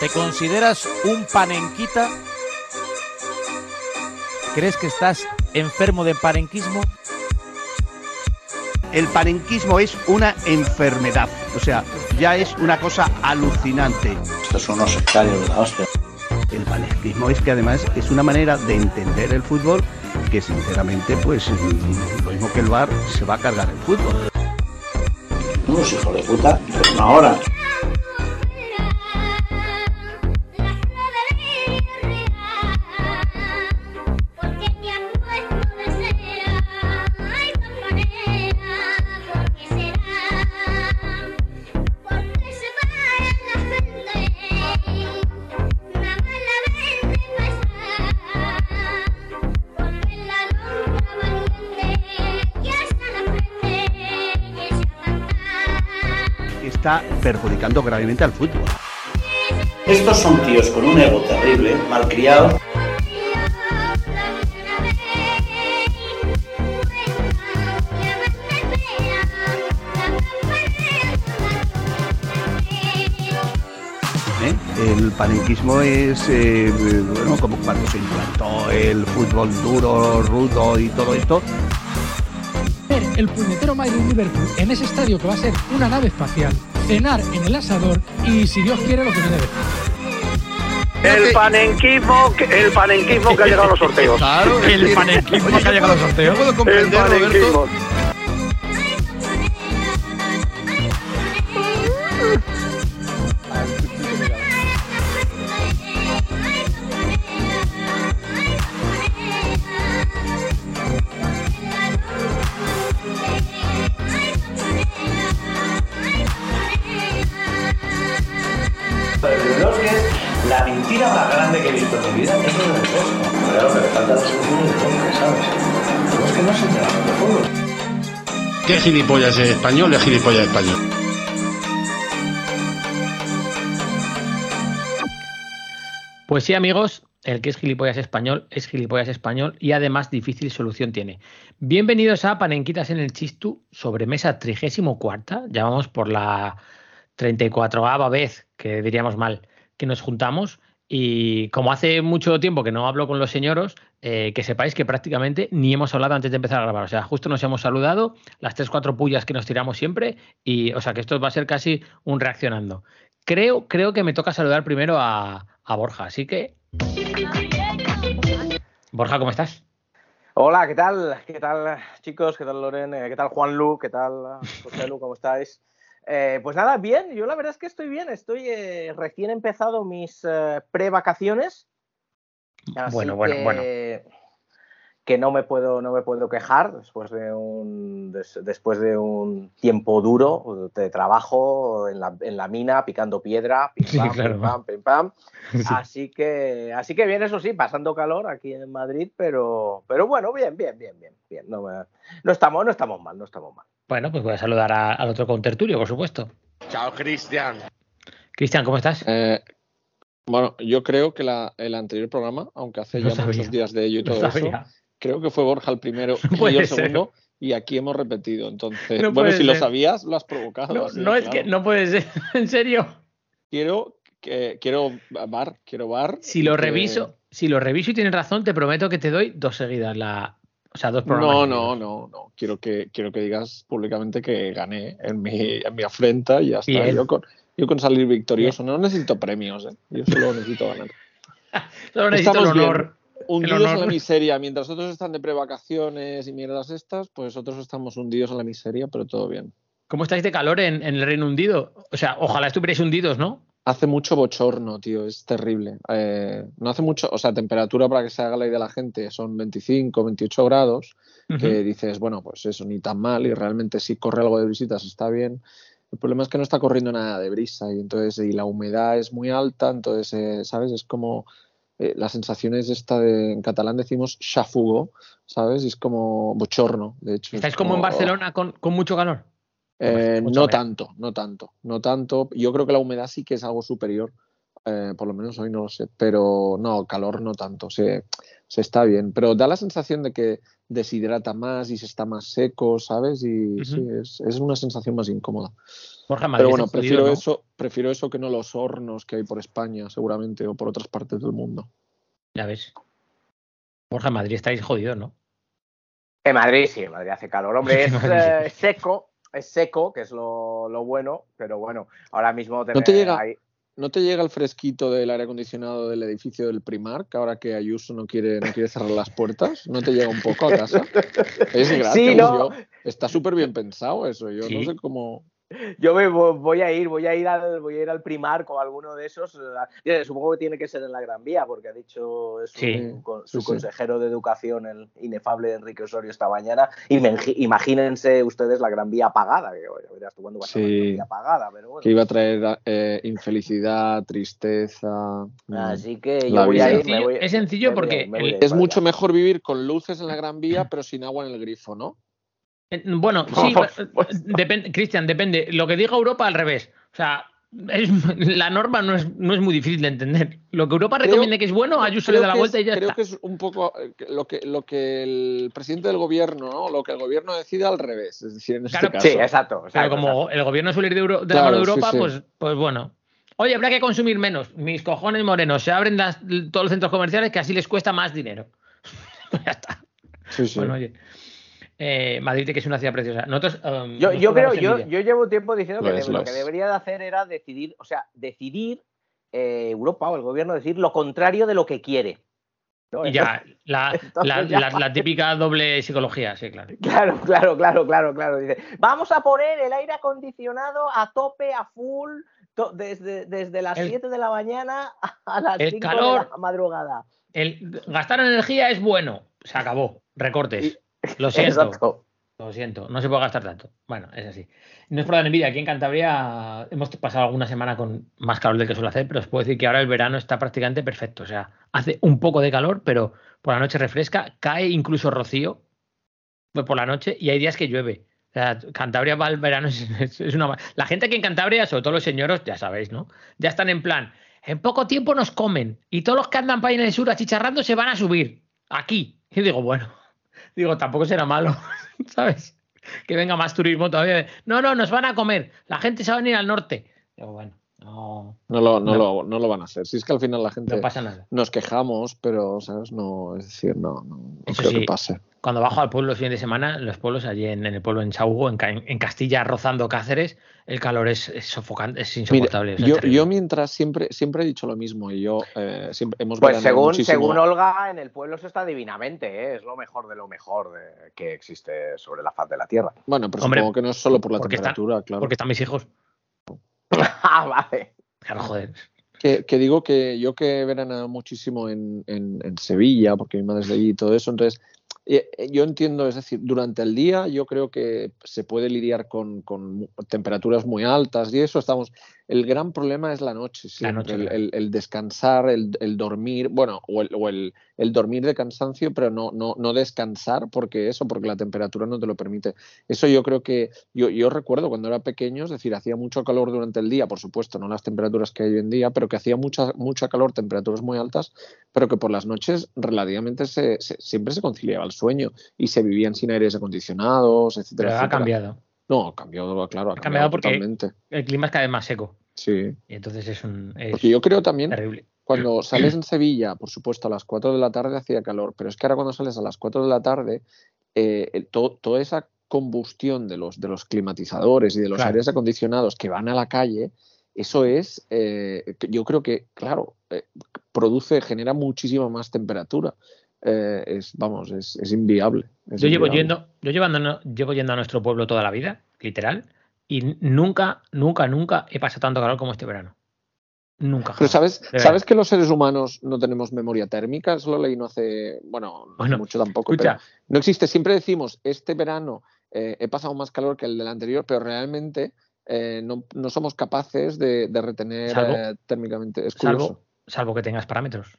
¿Te consideras un panenquita? ¿Crees que estás enfermo de panenquismo? El panenquismo es una enfermedad, o sea, ya es una cosa alucinante. Estos son unos sectarios de la hostia. El panenquismo es que además es una manera de entender el fútbol que sinceramente pues lo mismo que el bar se va a cargar el fútbol. Unos hijos de puta, pero una hora. Perjudicando gravemente al fútbol. Estos son tíos con un ego terrible, malcriado. ¿eh? El panenquismo es eh, bueno, como cuando se implantó el fútbol duro, rudo y todo esto. Ver el puñetero Madrid Liverpool en ese estadio que va a ser una nave espacial, cenar en el asador y si Dios quiere lo que viene. El panenquismo, el panenquismo que ha llegado a los sorteos. Claro, El panenquismo que ha llegado al sorteo. Yo puedo El comprender, Roberto, gilipollas es español? Es gilipollas español. Pues sí, amigos, el que es gilipollas español es gilipollas español y además difícil solución tiene. Bienvenidos a Panenquitas en el Chistu, sobremesa 34, ya vamos por la 34ava vez, que diríamos mal, que nos juntamos. Y como hace mucho tiempo que no hablo con los señoros, eh, que sepáis que prácticamente ni hemos hablado antes de empezar a grabar. O sea, justo nos hemos saludado, las tres, cuatro pullas que nos tiramos siempre, y o sea que esto va a ser casi un reaccionando. Creo, creo que me toca saludar primero a, a Borja, así que. Borja, ¿cómo estás? Hola, ¿qué tal? ¿Qué tal, chicos? ¿Qué tal, Loren? Eh, ¿Qué tal, Juan Lu? ¿Qué tal, José Lu? ¿Cómo estáis? Eh, pues nada, bien. Yo la verdad es que estoy bien. Estoy recién empezado mis pre-vacaciones. Así Bueno, bueno, que, bueno. Que no me puedo, no me puedo quejar después de un, des- después de un tiempo duro de trabajo en la, en la mina, picando piedra, pim Sí, pam, claro. pim pam, pim pam. Así que, así que bien, eso sí, pasando calor aquí en Madrid, pero, pero bueno, bien, bien, bien, bien, bien. No, me- no estamos, no estamos mal, no estamos mal. Bueno, pues voy a saludar a- al otro contertulio, por supuesto. Chao, Cristian. Cristian, ¿cómo estás? Eh, bueno, yo creo que la- el anterior programa, aunque hace ya sabía. muchos días de ello y todo eso, sabía. creo que fue Borja el primero No y yo el ser. segundo, y aquí hemos repetido. Entonces, No bueno, si lo sabías, lo has provocado. No, así, es claro. que no puede ser, en serio. Quiero, que, quiero bar, quiero bar. Si lo que- reviso, si lo reviso y tienes razón, te prometo que te doy dos seguidas la, o sea, dos programas. No, no, no, no. Quiero que, quiero que digas públicamente que gané en mi, en mi afrenta y ya está. Yo con, yo con salir victorioso. No necesito premios, ¿eh? Yo solo necesito ganar. Solo necesito el Estamos bien. honor. Hundidos en honor. la miseria. Mientras otros están de prevacaciones y mierdas estas, pues otros estamos hundidos en la miseria, pero todo bien. ¿Cómo estáis de calor en, en el Reino Hundido? O sea, ojalá estuvierais hundidos, ¿no? Hace mucho bochorno, tío, es terrible. Eh, no hace mucho, o sea, temperatura para que se haga la idea la gente son 25, 28 grados, que dices, bueno, pues eso, ni tan mal, y realmente si corre algo de visitas está bien. El problema es que no está corriendo nada de brisa y entonces y la humedad es muy alta, entonces, eh, ¿sabes? Es como eh, la sensación es esta de, en catalán decimos chafugo, ¿sabes? Y es como bochorno, de hecho. es ¿Estáis como en Barcelona con, con mucho calor? Eh, Mucha no humedad. tanto, no tanto, no tanto. Yo creo que la humedad sí que es algo superior eh, por lo menos hoy no lo sé, pero no, calor no tanto, se, se está bien, pero da la sensación de que deshidrata más y se está más seco, ¿sabes? Y sí, es, es una sensación más incómoda. Borja, Madrid Pero bueno, prefiero ¿no? eso, prefiero eso que no los hornos que hay por España, seguramente, o por otras partes del mundo. Ya ves. Borja, Madrid estáis jodidos, ¿no? En Madrid sí, en Madrid hace calor. Hombre, es eh, seco, es seco, que es lo, lo bueno, pero bueno, ahora mismo ¿No te llega- ahí- ¿No te llega el fresquito del aire acondicionado del edificio del Primark ahora que Ayuso no quiere, no quiere cerrar las puertas? ¿No te llega un poco a casa? Es gratis. Sí, no. yo- está súper bien pensado eso. Yo Sí. no sé cómo. Yo me vo- voy a ir, voy a ir al, voy a ir al Primark o a alguno de esos. eh, Supongo que tiene que ser en la Gran Vía, porque ha dicho su, Sí, con- sí, su sí. consejero de educación, el inefable Enrique Osorio, esta mañana. Y me imagínense ustedes la Gran Vía apagada, que bueno, verás tú cuándo va a estar la. Gran Vía apagada, pero bueno. Que iba a traer eh, infelicidad, tristeza. mm. Así que yo voy vida. a ir. Es sencillo- me voy- es sencillo me voy a- porque me voy a el- ir Es mucho allá. mejor vivir con luces en la Gran Vía, pero sin agua en el grifo, ¿no? Eh, Bueno, sí, depende, Cristian, depende. Lo que diga Europa al revés. O sea, es- la norma no es, no es muy difícil de entender. Lo que Europa Creo- recomiende que es bueno, Ayuso le Creo da la vuelta es- y ya creo está. que es un poco eh, lo que, lo que el presidente del gobierno, ¿no? Lo que el gobierno decide al revés. Es decir, en este caso. Sí, exacto. Pero como exacto. el gobierno suele ir de, Euro- de la mano de Europa, sí. Pues, pues bueno. Oye, habrá que consumir menos. Mis cojones morenos. Se abren las- todos los centros comerciales que así les cuesta más dinero. Pues ya está. Sí, sí. Bueno, oye. Eh, Madrid que es una ciudad preciosa. Nosotros, um, Yo, nos yo creo, yo, yo llevo tiempo diciendo que Lo es, de- lo lo que debería de hacer era decidir, o sea, decidir eh, Europa o el gobierno decir lo contrario de lo que quiere. ¿no? Y ya, la, Entonces la- ya. la- la típica doble psicología, sí, claro. Claro, claro, claro, claro, claro. Dice, vamos a poner el aire acondicionado a tope, a full, to- desde, desde las El- 7 de la mañana a las el 5 calor- de la madrugada. El gastar energía es bueno. Se acabó. Recortes. Lo siento. Exacto. Lo siento. No se puede gastar tanto. Bueno, es así. No es por dar envidia. Aquí en Cantabria hemos pasado alguna semana con más calor del que suele hacer, pero os puedo decir que ahora el verano está prácticamente perfecto. O sea, hace un poco de calor, pero por la noche refresca. Cae incluso rocío pues, por la noche y hay días que llueve. O sea, Cantabria va al verano es, una... La gente aquí en Cantabria, sobre todo los señoros, ya sabéis, ¿no? Ya están en plan, en poco tiempo nos comen y todos los que andan para ahí en el sur achicharrando se van a subir aquí. Y digo, bueno, digo, tampoco será malo, ¿sabes? Que venga más turismo todavía. No, no, nos van a comer. La gente se va a venir al norte. Digo, bueno, no, No lo, no, No. Lo, no lo van a hacer. Si es que al final la gente no pasa nada. nos quejamos, pero, ¿sabes? No, es decir, no, no, no Eso creo sí. que pase. Cuando bajo al pueblo los fines de semana, los pueblos allí en, en el pueblo en Saugo, en, Ca- en Castilla, rozando Cáceres, el calor es, es sofocante, es insoportable. yo, yo mientras siempre, siempre he dicho lo mismo y yo eh, siempre hemos Pues según, muchísimo. según Olga, en el pueblo se está divinamente, ¿eh? es lo mejor de lo mejor de- que existe sobre la faz de la Tierra. Bueno, pero Hombre, supongo que no es solo por la están- temperatura, claro. Porque están mis hijos. ah, vale. Claro, joder. Que, que digo que yo que he veraneado muchísimo en, en- en Sevilla, porque mi madre es de allí y todo eso, entonces eh, eh, yo entiendo, es decir, durante el día yo creo que se puede lidiar con, con temperaturas muy altas y eso estamos. El gran problema es la noche, el, el- el descansar, el, el dormir, bueno, o, el, o el- el dormir de cansancio, pero no, no, no descansar porque eso, porque la temperatura no te lo permite. Eso yo creo que, yo, yo recuerdo cuando era pequeño, es decir, hacía mucho calor durante el día, por supuesto, no las temperaturas que hay hoy en día, pero que hacía mucha, mucha calor, temperaturas muy altas, pero que por las noches relativamente se, se- siempre se conciliaba el sueño y se vivían sin aires acondicionados, etcétera. Pero ha etcétera. cambiado. No, ha cambiado, claro, ha, Ha cambiado cambiado, porque- totalmente. El clima es cada vez más seco. Sí. Y entonces es un. es Porque yo creo también terrible. cuando sales en Sevilla, por supuesto, a las 4 de la tarde hacía calor, pero es que ahora cuando sales a las 4 de la tarde, eh, toda esa combustión de los, de los climatizadores y de los Claro. aires acondicionados que van a la calle, eso es, eh, yo creo que, claro, eh, produce, genera muchísima más temperatura. Eh, es, vamos, es, es inviable. es Yo llevo inviable. yendo, yo llevando, llevo yendo a nuestro pueblo toda la vida, literal, y nunca, nunca, nunca he pasado tanto calor como este verano. Nunca. Pero sabes. ¿sabes que los seres humanos no tenemos memoria térmica? Eso lo leí no hace, bueno, no hace Bueno, mucho tampoco, Escucha, pero no existe. Siempre decimos, este verano eh, he pasado más calor que el del anterior, pero realmente eh, no, no somos capaces de, de retener Salvo- eh, térmicamente. Es curioso. salvo, salvo que tengas parámetros.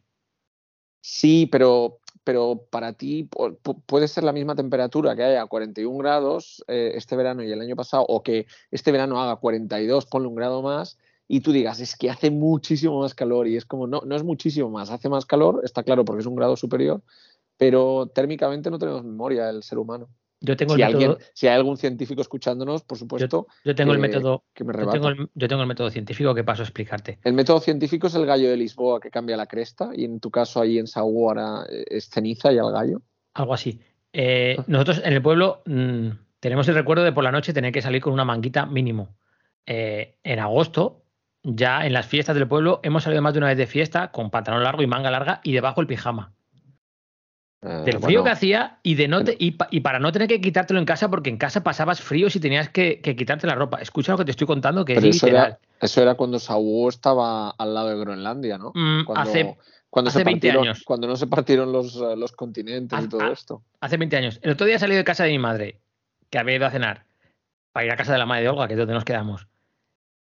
Sí, pero, pero para ti pu- pu- puede ser la misma temperatura que haya 41 grados eh, este verano y el año pasado, o que este verano haga 42, ponle un grado más, y tú digas, es que hace muchísimo más calor y es como, no, no es muchísimo más, hace más calor, está claro porque es un grado superior, pero térmicamente no tenemos memoria el ser humano. Yo tengo Si, el método. alguien, si hay algún científico escuchándonos, por supuesto, Yo tengo el método. que me Yo tengo, el, yo tengo el método científico que paso a explicarte. El método científico es el gallo de Lisboa que cambia la cresta y en tu caso ahí en Saúl ahora eh, es ceniza y al gallo. Algo así. Eh, nosotros en el pueblo mm, tenemos el recuerdo de por la noche tener que salir con una manguita mínimo. Eh, en agosto, ya en las fiestas del pueblo, hemos salido más de una vez de fiesta con pantalón largo y manga larga y debajo el pijama. Eh, Del bueno, frío que hacía y, de no te- y, pa- y para no tener que quitártelo en casa porque en casa pasabas frío si tenías que, que quitarte la ropa. Escucha lo que te estoy contando, que es eso literal. era, eso era cuando Saúl estaba al lado de Groenlandia, ¿no? Mm, Cuando, hace, cuando hace se 20 partieron, años. Cuando no se partieron los, eh, los continentes y Ah, todo ah. esto. hace 20 años. El otro día salí de casa de mi madre, que había ido a cenar, para ir a casa de la madre de Olga, que es donde nos quedamos.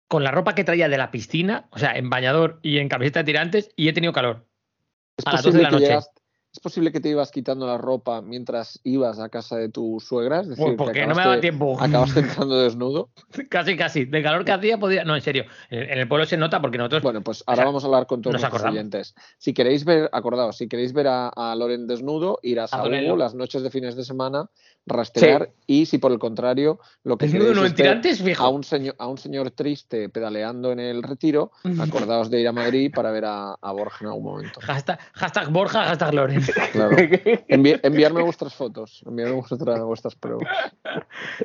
Con la ropa que traía de la piscina, o sea, en bañador y en camiseta de tirantes, y he tenido calor. ¿Es A las 12 de la noche. ¿Es posible que te ibas quitando la ropa mientras ibas a casa de tu suegra? Es decir, Pues porque no me daba tiempo. Acabaste entrando desnudo. Casi, casi. De calor que hacía, podía. No, en serio. En el pueblo se nota porque nosotros. Bueno, pues ahora sea, vamos a hablar con todos acordamos. oyentes. Si queréis ver, acordaos, si queréis ver a, a Loren desnudo, ir a Antonello. Saúl las noches de fines de semana, rastrear y si por el contrario lo que no es tirantes, a un, señor, a un señor triste pedaleando en el retiro, acordaos de ir a Madrid para ver a, a Borja en algún momento. Hashtag, hashtag Borja, hashtag Loren. Claro. Envi- enviarme vuestras fotos, enviarme vuestras, vuestras pruebas.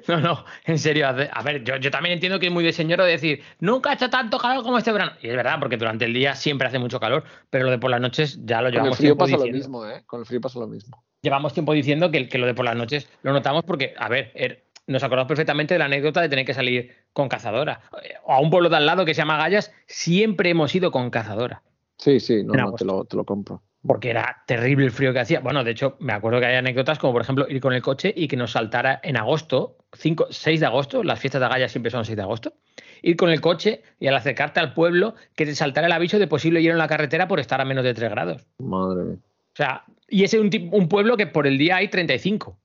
No, no, en serio. A ver, yo, yo también entiendo que es muy de señor decir, nunca ha hecho tanto calor como este verano. Y es verdad, porque durante el día siempre hace mucho calor, pero lo de por las noches ya lo Con el llevamos frío pasa lo mismo, ¿eh? Con el frío pasa lo mismo. Llevamos tiempo diciendo que, que lo de por las noches lo notamos porque, a ver, er- nos acordamos perfectamente de la anécdota de tener que salir con cazadora. Eh, O a un pueblo de al lado que se llama Gallas, siempre hemos ido con cazadora. Sí, sí, no, no, te lo, te lo compro. porque era terrible el frío que hacía. Bueno, de hecho, me acuerdo que hay anécdotas como, por ejemplo, ir con el coche y que nos saltara en agosto, 5, 6 de agosto, las fiestas de Gaya siempre son 6 de agosto, ir con el coche y al acercarte al pueblo, que te saltara el aviso de posible hielo en la carretera por estar a menos de 3 grados. Madre mía. O sea, y es un, pueblo que por el día hay 35.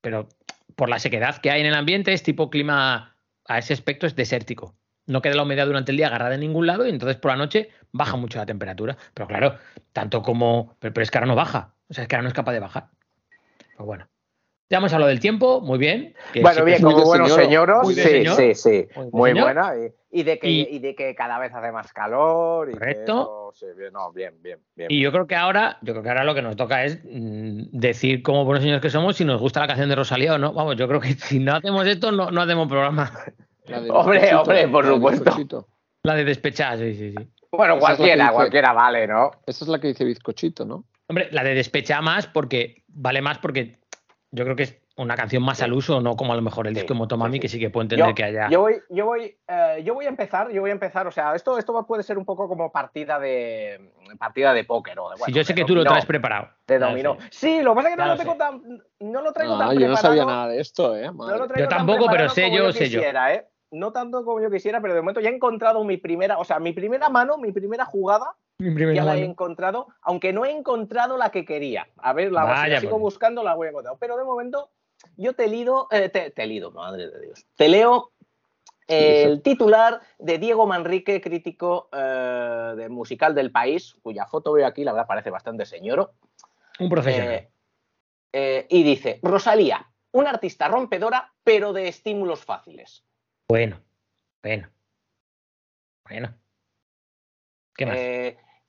Pero por la sequedad que hay en el ambiente, es tipo clima, a ese aspecto es desértico. No queda la humedad durante el día agarrada en ningún lado y entonces por la noche baja mucho la temperatura. Pero claro, tanto como. Pero, pero es que ahora no baja. O sea, es que ahora no es capaz de bajar. Pues bueno. Ya hemos hablado del tiempo, muy bien. que Bueno, bien, como buenos señor, señoros, muy sí, señor. sí, sí, Muy buena. Y, y de que, Y- y, de que cada vez hace más calor. Y que Correcto. eso- sí, bien, no, bien, bien, bien. Y yo creo que ahora, yo creo que ahora lo que nos toca es mm, decir como buenos señores que somos si nos gusta la canción de Rosalía o no. Vamos, yo creo que si no hacemos esto, no, no hacemos programa. Hombre, hombre, por bizcochito. La de despechar, sí, sí, sí. Bueno, Esa cualquiera, dice- cualquiera vale, ¿no? Esa es la que dice bizcochito, ¿no? Hombre, la de despecha más porque vale más porque yo creo que es una canción más al uso, no como a lo mejor el Sí, disco Motomami, sí, sí. que sí que puedo entender Yo, que haya. yo voy, yo voy, eh, yo voy a empezar, yo voy a empezar, o sea, esto, esto puede ser un poco como partida de partida de póker o de Sí, bueno, yo sé de que tú lo traes preparado. de dominó. Sí, lo que pasa es que no lo lo tengo sé. tan, no lo traigo Ah, tan yo no sabía preparado. nada de esto, ¿eh? No lo Yo tampoco, pero preparado sé como yo, sé yo. quisiera, ¿eh? No tanto como yo quisiera, pero de momento ya he encontrado mi primera, o sea, mi primera mano, mi primera jugada, ya la he encontrado, aunque no he encontrado la que quería. A ver, la, Vaya, sigo pues. buscando, la voy a encontrar. Pero de momento, yo te lido, eh, te, te lido, madre de Dios. Te leo el titular de Diego Manrique, crítico eh, de musical del país, cuya foto veo aquí, la verdad parece bastante señoro. Un profesional. Eh, eh, y dice, Rosalía, una artista rompedora, pero de estímulos fáciles. Bueno, bueno. Bueno. ¿Qué más?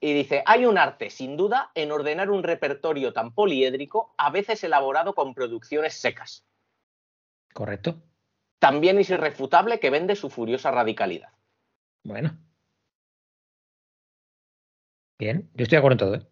Y dice, hay un arte, sin duda, en ordenar un repertorio tan poliédrico, a veces elaborado con producciones secas. Correcto. También es irrefutable que vende su furiosa radicalidad. Bueno. Bien, yo estoy de acuerdo en todo. ¿eh?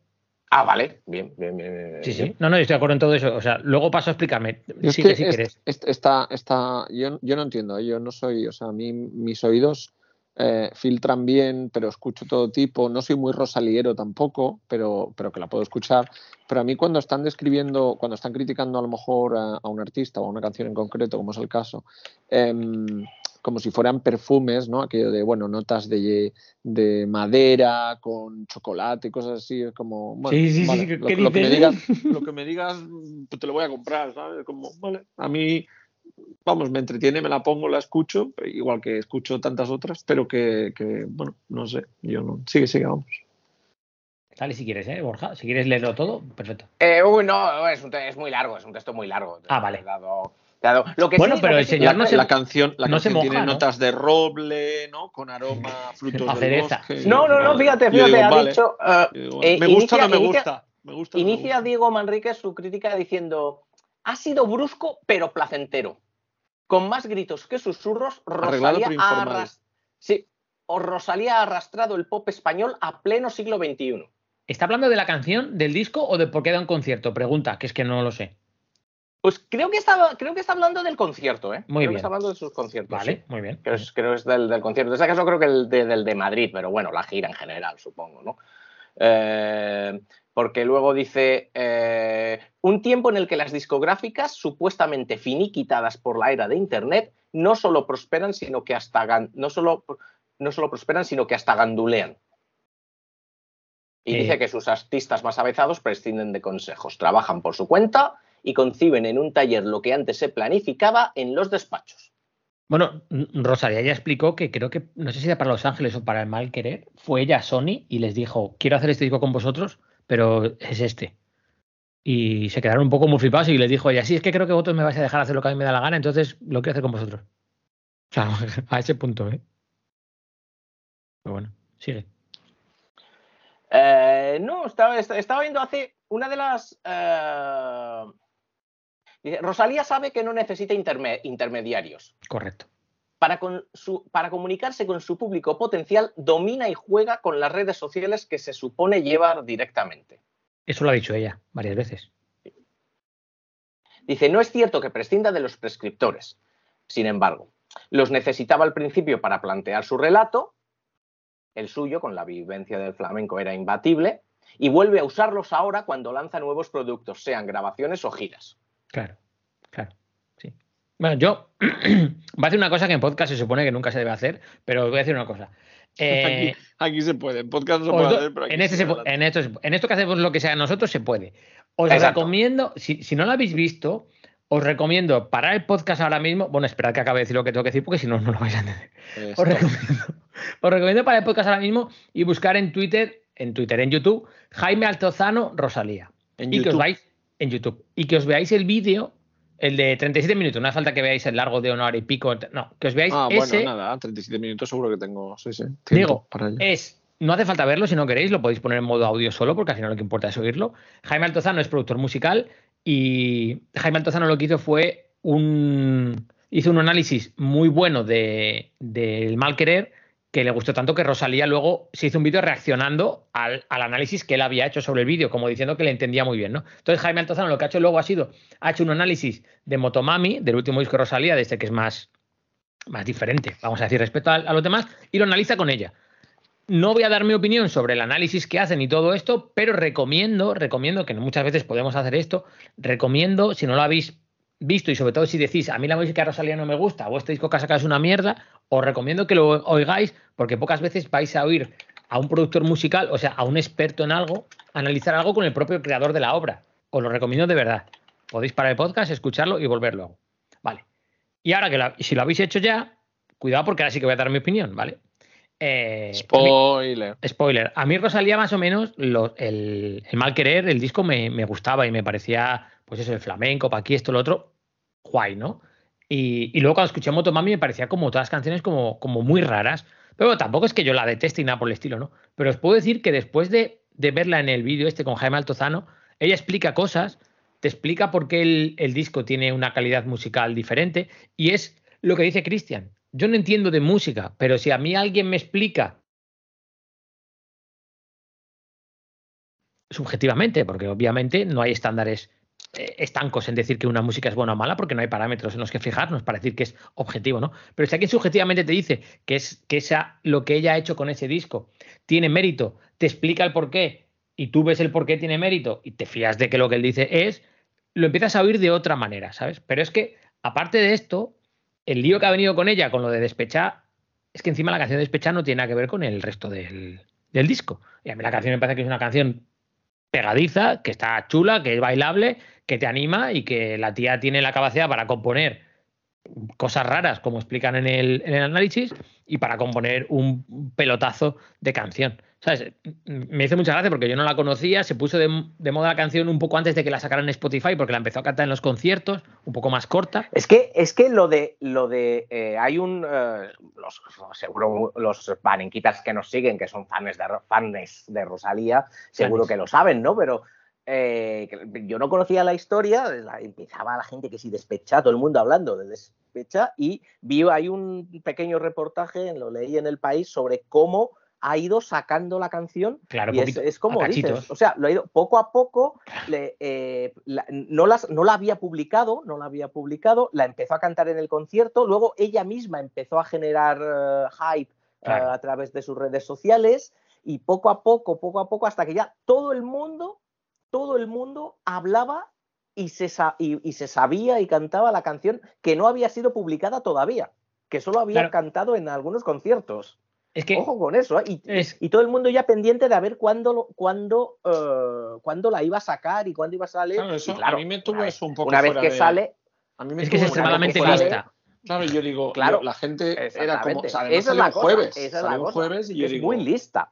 Ah, vale, bien, bien, bien. bien, Sí, bien. sí. No, no, yo estoy de acuerdo en todo eso. O sea, luego paso a explicarme. Sí, si es- quieres. es- está, está, yo, yo no entiendo, ¿eh? yo no soy, o sea, a mí mis oídos eh, filtran bien, pero escucho todo tipo, no soy muy rosaliero tampoco, pero, pero que la puedo escuchar. Pero a mí cuando están describiendo, cuando están criticando a lo mejor a, a un artista o a una canción en concreto, como es el caso, em, como si fueran perfumes, ¿no? Aquello de, bueno, notas de, de madera con chocolate y cosas así, es como, bueno, Sí, sí, sí, vale, ¿qué lo, lo que me digas, lo que me digas, pues te lo voy a comprar, ¿sabes? Como, vale, a mí vamos, me entretiene, me la pongo, la escucho, igual que escucho tantas otras, pero que, que bueno, no sé, yo no. Sigue, sigue, vamos. Dale si quieres, ¿eh, Borja? Si quieres leerlo todo, perfecto. Eh, uy, no, es, un te- es muy largo, es un texto muy largo. Ah, vale. Dado- dado- Lo que Bueno, sí, pero lo que el sí- señor La, no se- la canción, la no se canción tiene notas de roble, ¿no? Con aroma a frutos A del cereza. bosque. No, no, no, fíjate, fíjate, digo, ha vale. dicho. digo, eh, ¿Me gusta o inicia- no me inicia- gusta? Me gusta me Inicia gusta. Diego Manrique su crítica diciendo: Ha sido brusco, pero placentero. Con más gritos que susurros, Rosalía ha, arras- sí, o Rosalía ha arrastrado el pop español a pleno siglo XXI. ¿Está hablando de la canción, del disco o de por qué da un concierto? Pregunta, que es que no lo sé. Pues creo que está, creo que está hablando del concierto, ¿eh? Muy creo bien. que está hablando de sus conciertos. Vale, sí. muy bien. Creo, es- creo que es del, del concierto. En este caso creo que el de- del de Madrid, pero bueno, la gira en general, supongo, ¿no? Eh, porque luego dice, eh, un tiempo en el que las discográficas, supuestamente finiquitadas por la era de Internet, no solo prosperan, sino que hasta, no solo, no solo prosperan, sino que hasta gandulean. Y dice que sus artistas más avezados prescinden de consejos, trabajan por su cuenta y conciben en un taller lo que antes se planificaba en los despachos. Bueno, n- Rosalía ya explicó que creo que, no sé si era para Los Ángeles o para el Mal Querer, fue ella a Sony y les dijo, quiero hacer este disco con vosotros, pero es este. Y se quedaron un poco muy flipados y les dijo ella, sí, es que creo que vosotros me vais a dejar hacer lo que a mí me da la gana, entonces lo quiero hacer con vosotros. O sea, a ese punto, ¿eh? Pero bueno, sigue. Eh, no, estaba, est- estaba viendo hace una de las. eh, Rosalía sabe que no necesita interme- intermediarios. Correcto. Para, con su- para comunicarse con su público potencial, domina y juega con las redes sociales que se supone llevar directamente. Eso lo ha dicho ella varias veces. Dice, no es cierto que prescinda de los prescriptores. Sin embargo, los necesitaba al principio para plantear su relato, el suyo con la vivencia del flamenco era imbatible, y vuelve a usarlos ahora cuando lanza nuevos productos, sean grabaciones o giras. Claro, claro. Sí. Bueno, yo voy a hacer una cosa que en podcast se supone que nunca se debe hacer, pero voy a decir una cosa. Eh, Aquí, aquí se puede. En podcast no se puede do- hacer, pero aquí en, este se pu- adelante. en, esto, en esto que hacemos lo que sea nosotros se puede. Os Exacto. recomiendo, si, si no lo habéis visto, os recomiendo parar el podcast ahora mismo. Bueno, esperad que acabe de decir lo que tengo que decir porque si no, no lo vais a entender. Os recomiendo, os recomiendo parar el podcast ahora mismo y buscar en Twitter, en Twitter, en YouTube, Jaime Altozano Rosalía. En y que os vais en YouTube. Y que os veáis el vídeo, el de 37 minutos. No hace falta que veáis el largo de una hora y pico. No, que os veáis Ah, ese. bueno, nada, 37 minutos seguro que tengo. Sí, sí. Digo, para ello. es, no hace falta verlo si no queréis, lo podéis poner en modo audio solo, porque al final lo que importa es oírlo. Jaime Altozano es productor musical y Jaime Altozano lo que hizo fue un. hizo un análisis muy bueno de, del mal querer que le gustó tanto que Rosalía luego se hizo un vídeo reaccionando al, al análisis que él había hecho sobre el vídeo, como diciendo que le entendía muy bien, ¿no? Entonces Jaime Altozano lo que ha hecho luego ha sido, ha hecho un análisis de Motomami, del último disco de Rosalía, de este que es más, más diferente, vamos a decir, respecto a, a los demás, y lo analiza con ella. No voy a dar mi opinión sobre el análisis que hacen y todo esto, pero recomiendo, recomiendo, que muchas veces podemos hacer esto, recomiendo, si no lo habéis visto y sobre todo si decís, a mí la música de Rosalía no me gusta o este disco que ha sacado es una mierda, os recomiendo que lo oigáis porque pocas veces vais a oír a un productor musical, o sea, a un experto en algo, analizar algo con el propio creador de la obra. Os lo recomiendo de verdad. Podéis parar el podcast, escucharlo y volver luego. Vale. Y ahora que si lo habéis hecho ya, cuidado porque ahora sí que voy a dar mi opinión, ¿vale? Eh, Spoiler. Spoiler. A mí Rosalía más o menos lo- el, el mal querer, el disco me, me gustaba y me parecía, pues eso, el flamenco, pa' aquí, esto, lo otro, guay, ¿no? Y, luego cuando escuché Motomami me parecía como todas las canciones como, muy raras. Pero tampoco es que yo la deteste y nada por el estilo, ¿no? Pero os puedo decir que después de, verla en el vídeo este con Jaime Altozano, ella explica cosas, te explica por qué el, el disco tiene una calidad musical diferente y es lo que dice Cristian. Yo no entiendo de música, pero si a mí alguien me explica subjetivamente, porque obviamente no hay estándares estancos en decir que una música es buena o mala, porque no hay parámetros en los que fijarnos para decir que es objetivo, ¿no? Pero si alguien subjetivamente te dice que es que esa, lo que ella ha hecho con ese disco tiene mérito, te explica el por qué y tú ves el por qué tiene mérito y te fías de que lo que él dice es, lo empiezas a oír de otra manera, ¿sabes? Pero es que, aparte de esto, el lío que ha venido con ella, con lo de despechar, es que encima la canción de despechar no tiene nada que ver con el resto del, del disco. Y a mí la canción me parece que es una canción pegadiza, que está chula, que es bailable, que te anima y que la tía tiene la capacidad para componer cosas raras, como explican en el, en el análisis, y para componer un pelotazo de canción. ¿Sabes? Me hizo mucha gracia porque yo no la conocía, se puso de, moda la canción un poco antes de que la sacaran en Spotify, porque la empezó a cantar en los conciertos, un poco más corta. Es que, es que lo de lo de eh, hay un eh, los seguro los panenquitas que nos siguen, que son fans de fans de Rosalía, seguro que lo saben, ¿no? Pero eh, yo no conocía la historia, empezaba la gente que sí despecha, todo el mundo hablando de despecha, y vi ahí un pequeño reportaje, lo leí en el país, sobre cómo ha ido sacando la canción. Claro, y es, como dices, o sea, lo ha ido poco a poco, eh, no, no la había publicado, no la había publicado, la empezó a cantar en el concierto, luego ella misma empezó a generar eh, hype a través de sus redes sociales y poco a poco, poco a poco, hasta que ya todo el mundo todo el mundo hablaba y se, y, se sabía y cantaba la canción que no había sido publicada todavía, que solo había cantado en algunos conciertos. Es que, Ojo con eso, ¿eh? y, todo el mundo ya pendiente de a ver cuándo, cuándo, uh, la iba a sacar y cuándo iba a salir. Claro, a mí me tuvo eso un poco. Una vez que sale. A mí es que es extremadamente lista. Claro, yo digo, claro, la gente era como. esa es la jueves. Esa es la jueves y yo es muy lista.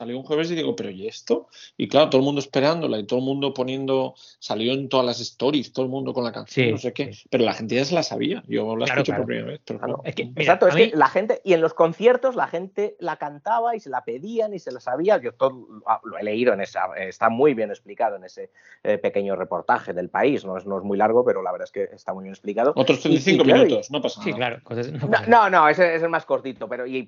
Salió un jueves y digo, pero ¿y esto? Y claro, todo el mundo esperándola y todo el mundo poniendo, salió en todas las stories, todo el mundo con la canción, no sé qué. Pero la gente ya se la sabía. Yo la escuché por primera vez. exacto, es que la gente, y en los conciertos la gente la cantaba y se la pedían y se la sabía. Yo todo lo he leído en esa, está muy bien explicado en ese eh, pequeño reportaje del país. No es, no es muy largo, pero la verdad es que está muy bien explicado. Otros 35 minutos, no pasa nada. Sí, claro. no, no, ese es el más cortito, pero y,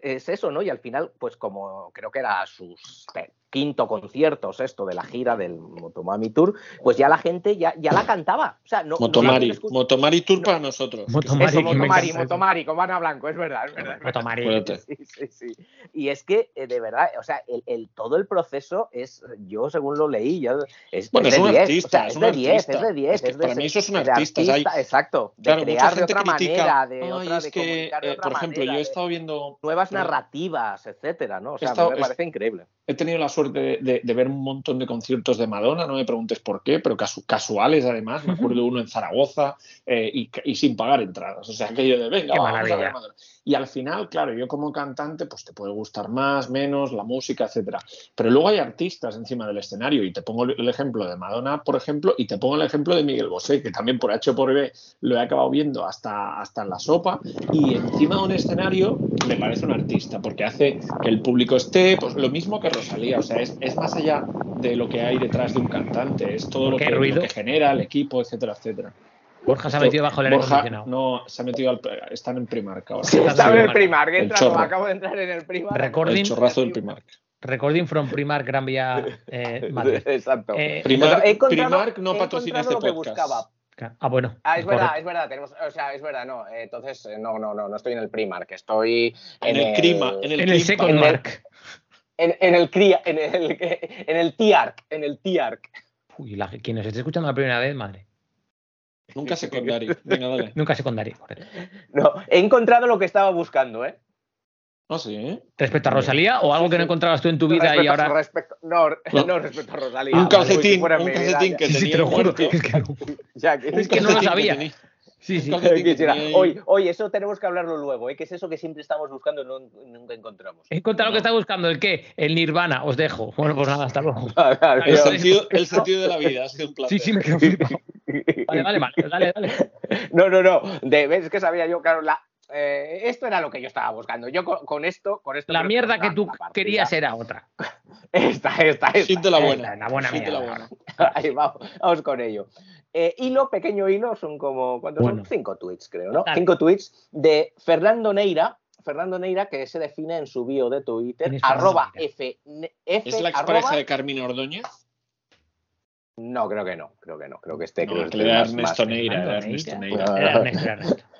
es eso, ¿no? Y al final, pues como creo que era sus quinto concierto, esto de la gira del Motomami Tour, pues ya la gente ya, ya la cantaba. O sea, no, Motomari, Motomari Tour para nosotros. Motomari, Eso, Motomari, Motomari, con Ana Blanco, es verdad, es verdad. Motomari. Sí, sí, sí. Y es que, eh, de verdad, o sea, el, el, todo el proceso es, yo según lo leí, ya, es, bueno, es, es un artista, es, de 10, es de 10. Es para mí eso es un artista. exacto, de claro, crear de otra manera, de, Ay, otra, de que, comunicar de eh, otra Por ejemplo, manera, yo he estado viendo... Nuevas narrativas, etcétera, ¿no? O sea, me parece increíble. He tenido la suerte de, de, ver un montón de conciertos de Madonna, no me preguntes por qué, pero casuales además. Me acuerdo uno en Zaragoza eh, y, y, sin pagar entradas. O sea, aquello de venga, vamos a ver Madonna. Y al final, claro, yo como cantante, pues te puede gustar más, menos, la música, etcétera. Pero luego hay artistas encima del escenario, y te pongo el ejemplo de Madonna, por ejemplo, y te pongo el ejemplo de Miguel Bosé, que también por H o por B lo he acabado viendo hasta, hasta en la sopa, y encima de un escenario me parece un artista, porque hace que el público esté, pues lo mismo que Rosalía, o sea, es, es más allá de lo que hay detrás de un cantante, es todo lo que, lo que genera el equipo, etcétera, etcétera. Borja se ha metido bajo el aire acondicionado. No, se ha metido al, están en Primark ahora. Sí, está en el Primark, entra, acabo de entrar en el Primark. Recording, el chorrazo del Primark. Recording from Primark Gran Vía eh, Madrid. Exacto. Eh, Primark, Primark, no patrocina este podcast. Ah, bueno. Ah, es verdad, es verdad. Tenemos, o sea, es verdad, no. Entonces, no, no, no, no estoy en el Primark, estoy en, el, Crima, en el, en el Second Mark. En, en, el CRIA, en el, en el TIARC, en el TIARC. Uy, la, quien nos esté escuchando la primera vez, madre. Nunca secundario. Venga, dale. Nunca secundario. No, he encontrado lo que estaba buscando, ¿eh? ¿Ah, sí? ¿Respecto a Rosalía o algo que no encontrabas tú en tu vida respecto, y ahora.? Respecto, no, no, no, respecto a Rosalía. Un calcetín, un calcetín que sí, tenía. Sí, te lo juro. Es que no lo sabía. Sí, sí. Hoy, hoy, eso tenemos que hablarlo luego, ¿eh? que es eso que siempre estamos buscando y no, nunca encontramos. He encontrado lo que está buscando, ¿el qué? El nirvana, os dejo. Bueno, pues nada, hasta luego. el, sentido, el sentido de la vida, ha sido un placer. Sí, sí, me quedo flipado. Vale, vale, vale, dale, dale. No, no, no, de, ves que sabía yo, claro, la, eh, esto era lo que yo estaba buscando. Yo con, con esto, con esto. La mierda que tú querías era otra. Esta, esta, esta. Siente la buena. La buena Siente mierda. la buena. Ahí vamos, vamos con ello. Eh, hilo, pequeño hilo, son como, ¿cuántos Bueno. son? Cinco tweets, creo, ¿no? Dale. Cinco tweets de Fernando Neira. Fernando Neira, que se define en su bio de Twitter, ¿Quién es Fernando arroba Neira? F, F, ¿Es la arroba- expareja de Carmina Ordóñez? No, creo que no, creo que no, creo que este, No, creo que este Ernesto Neira. Era Ernesto Neira. Neira. Era Ernesto, Ernesto.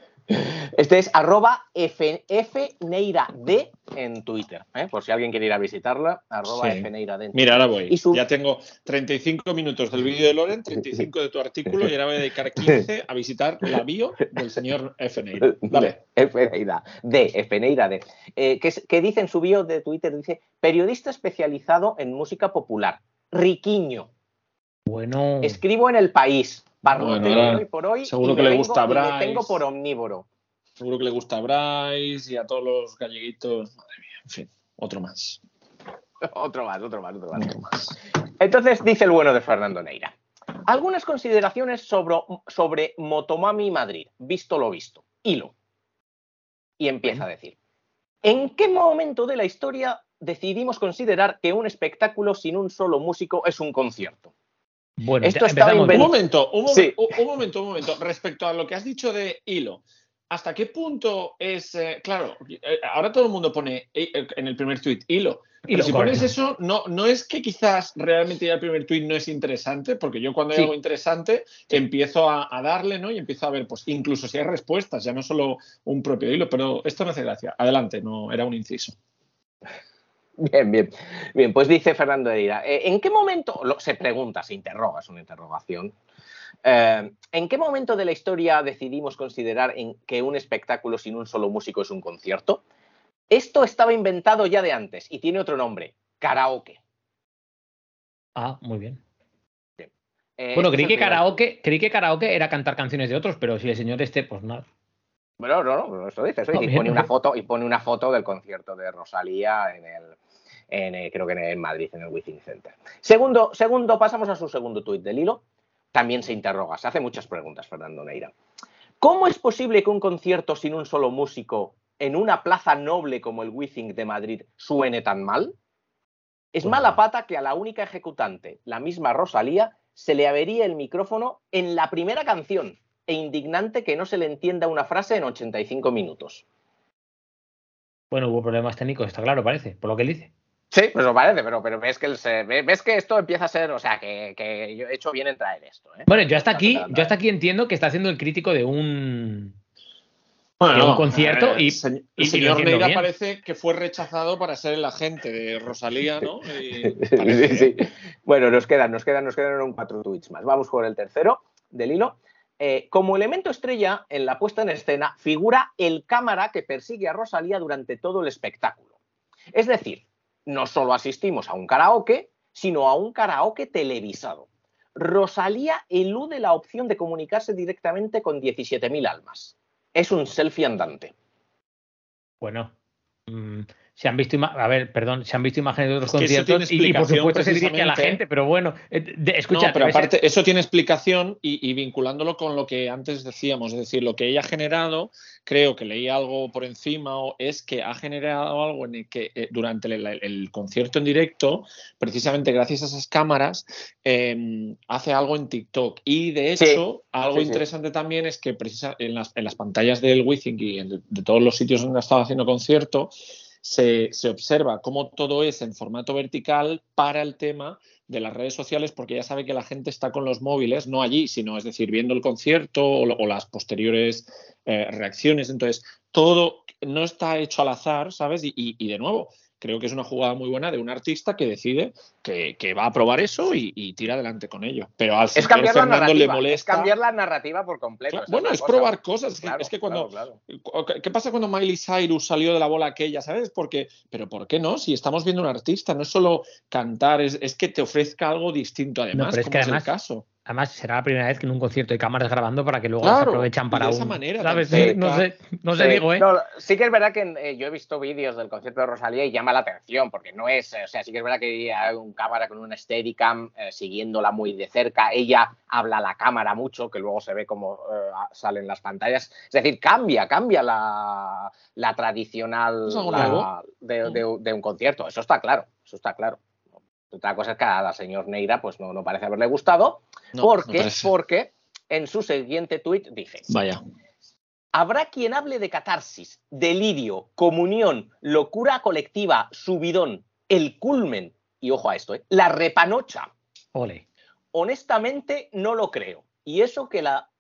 Este es arroba F, F Neira D en Twitter, ¿eh? por si alguien quiere ir a visitarla, arroba Sí. F Neira D. en Mira, ahora voy. Y su- Ya tengo 35 minutos del vídeo de Loren, 35 de tu artículo y ahora voy a dedicar 15 a visitar la bio del señor F. Neira. Dale. F Neira D, F Neira D. Eh, que, que dice en su bio de Twitter, dice, periodista especializado en música popular, riquiño, Bueno. escribo en El País, Barrotero Bueno, hoy por hoy. seguro y que le vengo- gusta me Bryce. tengo por omnívoro. Seguro que le gusta a Bryce y a todos los galleguitos. Madre mía, en fin, otro más. otro más, otro más, otro más. Otro más. Entonces dice el bueno de Fernando Neira. Algunas consideraciones sobre, sobre Motomami Madrid, visto lo visto. Hilo. Y empieza a decir. ¿En qué momento de la historia decidimos considerar que un espectáculo sin un solo músico es un concierto? Bueno, Esto estaba Un momento, un, momen- Sí. un- momento, un momento. Respecto a lo que has dicho de hilo, ¿hasta qué punto es. eh, claro, eh, ahora todo el mundo pone eh, en el primer tuit hilo. Pero Hilo, si pones eso, no, no es que quizás realmente ya el primer tuit no es interesante, porque yo cuando hay Sí. algo interesante empiezo a, a darle, ¿no? Y empiezo a ver, pues incluso si hay respuestas, ya no solo un propio hilo, pero esto no hace gracia. Adelante, no era un inciso. Bien, bien. Bien, pues dice Fernando Neira. eh, ¿En qué momento, lo- se pregunta, se interroga, es una interrogación. eh, ¿En qué momento de la historia decidimos considerar en que un espectáculo sin un solo músico es un concierto? Esto estaba inventado ya de antes y tiene otro nombre, karaoke. Ah, muy bien. Eh, Bueno, creí que karaoke, creí que karaoke era cantar canciones de otros, pero si el señor este, pues nada. Bueno, no, no, eso dice, eso dice. Y pone una foto, y pone una foto del concierto de Rosalía en el, en, eh, creo que en Madrid, en el Within Center. Segundo, segundo, pasamos a su segundo tuit del hilo. También se interroga, se hace muchas preguntas, Fernando Neira. ¿Cómo es posible que un concierto sin un solo músico en una plaza noble como el Withing de Madrid suene tan mal? Es Pues mala pata que a la única ejecutante, la misma Rosalía, se le avería el micrófono en la primera canción e indignante que no se le entienda una frase en 85 minutos. Bueno, hubo problemas técnicos, está claro, parece, por lo que él dice. Sí, pues lo parece, pero, pero ves, que el ves que esto empieza a ser, o sea, que, que yo he hecho bien en traer esto. ¿eh? Bueno, yo hasta aquí, yo hasta aquí entiendo que está haciendo el crítico de un Bueno, de un concierto eh, y- se- y- el y señor Neira bien. parece que fue rechazado para ser el agente de Rosalía, ¿no? Y Sí, sí. Bueno, nos quedan, nos quedan, nos quedan un cuatro tweets más. Vamos por el tercero del hilo. Eh, como elemento estrella en la puesta en escena figura el cámara que persigue a Rosalía durante todo el espectáculo. Es decir, no solo asistimos a un karaoke, sino a un karaoke televisado. Rosalía elude la opción de comunicarse directamente con 17.000 almas. Es un selfie andante. Bueno, mm, se han visto, a ver, perdón, se han visto imágenes de otros Es que eso conciertos y, y por supuesto se dirige a la gente, pero bueno, eh, de- escucha, no, pero ser- aparte, eso tiene explicación y, y vinculándolo con lo que antes decíamos, es decir, lo que ella ha generado, creo que leí algo por encima, o es que ha generado algo en el que eh, durante el, el- el concierto en directo, precisamente gracias a esas cámaras, eh, hace algo en TikTok. Y de Sí, hecho, algo sí, sí. interesante también es que precisa, en, las, en las pantallas del Withing y en- de todos los sitios donde ha estado haciendo concierto, se, se observa cómo todo es en formato vertical para el tema de las redes sociales, porque ya sabe que la gente está con los móviles, no allí, sino es decir, viendo el concierto o, las posteriores eh, reacciones. Entonces, todo no está hecho al azar, ¿sabes? Y- y de nuevo, creo que es una jugada muy buena de un artista que decide que, que va a probar eso y, y tira adelante con ello. Pero al Es cambiar la Fernando le narrativa. Es molesta. cambiar la narrativa por completo. Claro, bueno, la es cosa. probar cosas. Es que- Claro, es que cuando, claro, claro. ¿Qué- ¿Qué pasa cuando Miley Cyrus salió de la bola aquella? ¿Sabes? Porque, pero ¿por qué no? Si estamos viendo un artista, no es solo cantar, es, es que te ofrezca algo distinto además, pero es como que es además- el caso. Además será la primera vez que en un concierto hay cámaras grabando para que luego Claro, las aprovechan para de esa un- manera, ¿sabes? tan No sé, no sé, Sí. digo, ¿eh? No, sí que es verdad que eh, yo he visto vídeos del concierto de Rosalía y llama la atención, porque no es, o sea, sí que es verdad que hay un cámara con una Steadicam eh, siguiéndola muy de cerca, ella habla a la cámara mucho, que luego se ve cómo eh, salen las pantallas, es decir, cambia, cambia la, la tradicional la- de- de un concierto, eso está claro, eso está claro. Otra cosa es que a la señor Neira pues no, no parece haberle gustado, No, porque, porque en su siguiente tuit dice, Vaya. Habrá quien hable de catarsis, delirio, comunión, locura colectiva, subidón, el culmen, y ojo a esto, ¿eh? la repanocha. Ole. Honestamente, no lo creo. Y eso que la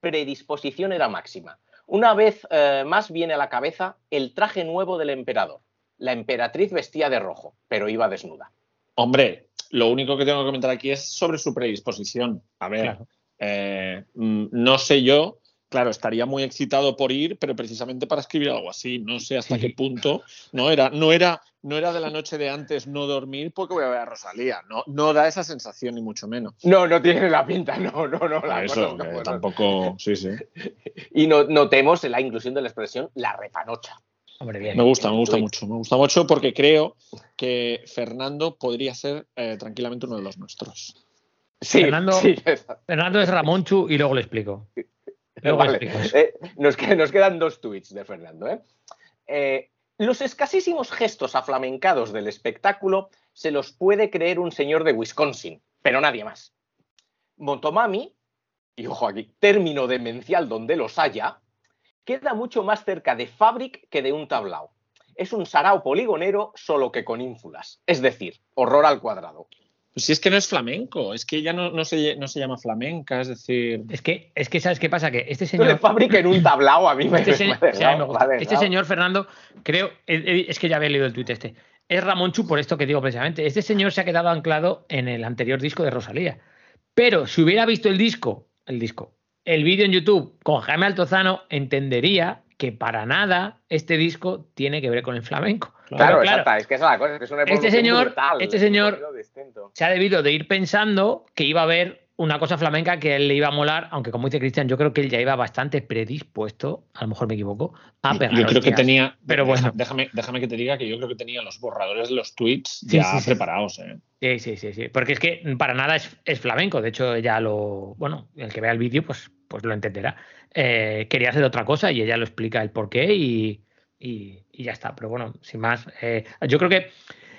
predisposición era máxima. Una vez eh, más viene a la cabeza el traje nuevo del emperador. La emperatriz vestía de rojo, pero iba desnuda. Hombre, lo único que tengo que comentar aquí es sobre su predisposición. A ver, Claro. eh, mm, no sé yo claro, estaría muy excitado por ir, pero precisamente para escribir algo así. No sé hasta qué punto. No era, no era, no era de la noche de antes no dormir porque voy a ver a Rosalía. No, no da esa sensación, ni mucho menos. No, no tiene la pinta, no, no, no. La eso, tampoco. Sí, sí. Y no, notemos la inclusión de la expresión la repanocha. Hombre, bien. Me gusta, me gusta mucho. Me gusta mucho porque creo que Fernando podría ser eh, tranquilamente uno de los nuestros. Sí, Fernando- sí, está- Fernando es Ramonchu y luego le explico. Luego Vale. le explico. Eh, nos, que- nos quedan dos tweets de Fernando. ¿eh? Eh, los escasísimos gestos aflamencados del espectáculo se los puede creer un señor de Wisconsin, pero nadie más. Motomami, y ojo aquí, término demencial donde los haya, queda mucho más cerca de Fabric que de un tablao. Es un sarao poligonero, solo que con ínfulas. Es decir, horror al cuadrado. Pues si es que no es flamenco, es que ella no, no, se, no se llama flamenca, es decir. Es que, es que, ¿sabes qué pasa? Que este señor. Fabric en un tablao a mí me, Este, se- me me gusta. Este señor, Fernando, creo, es que ya había leído el tuit este. Es Ramonchu por esto que digo precisamente. Este señor se ha quedado anclado en el anterior disco de Rosalía. Pero si hubiera visto el disco, el disco, el vídeo en YouTube con Jaime Altozano, entendería que para nada este disco tiene que ver con el flamenco. Claro, Pero exacta, es que esa es la cosa, es que es una Este señor- brutal, este señor- se ha debido de ir pensando que iba a haber una cosa flamenca que él le iba a molar, aunque como dice Cristian, yo creo que él ya iba bastante predispuesto, a lo mejor me equivoco, a pegar. yo creo que tenía. Pero bueno. Déjame, déjame que te diga que yo creo que tenía los borradores de los tweets Sí, ya sí, sí. preparados. ¿eh? Sí, sí, sí, sí. Porque es que para nada es, es flamenco. De hecho, ella lo. Bueno, el que vea el vídeo, pues, pues lo entenderá. Eh, quería hacer otra cosa y ella lo explica el porqué y, y, y ya está. Pero bueno, sin más. eh, yo creo que.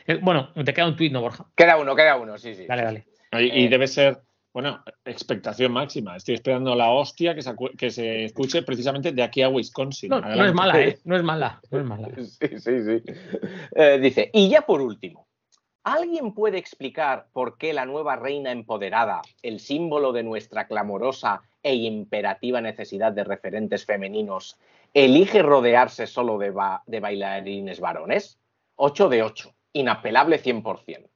eh, bueno, te queda un tuit, ¿no, Borja? Queda uno, queda uno, sí, sí. Dale, dale. Y, y debe ser, bueno, expectación máxima. Estoy esperando la hostia que se, que se escuche precisamente de aquí a Wisconsin. No, no es mala, ¿eh? No es mala. No es mala. Sí, sí, sí. Eh, dice, y ya por último, ¿alguien puede explicar por qué la nueva reina empoderada, el símbolo de nuestra clamorosa e imperativa necesidad de referentes femeninos, elige rodearse solo de, ba- de bailarines varones? 8 de 8, inapelable 100%.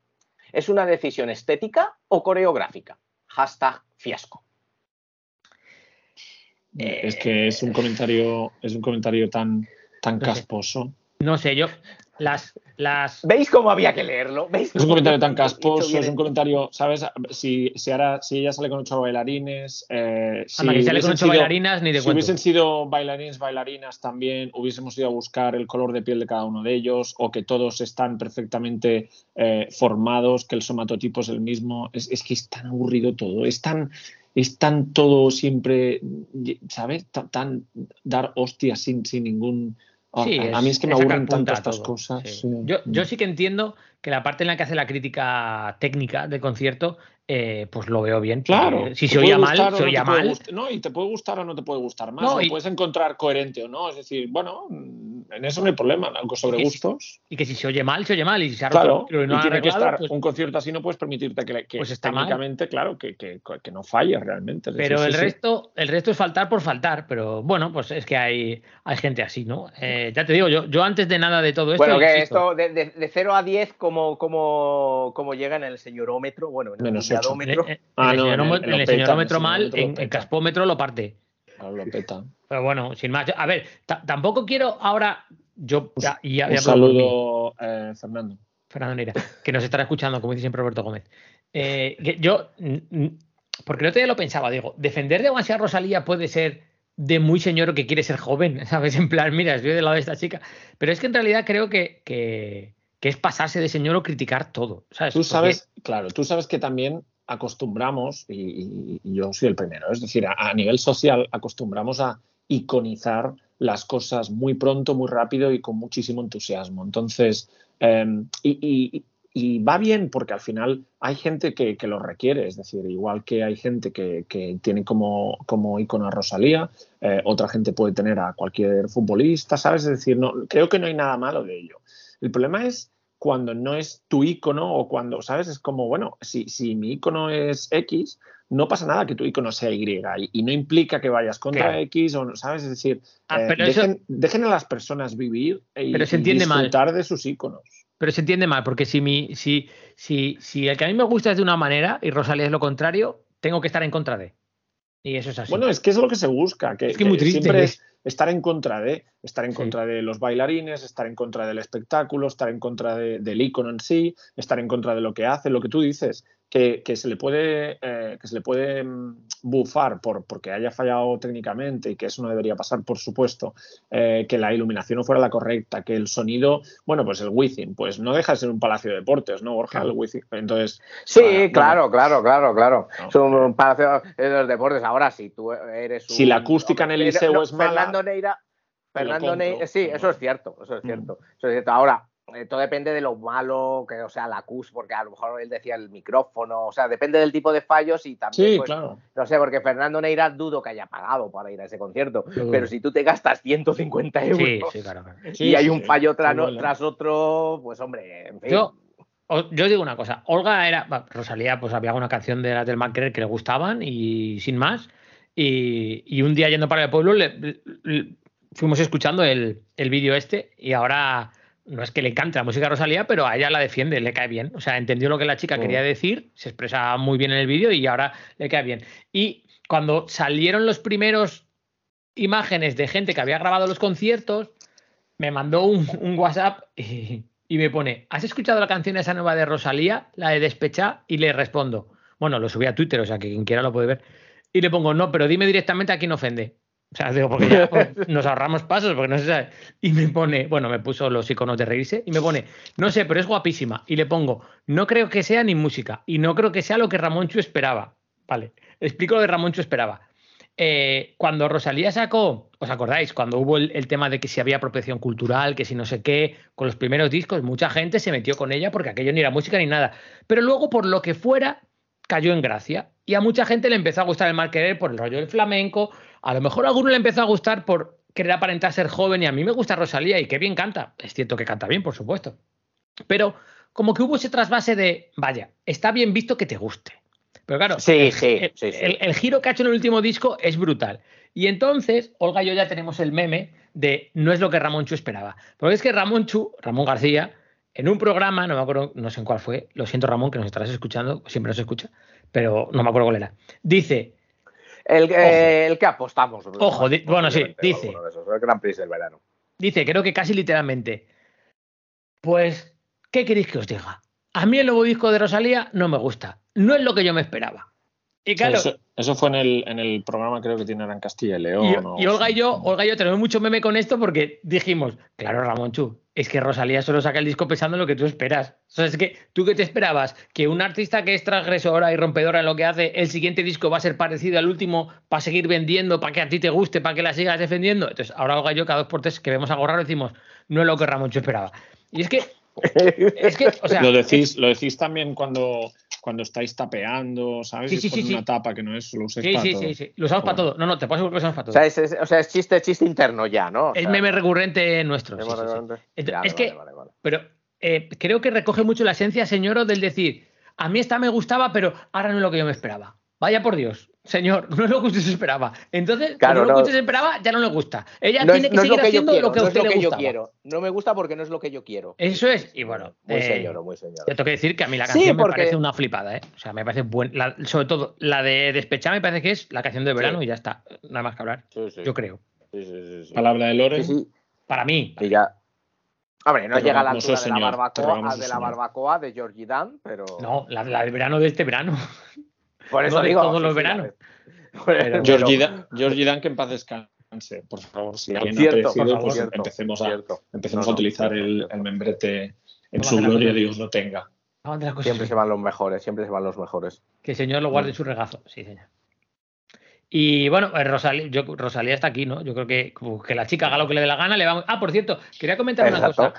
¿Es una decisión estética o coreográfica? Hashtag fiasco. Es que es un comentario, es un comentario tan, tan casposo. No sé, yo. Las. las ¿Veis cómo había que leerlo? ¿Veis Es un comentario tan casposo, es un comentario, ¿sabes? Si, si, ahora, si ella sale con ocho bailarines, eh, si, anda, que sale con hubiesen ocho sido- bailarinas, ni de si cuento. hubiesen sido bailarines, bailarinas también, hubiésemos ido a buscar el color de piel de cada uno de ellos, o que todos están perfectamente eh, formados, que el somatotipo es el mismo. Es, es que es tan aburrido todo, es tan, es tan todo siempre, ¿sabes? Tan, tan dar hostias sin, sin ningún. Sí, a, a mí es que me aburren tanto estas todo, cosas. sí. Yo, yo sí que entiendo que la parte en la que hace la crítica técnica del concierto, eh, pues lo veo bien. Claro. Si se oía mal, se oía mal. No, y te puede gustar o no te puede gustar más. No, y- puedes encontrar coherente o no. Es decir, bueno, mm, en eso no hay problema. Algo sobre Y sí. gustos. Y que si se oye mal, se oye mal. Y si se ha roto Claro, el micro y y no han tiene que estar pues- un concierto así, no puedes permitirte que, que Pues está mal. técnicamente, claro, que, que, que no falle realmente. Decir, Pero sí, el sí. resto, el resto es faltar por faltar. Pero bueno, pues es que hay, hay gente así, ¿no? Eh, ya te digo, yo, yo antes de nada de todo esto. Bueno, que esto de, de- de 0 a 10, ¿cómo, cómo, cómo llega en el señorómetro? Bueno, en el Menos ocho. pulsadómetro. eh, eh, Ah, en el no, en el- señorómetro- en en el en señorómetro mal, en el peta. caspómetro lo parte. Claro, lo peta. Pero bueno, sin más. A ver, ta- tampoco quiero ahora. Yo. ya- ya- Un saludo, eh, Fernando. Fernando Neira, que nos estará escuchando, como dice siempre Roberto Gómez. Eh, que yo, porque el otro día lo pensaba, digo, defender demasiado a Rosalía puede ser de muy señor que quiere ser joven, ¿sabes? En plan, mira, estoy del lado de esta chica. Pero es que en realidad creo que, que, que es pasarse de señor o criticar todo, ¿sabes? Tú Porque- sabes, claro, tú sabes que también acostumbramos, y, yo soy el primero, es decir, a, nivel social acostumbramos a iconizar las cosas muy pronto, muy rápido y con muchísimo entusiasmo. Entonces, eh, y, va bien porque al final hay gente que, lo requiere, es decir, igual que hay gente que, tiene como, como ícono a Rosalía, eh, otra gente puede tener a cualquier futbolista, ¿sabes? Es decir, no, creo que no hay nada malo de ello. El problema es cuando no es tu ícono o cuando, ¿sabes? Es como, bueno, si, si mi ícono es X, no pasa nada que tu ícono sea Y y, y no implica que vayas contra Claro. X o, ¿sabes? Es decir, Ah, eh, eso- dejen, dejen a las personas vivir y, Pero se y entiende mal. disfrutar de sus íconos. Pero se entiende mal, porque si, mi, si, si, si el que a mí me gusta es de una manera y Rosalía es lo contrario, tengo que estar en contra de. Y eso es así. Bueno, es que es lo que se busca, que, Es que muy que triste, siempre ¿eh? es estar en contra de, estar en Sí. contra de los bailarines, estar en contra del espectáculo, estar en contra de- del icono en sí, estar en contra de lo que hace, lo que tú dices, que, que se le puede, eh, que se le puede mm, bufar por, porque haya fallado técnicamente y que eso no debería pasar, por supuesto, eh, que la iluminación no fuera la correcta, que el sonido, bueno, pues el Wizzing, pues no deja de ser un palacio de deportes, ¿no, Borja? El Wizzing. Entonces, Sí, ah, bueno, claro, claro, claro, claro. No. Es un palacio de los deportes. Ahora, si tú eres un... Si la acústica en el Liceo es mala, Fernando Neira... Fernando compro. Neira... Sí, eso es cierto, eso es Mm. cierto. Eso es cierto. Ahora, todo depende de lo malo que o sea la acústica, porque a lo mejor él decía el micrófono, o sea, depende del tipo de fallos y también, sí, pues, claro. no sé, porque Fernando Neira dudo que haya pagado para ir a ese concierto, pero si tú te gastas 150 euros Sí, claro. y hay un fallo tra- ¿eh? tras otro, pues hombre, en fin. Yo, yo digo una cosa, Olga era, Rosalía, pues había una canción de las del Macrer que le gustaban y sin más. Y, y un día yendo para el pueblo le- le- le- fuimos escuchando el, el vídeo este y ahora no es que le encante la música de Rosalía, pero a ella la defiende, le cae bien. O sea, entendió lo que la chica Mm. quería decir, se expresa muy bien en el vídeo y ahora le cae bien. Y cuando salieron los primeros imágenes de gente que había grabado los conciertos, me mandó un, un WhatsApp y, y me pone, ¿has escuchado la canción esa nueva de Rosalía, la de Despechá? Y le respondo, bueno, lo subí a Twitter, o sea que quien quiera lo puede ver. Y le pongo, no, pero dime directamente a quién ofende. O sea, digo, porque ya nos ahorramos pasos, porque no se sabe. Y me pone, bueno, me puso los iconos de reírse y me pone, no sé, pero es guapísima. Y le pongo, no creo que sea ni música y no creo que sea lo que Ramonchu esperaba. Vale, explico lo de Ramonchu esperaba. Eh, cuando Rosalía sacó, ¿os acordáis? Cuando hubo el, el tema de que si había apropiación cultural, que si no sé qué, con los primeros discos, mucha gente se metió con ella porque aquello ni era música ni nada. Pero luego, por lo que fuera, cayó en gracia. Y a mucha gente le empezó a gustar el mal querer por el rollo del flamenco. A lo mejor a alguno le empezó a gustar por querer aparentar ser joven. Y a mí me gusta Rosalía y qué bien canta. Es cierto que canta bien, por supuesto. Pero como que hubo ese trasvase de, vaya, está bien visto que te guste. Pero claro, Sí, el, sí, el- sí, sí. el- el giro que ha hecho en el último disco es brutal. Y entonces, Olga y yo ya tenemos el meme de no es lo que Ramón Chu esperaba. Porque es que Ramón Chu, Ramón García, en un programa, no me acuerdo, no sé en cuál fue, lo siento Ramón, que nos estarás escuchando, siempre nos escucha, pero no me acuerdo cuál era. Dice, El, eh, el que apostamos. Ojo, di- bueno, sí, dice. alguno de esos, el Gran Prix del verano. dice, creo que casi literalmente, pues, ¿qué queréis que os diga? A mí el nuevo disco de Rosalía no me gusta, no es lo que yo me esperaba. Y claro, Eso, eso fue en el, en el programa, creo que tiene ahora en Castilla y León. Y, o- y Olga y yo, Olga y yo tenemos mucho meme con esto porque dijimos, claro, Ramón Chu, es que Rosalía solo saca el disco pensando en lo que tú esperas. O sea, es que tú que te esperabas que un artista que es transgresora y rompedora en lo que hace, el siguiente disco va a ser parecido al último para seguir vendiendo, para que a ti te guste, para que la sigas defendiendo. Entonces, ahora y yo cada dos por tres que vemos algo raro decimos, no es lo que Ramón Chu esperaba. Y es que, es que, o sea, lo, decís, lo decís también cuando, cuando estáis tapeando, ¿sabes? Sí, sí, sí, una tapa que no es, lo usáis sí, para sí, todo. sí, sí, lo usamos para todo. No, no, te puedo asegurar que lo usamos para O todo. sea, es, es- o sea, es chiste, chiste interno ya, ¿no? O es sea, meme recurrente nuestro. sí, meme sí, sí. recurrente. Entonces, Ya, es vale, que vale, vale. Pero eh, creo que recoge mucho la esencia, señor, del decir, a mí esta me gustaba, pero ahora no es lo que yo me esperaba. Vaya por Dios, señor, no es lo que usted se esperaba. Entonces, Claro, no es lo no. que usted se esperaba, ya no le gusta. Ella No tiene es, que no seguir lo que yo haciendo quiero, lo que a no es usted lo le que yo gustaba. quiero. No me gusta porque no es lo que yo quiero. Eso es, y bueno, Muy eh, señor, muy señor. te tengo que decir que a mí la Sí, canción me parece una flipada, ¿eh? O sea, me parece buena. sobre todo, la de Despechar me parece que es la canción de verano Sí. y ya está. Nada más que hablar, Sí, sí. yo creo. Sí, sí, sí, sí. Palabra de Loren. Sí, sí. Para mí. Y ya. Hombre, no llega a la altura de la señor, barbacoa, de la barbacoa de Georgie Dan, pero. No, la, la de verano de este verano. Por eso no digo. todos los veranos. Pero- Georgie, Dan, Georgie Dan, que en paz descanse, por favor. Si alguien Cierto, ha perecido, pues Cierto, empecemos a, empecemos No, a no, utilizar el, el membrete en su gloria, Dios lo tenga. Vamos Siempre se van los mejores, siempre se van los mejores. Que el señor lo guarde en su regazo. Sí, señor. Y bueno, eh, Rosalía, yo, Rosalía está aquí, ¿no? Yo creo que, que la chica haga lo que le dé la gana, le va. Ah, por cierto, quería comentar una cosa.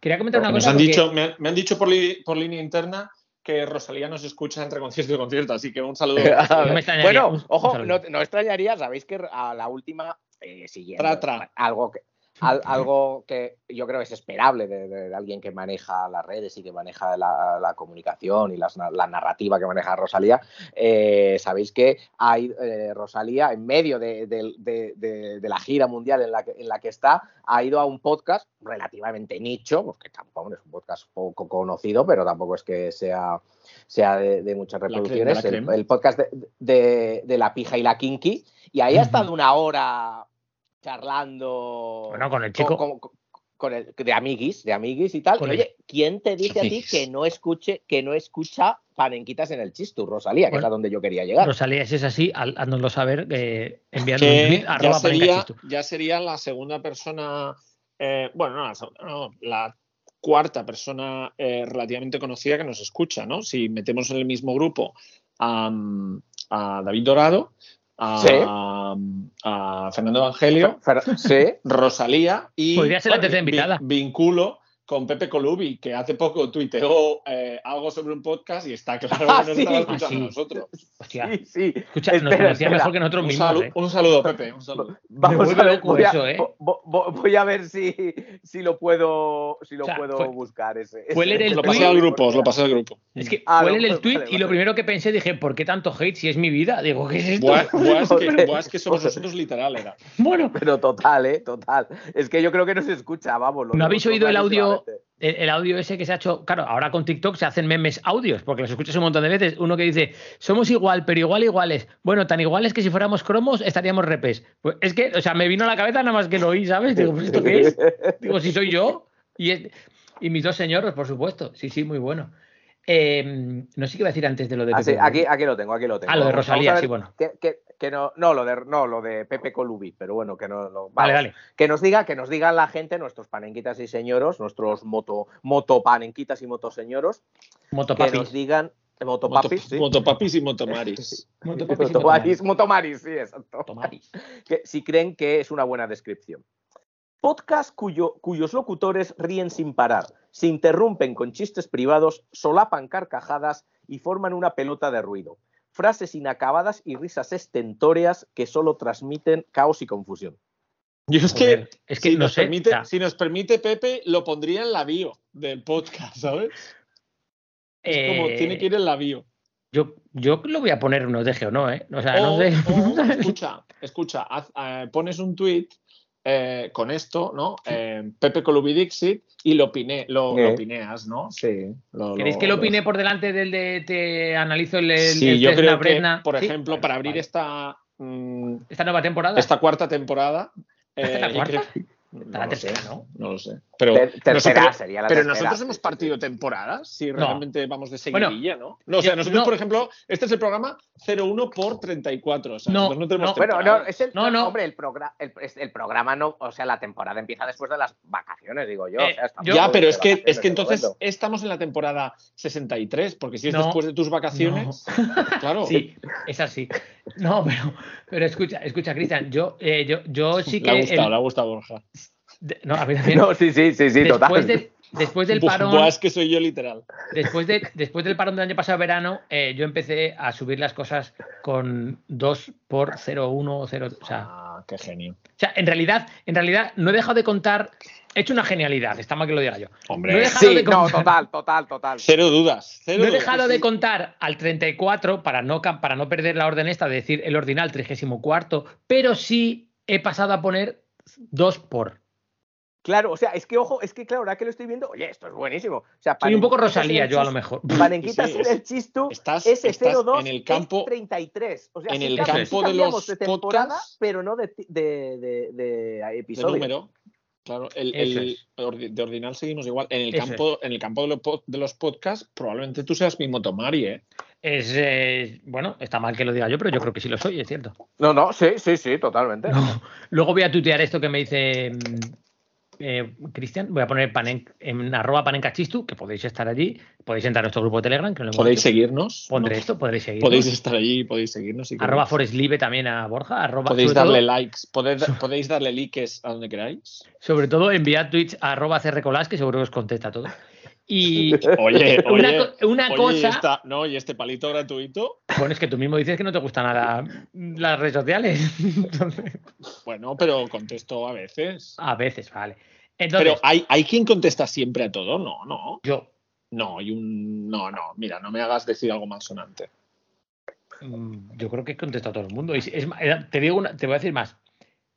Quería comentar una Nos cosa. han porque- dicho, me, han- me han dicho por, li- por línea interna que Rosalía nos escucha entre concierto y concierto, así que un saludo. No me bueno, ojo, no, no extrañaría, sabéis que a la última eh, siguiendo Tra, tra. algo que al- algo que yo creo es esperable de, de- de alguien que maneja las redes y que maneja la, la comunicación y las la, narrativa que maneja Rosalía. Eh, Sabéis que hay eh, Rosalía, en medio de, la gira mundial en la, que, en la que está, ha ido a un podcast relativamente nicho, porque tampoco es un podcast poco conocido, pero tampoco es que sea, sea de, de muchas reproducciones. el, podcast de, de- de La Pija y la Kinky. Y ahí ha estado una hora charlando. Bueno, con el chico. con- con- con el- de amiguis, de amiguis y tal. Y, oye, ¿quién te dice a ti que no escuche, que no escucha panenquitas en el chistu, Rosalía, que Bueno. es a donde yo quería llegar? Rosalía, si es así, haz- haznoslo saber eh, enviando un tweet ya arroba sería, panencachistu. ya sería la segunda persona, eh, bueno, no la, segunda, no, la cuarta persona eh, relativamente conocida que nos escucha, ¿no? Si metemos en el mismo grupo a, a David Dorado, a, Sí. a Fernando Evangelio, Fer- sí. Rosalía y Podría ser la tercera vi- invitada. vinculo con Pepe Colubi, que hace poco tuiteó eh, algo sobre un podcast y está claro Ah, que nos sí. estaba Ah, escuchando sí. a nosotros. Hostia, Sí, sí. escucha, nos Espera, conocía espera. mejor que nosotros Un, mismos. salu- eh. un saludo, Pepe. Un saludo. Vamos a ver, loco voy a, eso, ¿eh? vo- vo- voy a ver si, si lo puedo, si lo O sea, puedo fue- buscar ese. fue leer ese- el Lo pasé al grupo, os lo pasé al grupo. Es que Ah, fue no, leer el tweet vale, y lo primero que pensé dije, ¿por qué tanto hate si es mi vida? Digo, ¿qué es esto? Buah, buah, es que, buah, es que somos nosotros literal, era. Bueno, Pero total, ¿eh? Total. Es que yo creo que no se escucha, vamos. lo ¿No habéis oído el audio? El, el audio ese que se ha hecho, claro, ahora con TikTok se hacen memes audios, porque los escuchas un montón de veces. Uno que dice, somos igual, pero igual iguales. Bueno, tan iguales que si fuéramos cromos estaríamos repes. Pues es que, o sea, me vino a la cabeza nada más que lo oí, ¿sabes? Digo, ¿pues esto qué es? Digo, si soy yo. Y, es- y mis dos señores, por supuesto. Sí, sí, muy bueno. Eh, no sé qué iba a decir antes de lo de Ah, sí, Pepe aquí, aquí lo tengo, aquí lo tengo. Ah, lo de Rosalía, sí, bueno. Que, que- que no, no, lo de, no, lo de Pepe Colubi, pero bueno, que no. no- Vale, vamos. vale. Que nos diga, que nos digan la gente, nuestros panenquitas y señoros, nuestros moto, moto panenquitas y motoseñoros, que Motopapis. nos digan, Moto- motopapis, sí. Motopapis y motomaris. Motopapis y Motomaris, motomaris, sí, exacto. Motomaris. que si creen que es una buena descripción. Podcast cuyo- cuyos locutores ríen sin parar, se interrumpen con chistes privados, solapan carcajadas y forman una pelota de ruido. Frases inacabadas y risas estentóreas que solo transmiten caos y confusión. Yo es que, Joder, es que si, no nos sé, permite, o sea, si nos permite, Pepe, lo pondría en la bio del podcast, ¿sabes? Es como eh, tiene que ir en la bio. Yo, yo lo voy a poner, nos deje o no, ¿eh? O sea, no O- sé. o, escucha, escucha, haz- eh, pones un tweet eh, con esto, ¿no? Eh, Pepe Colubi Dixit y lo, pine, lo, Eh. lo pineas, ¿no? Sí. ¿Queréis que lo opine por delante del de te analizo el, el, Sí, el yo creo que, por ¿Sí? ejemplo, para abrir Vale. esta, mm, esta nueva temporada. esta cuarta temporada. ¿Esta es la eh, cuarta? creo- la no lo sé, tercera, ¿no? No lo sé. Pero, Ter- tercera no sé, pero- sería la pero tercera, nosotros hemos partido temporadas, si No. realmente vamos de Bueno, seguidilla, ¿no? No, o sea, nosotros, no. por ejemplo, este es el programa 01 por 34. O sea, No, nosotros no tenemos no. Bueno, no, temporadas. es el, No, no. hombre, el, progra- el, es- el programa no, o sea, la temporada empieza después de las vacaciones, digo yo. Eh, o sea, estamos yo- Ya, pero es que, es que entonces momento. estamos en la temporada 63, porque si es No. después de tus vacaciones, claro. Sí, es así. No, pero, pero escucha, escucha, Cristian, yo, eh, yo, yo sí Le ha que. gustado, el- le ha gustado Borja. de- no, a mí también. No, sí, sí, sí, sí, total. después, del, después del parón. Buah, es que soy yo literal. Después, de, después del parón del año pasado verano, eh, yo empecé a subir las cosas con 2 por 0,1, 0. O sea, Ah, qué genio. o sea, en realidad, en realidad no he dejado de contar. He hecho una genialidad, está mal que lo diga yo. Hombre, No he dejado Sí, de no, contar. total, total, total. cero dudas. Cero No he dudas. dejado de contar al 34 para no, para no perder la orden esta de decir el ordinal 34, pero sí he pasado a poner 2 por. Claro, o sea, es que ojo, es que claro, ahora que lo estoy viendo, oye, esto es buenísimo. O sea, Soy un poco Rosalía el yo a lo mejor. Panenquitas Sí, en es- el chistu, estás- ese estás 02 en el campo- es 33. O sea, en el campo de los de temporada, podcasts. pero no de, de, de, episodio. número. Claro, el, el- es. de ordinal seguimos igual. En el Eso campo, en el campo de, los de los podcasts, probablemente tú seas mi motomari, ¿eh? Es, eh, bueno, está mal que lo diga yo, pero yo creo que sí lo soy, es cierto. No, no, sí, sí, sí, totalmente. No. Luego voy a tuitear esto que me dice mm, eh, Cristian. Voy a poner panen, en arroba panencachistu, que podéis estar allí. Podéis entrar a nuestro grupo de Telegram, que lo hemos Podéis seguirnos. Pondré ¿no? esto, podréis seguir. Podéis estar allí, podéis seguirnos. si Arroba queréis. Forestlive también a Borja. Arroba, Podéis todo- darle likes, podéis, podéis darle likes a donde queráis. Sobre todo enviad tweets a arroba crcolás, que seguro que os contesta todo. Y Oye, una, oye, co- una oye, cosa. ¿y esta- no, y este palito gratuito, Bueno, es que tú mismo dices que no te gusta nada las redes sociales. Entonces, bueno, pero contesto a veces. a veces, vale. Entonces, Pero hay, hay quien contesta siempre a todo, no, no. yo, No, hay un. No, no, mira, no me hagas decir algo malsonante. mm, yo creo que contesto a todo el mundo. Es más, eh, te digo una, te voy a decir más.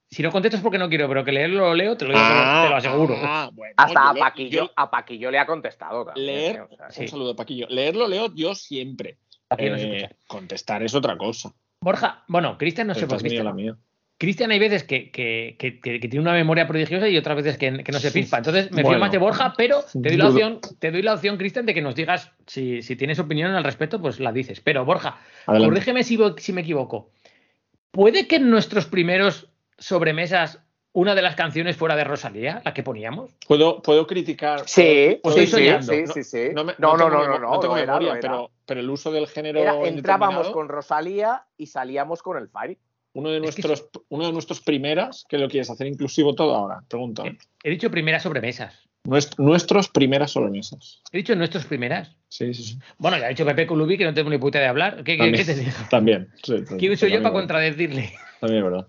Si no contesto es porque no quiero, pero que leerlo lo leo, te lo, digo, te lo- te lo aseguro. ah, bueno, Hasta yo a Paquillo, yo- a Paquillo le ha contestado también. Leer, ¿eh? O sea, Sí. un saludo, Paquillo. Leerlo leo yo siempre. No Eh, contestar es otra cosa. Borja, bueno, Cristian no sé por Cristian. Cristian hay veces que, que- que- que- que tiene una memoria prodigiosa y otras veces que, que no se pispa. Entonces me fío Bueno. más de Borja, pero te doy la opción, te doy la opción, Cristian, de que nos digas si, si tienes opinión al respecto, pues la dices. Pero Borja, Adelante. corrígeme si, me equivoco. ¿Puede que en nuestros primeros sobremesas una de las canciones fuera de Rosalía, la que poníamos? ¿Puedo, puedo criticar. Sí, Pues sí, soñando. sí, sí, sí. No, me- No, no, no, no, no, tengo era, memoria, era. pero, pero el uso del género. Era- entrábamos con Rosalía y salíamos con el Fari. Uno de Es que nuestros, uno de nuestros primeras, que lo quieres hacer inclusivo todo ahora, pregunta. He dicho primeras sobremesas. Nuest- nuestros primeras sobremesas. He dicho nuestros primeras. Sí, sí, sí. Bueno, ya ha dicho Pepe Colubi que no tengo ni puta de hablar. ¿Qué, qué- También. qué te digo? También. sí, sí, ¿Quién soy yo también para contradecirle? También es verdad.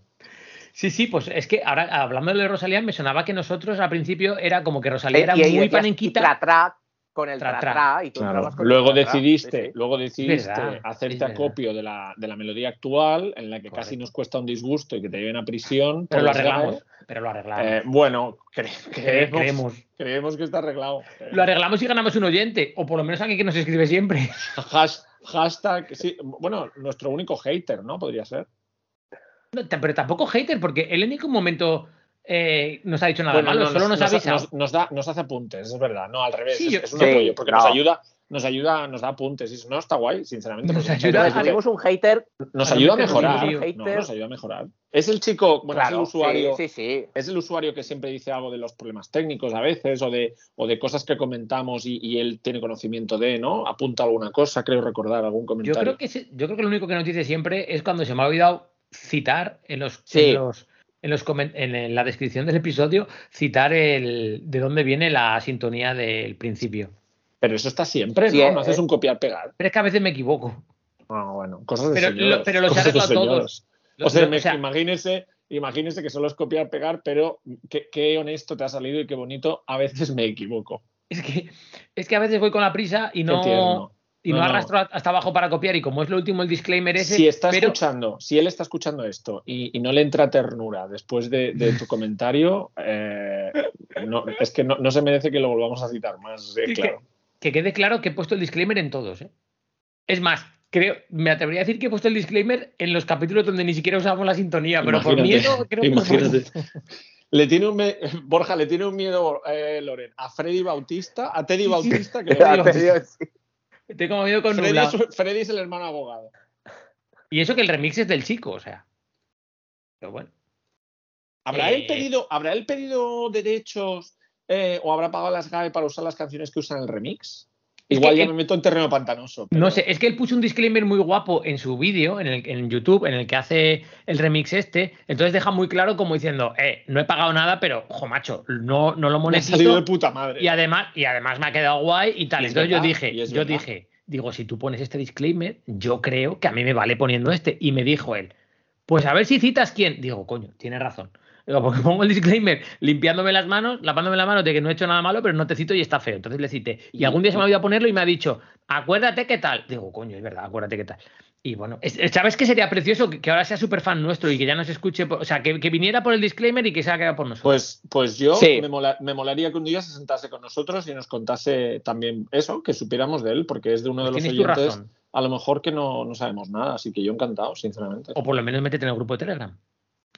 Sí, sí, pues es que ahora hablando de Rosalía me sonaba que nosotros al principio era como que Rosalía era y muy panenquita. y tra, tra, con el Tra, tra, y tú Claro. con Luego decidiste, sí. luego decidiste verdad, hacerte acopio de la, de la melodía actual, en la que casi nos cuesta un disgusto y que te lleven a prisión. pero lo arreglamos. Pero lo arreglamos. Eh, bueno, cre- Cre- creemos, creemos. creemos que está arreglado. Eh, Lo arreglamos y ganamos un oyente. O por lo menos alguien que nos escribe siempre. hash- hashtag, sí, bueno, nuestro único hater, ¿no? Podría ser. No, pero tampoco hater, porque él en ningún momento eh, nos ha dicho nada Bueno, malo, no, solo nos, ha avisado. nos, nos da, nos hace apuntes, es verdad. No, al revés. Sí, es, yo- es un Sí, apoyo, porque no. nos ayuda, nos ayuda, nos da apuntes. Y no está guay, sinceramente. Nos ayuda Tenemos un hater. nos ayuda a mejorar. No, nos ayuda a mejorar. Es el chico, bueno, claro, es el usuario. Sí, sí, sí. Es el usuario que siempre dice algo de los problemas técnicos a veces o de, o de cosas que comentamos y, y él tiene conocimiento de, ¿no? Apunta alguna cosa, creo recordar algún Yo comentario. creo, que yo creo que lo único que nos dice siempre es cuando se me ha olvidado citar en los, Sí. en los, en los comen- en la descripción del episodio, citar el de dónde viene la sintonía del principio. Pero eso está siempre, Sí, ¿no? eh, No haces un copiar-pegar. Pero es que a veces me equivoco. Ah, bueno, cosas de Pero señores, lo- pero los cosas de arreglo todos. O sea, lo- me- o sea, imagínese, imagínese que solo es copiar-pegar, pero qué, qué honesto te ha salido y qué bonito. A veces me equivoco. es, que, es que a veces voy con la prisa y no. Y no, No, arrastro hasta abajo para copiar. Y como es lo último el disclaimer ese, Si está pero escuchando, si él está escuchando esto y, y no le entra ternura después de, de tu comentario, eh, no, es que no, no se merece que lo volvamos a citar más, eh, que- claro. que quede claro que he puesto el disclaimer en todos. ¿eh? Es más, creo, me atrevería a decir que he puesto el disclaimer en los capítulos donde ni siquiera usamos la sintonía, pero por miedo creo que imagínate. Le tiene un me- Borja, le tiene un miedo, eh, Loren, a Freddy Bautista, a Teddy Sí, sí. Bautista, que digo, sí. Tengo como miedo con Freddy, es, Freddy es el hermano abogado. Y eso que el remix es del chico, o sea. Pero bueno. ¿Habrá, Eh, él pedido, ¿Habrá él pedido derechos eh, o habrá pagado las GAE para usar las canciones que usan el remix? Igual que ya me meto en terreno pantanoso. pero- No sé, es que él puso un disclaimer muy guapo en su vídeo, en, el- en YouTube, en el que hace el remix este. Entonces deja muy claro como diciendo, eh, no he pagado nada, pero, ojo, macho, no, no lo Me ha salido de monetizo. puta madre. Y además, y además me ha quedado guay y tal. Y Entonces verdad, yo dije, yo verdad. dije, digo, si tú pones este disclaimer, yo creo que a mí me vale poniendo este. Y me dijo él, pues a ver si citas quién. Digo, coño, tiene razón. Digo, porque pongo el disclaimer limpiándome las manos, lavándome la mano de que no he hecho nada malo, pero no te cito y está feo. Entonces le cité. Y algún día se me ha olvidado ponerlo y me ha dicho, acuérdate qué tal. Digo, coño, es verdad, acuérdate qué tal. Y bueno, es- ¿sabes qué sería precioso? Que, que ahora sea súper fan nuestro y que ya nos escuche, por- o sea, que, que viniera por el disclaimer y que se haya quedado por nosotros. Pues, pues yo Sí. me, mola- me molaría que un día se sentase con nosotros y nos contase también eso, que supiéramos de él, porque es de uno de los Pues Tienes tu oyentes, razón. a lo mejor que no, no sabemos nada, así que yo encantado, sinceramente. O por lo menos métete en el grupo de Telegram.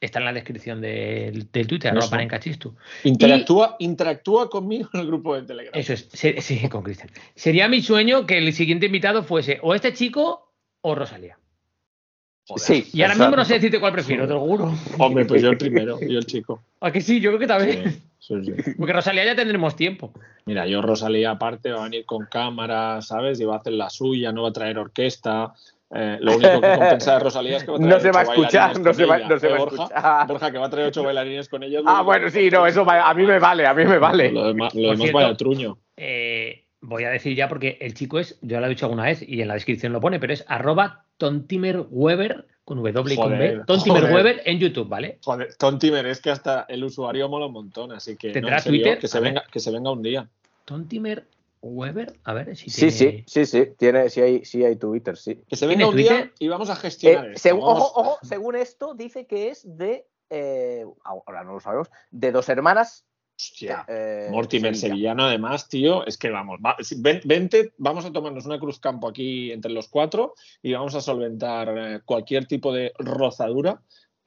Está en la descripción del, del Twitter, Eso. arroba panencachistu. Interactúa, interactúa conmigo en el grupo de Telegram. Eso es, se- sí, con Cristian. Sería mi sueño que el siguiente invitado fuese o este chico o Rosalía. Sí, Y ahora mismo no sé decirte cuál prefiero, te lo juro. Hombre, pues yo el primero, yo el chico. ¿A que sí? Yo creo que también. Sí, sí, sí. Porque Rosalía ya tendremos tiempo. Mira, yo Rosalía aparte va a venir con cámara, ¿sabes? Y va a hacer la suya, no va a traer orquesta. Eh, lo único que compensa de Rosalía es que va a traer No se va a escuchar, no se va, no se ¿Eh, va a Borja? escuchar. Borja, que va a traer ocho bailarines con ella. Ah, bueno, sí, no, eso va- a mí me vale, a mí me vale. Lo demás, lo demás cierto, vaya truño. Eh, voy a decir ya porque el chico es, yo lo he dicho alguna vez y en la descripción lo pone, pero es arroba tontimerweber con W y con B. Tontimerweber en YouTube, ¿vale? Joder, Tontimer, es que hasta el usuario mola un montón, así que no, ¿Tendrá en serio, Twitter? que se venga, que se venga un día. Tontimerweber, a ver si Sí, tiene- sí, sí, sí. Tiene, sí, hay, sí hay Twitter, sí. Que se ¿Tiene venga un día Twitter? y vamos a gestionar Eh, esto. segu- vamos- ojo, ojo, según esto, dice que es de. eh, ahora no lo sabemos. De dos hermanas. Hostia. eh, Mortimer Sevilla. Sevillano, además, tío, es que vamos, va- si- ven- vente, vamos a tomarnos una cruz campo aquí entre los cuatro y vamos a solventar cualquier tipo de rozadura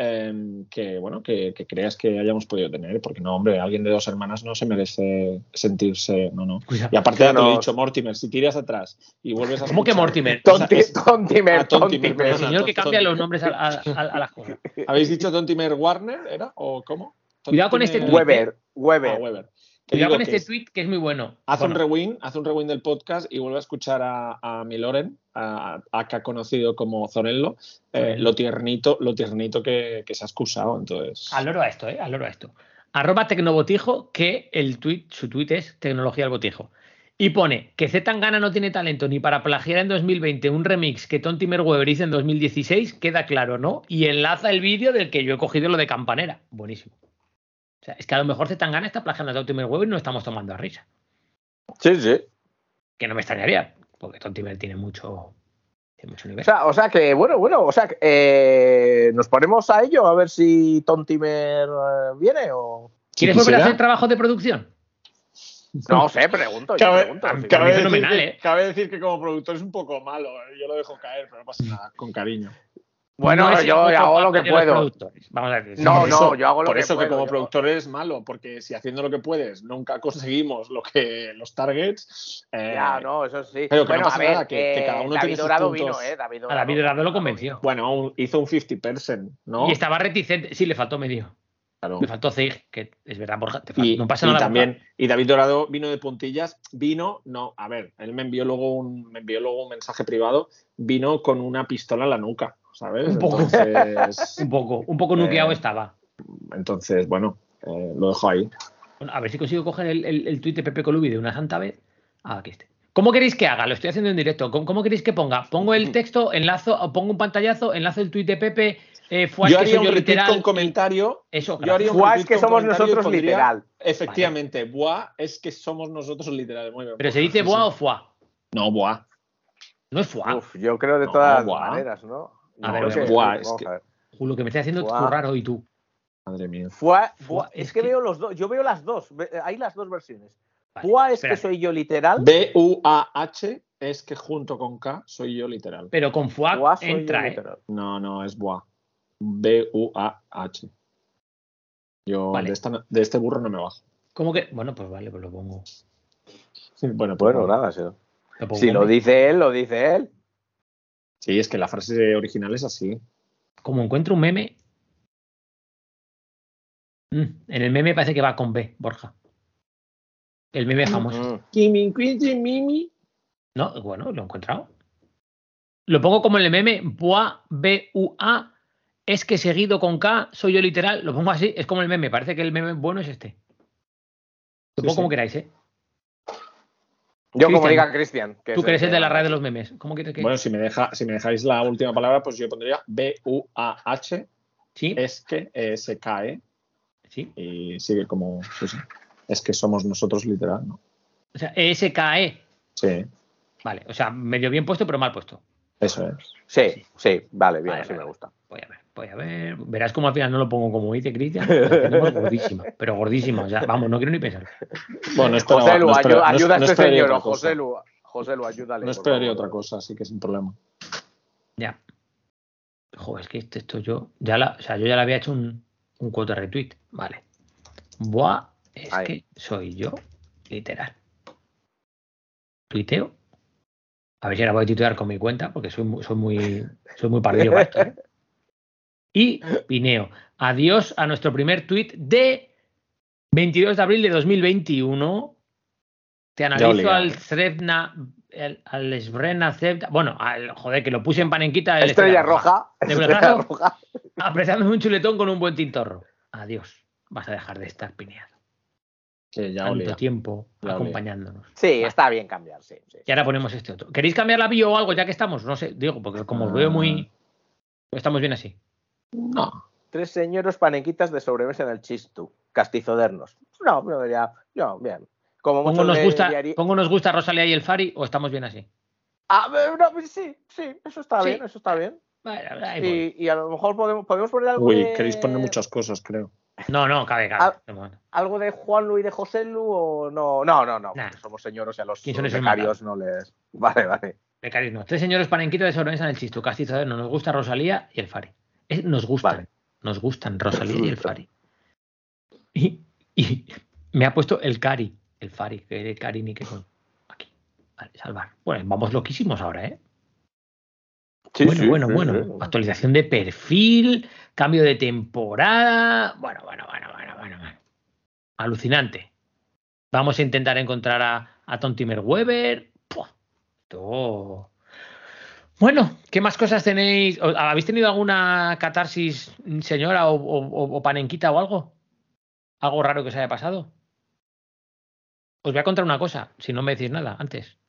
eh, que, bueno, que, que creas que hayamos podido tener, porque no, hombre, alguien de dos hermanas no se merece sentirse, no, no. Cuidado. Y aparte ya te lo he dicho, Mortimer, si tiras atrás y vuelves a ¿Cómo que Mortimer? O sea, Tonti- es- Tontimer, Ah, Tontimer, Tontimer. El señor que cambia los nombres a, a- a- a las cosas. ¿Habéis dicho Tontimer Warner, era? ¿O cómo? Cuidado con este Weber, Weber. Ah, Weber. Cuidado digo que este es- tweet que es muy bueno. Haz un rewind, haz un rewind del podcast y vuelve a escuchar a, a mi Loren, a, a que ha conocido como Zorello, eh, lo tiernito, lo tiernito que, que se ha excusado. Entonces, al loro a esto, ¿eh? Al loro a esto. Arroba Tecnobotijo, que el tweet, su tweet es Tecnología al Botijo. Y pone que Z Tangana no tiene talento ni para plagiar en 2020 un remix que Tonti Merweber hizo en 2016, queda claro, ¿no? Y enlaza el vídeo del que yo he cogido lo de Campanera. Buenísimo. O sea, es que a lo mejor Z Tangana está plagiando a Tonti Merweber y no estamos tomando a risa. Sí, sí. Que no me extrañaría, porque Tonti Mer tiene mucho, tiene mucho nivel. O sea, o sea que, bueno, bueno, o sea, que, eh, nos ponemos a ello a ver si Tontimer eh, viene o. ¿Quieres volver a hacer trabajo de producción? No sé, pregunto. yo Cabe, pregunto, sí. cabe mí decir fenomenal, que, ¿eh? cabe decir que como productor es un poco malo. ¿eh? Yo lo dejo caer, pero no pasa nada, con cariño. Bueno, No yo hago lo que puedo. Vamos a decir. No, Por no, eso- yo hago lo por que eso puedo, que como yo- productor es malo, porque si haciendo lo que puedes nunca conseguimos lo que los targets. eh, Ya, no, eso sí. pero que no bueno, pasa a ver, nada, que- que cada uno David tiene sus Dorado puntos. vino, ¿eh? David A David Dorado lo convenció. Bueno, un- hizo un 50%, ¿no? Y estaba reticente. Sí, le faltó medio. Claro. Le faltó Zig, que es verdad, Borja. te Y, no pasa y nada. también, y David Dorado vino de puntillas, vino, no, a ver, él me envió luego un, me envió luego un mensaje privado, vino con una pistola en la nuca, ¿sabes? Un poco. Entonces, Un poco, un poco nuqueado Eh, estaba. entonces, bueno, eh, lo dejo ahí. Bueno, a ver si consigo coger el, el, el tuit de Pepe Colubi de una santa vez. Ah, aquí esté. ¿Cómo queréis que haga? Lo estoy haciendo en directo. ¿Cómo, cómo queréis que ponga? ¿Pongo el texto, enlazo, o pongo un pantallazo, enlazo el tuit de Pepe? Eh, fue yo que haría soy un literal. con comentario. Eso, Yo haría un Buah, es que somos nosotros pondría, literal. Efectivamente, buah, es que somos nosotros literal. Muy bien, Pero se Borja, dice sí, sí. o fuá. No, buah. No es fuá. Uf, yo creo de No, todas buah. maneras, ¿no? A ver, vamos. Buah, es que-. Lo que me estoy haciendo currar hoy tú. Madre mía. Fuá- Fuá, buah, es, es que, que- veo los dos, yo veo las dos, hay las dos versiones. Vale, Buah es espera. que soy yo literal. B-U-A-H es que junto con K soy yo literal. Pero con fuá entra, ¿eh? No, no, es buah. B-U-A-H. Yo Vale. de, esta- de este burro no me bajo. ¿Cómo que? Bueno, pues vale, pues lo pongo. Bueno, pues Bueno, nada. nada, sí. Si lo dice él, lo dice él. Sí, es que la frase original es así. Como encuentro un meme. Mm, en el meme parece que va con B, Borja. El meme famoso. Kimi, Mimi. No, bueno, lo he encontrado. Lo pongo como en el meme, Boa, B-U-A, es que seguido con K, soy yo literal, lo pongo así, es como el meme, parece que el meme bueno es este. Lo Sí, pongo sí. como queráis, ¿eh? Yo como diga Cristian. que Tú es que eres el de la que- red de los memes. ¿Cómo quieres que.? Bueno, si me, deja, si me dejáis la última palabra, pues yo pondría B-U-A-H. sí, Es que eh, se cae sí. y sigue como. sí, sí. Es que somos nosotros literal, ¿no? O sea, E-S-K-E. Sí, Vale, o sea, medio bien puesto, pero mal puesto. eso es. Sí, sí, vale, bien, Vale, así vale. me gusta. Voy a ver, voy a ver. Verás como al final no lo pongo como dice Cristian. Tenemos pero gordísima. O sea, vamos, no quiero ni pensar. Bueno, no esperaba- José Lu, no ayuda a este señor. José Lu, José Lu, ayúdale. No esperaría otra cosa, así que sin problema. Ya. Joder, es que esto, esto yo. Ya la, o sea, yo ya le había hecho un, un quote retweet. Vale. Buah, es Ahí. que soy yo, literal. Tuiteo. A ver si ahora voy a tuitear con mi cuenta, porque soy, muy- soy muy, soy muy pardillo para esto, ¿eh? Y pineo. Adiós a nuestro primer tweet de 22 de abril de 2021. Te analizo al Zrebna, el- al Sbrena Zebda. Bueno, al, joder, que lo puse en panenquita. el Estrella Estrella roja. ¿De Estrella roja. Apretándome un chuletón con un buen tintorro. Adiós. Vas a dejar de estar pineado. Que ya tanto olía. tiempo Ya olía. acompañándonos. Sí, está bien cambiar, sí. sí, sí. Y ahora ponemos este otro. ¿Queréis cambiar la bio o algo ya que estamos? No sé, digo, porque como os veo muy. Estamos bien así. No. Tres señoros panenquitas de sobremesa en el chistu. Castizodernos. No, pero ya, no, bien. Como ¿Pongo mucho nos, de gusta, diari- ¿Pongo nos gusta Rosalía y el Fari o estamos bien así? Ah, no, sí, sí, eso está Sí. bien, eso está bien. Vale. Y, y a lo mejor podemos, podemos poner algo Uy, de... queréis poner muchas cosas, creo. No, no, cabe, cabe. ¿Algo de Juan Lu y de José Lu o no? No, no, no, Nah. somos señoros y a los ¿Quién son esos becarios no les... Vale, vale. Becarios no. Tres señores panenquitos de sobremesa en el chisto. Castizo no nos gusta Rosalía y el Fari. Nos gustan. Vale. Nos gustan Rosalía y el Fari. Y, y me ha puesto el Cari. El Fari, que el Cari ni qué coño. Aquí. Vale, salvar. Bueno, vamos loquísimos ahora, ¿eh? Sí, bueno, sí, bueno, sí, bueno. Actualización de perfil, cambio de temporada. Bueno, bueno, bueno, bueno, bueno. bueno. Alucinante. Vamos a intentar encontrar a, a Tontimer Weber. Puah, todo. Bueno, ¿qué más cosas tenéis? ¿O- ¿Habéis tenido alguna catarsis, señora, o, o- o panenquita o algo? ¿Algo raro que os haya pasado? Os voy a contar una cosa, si no me decís nada antes.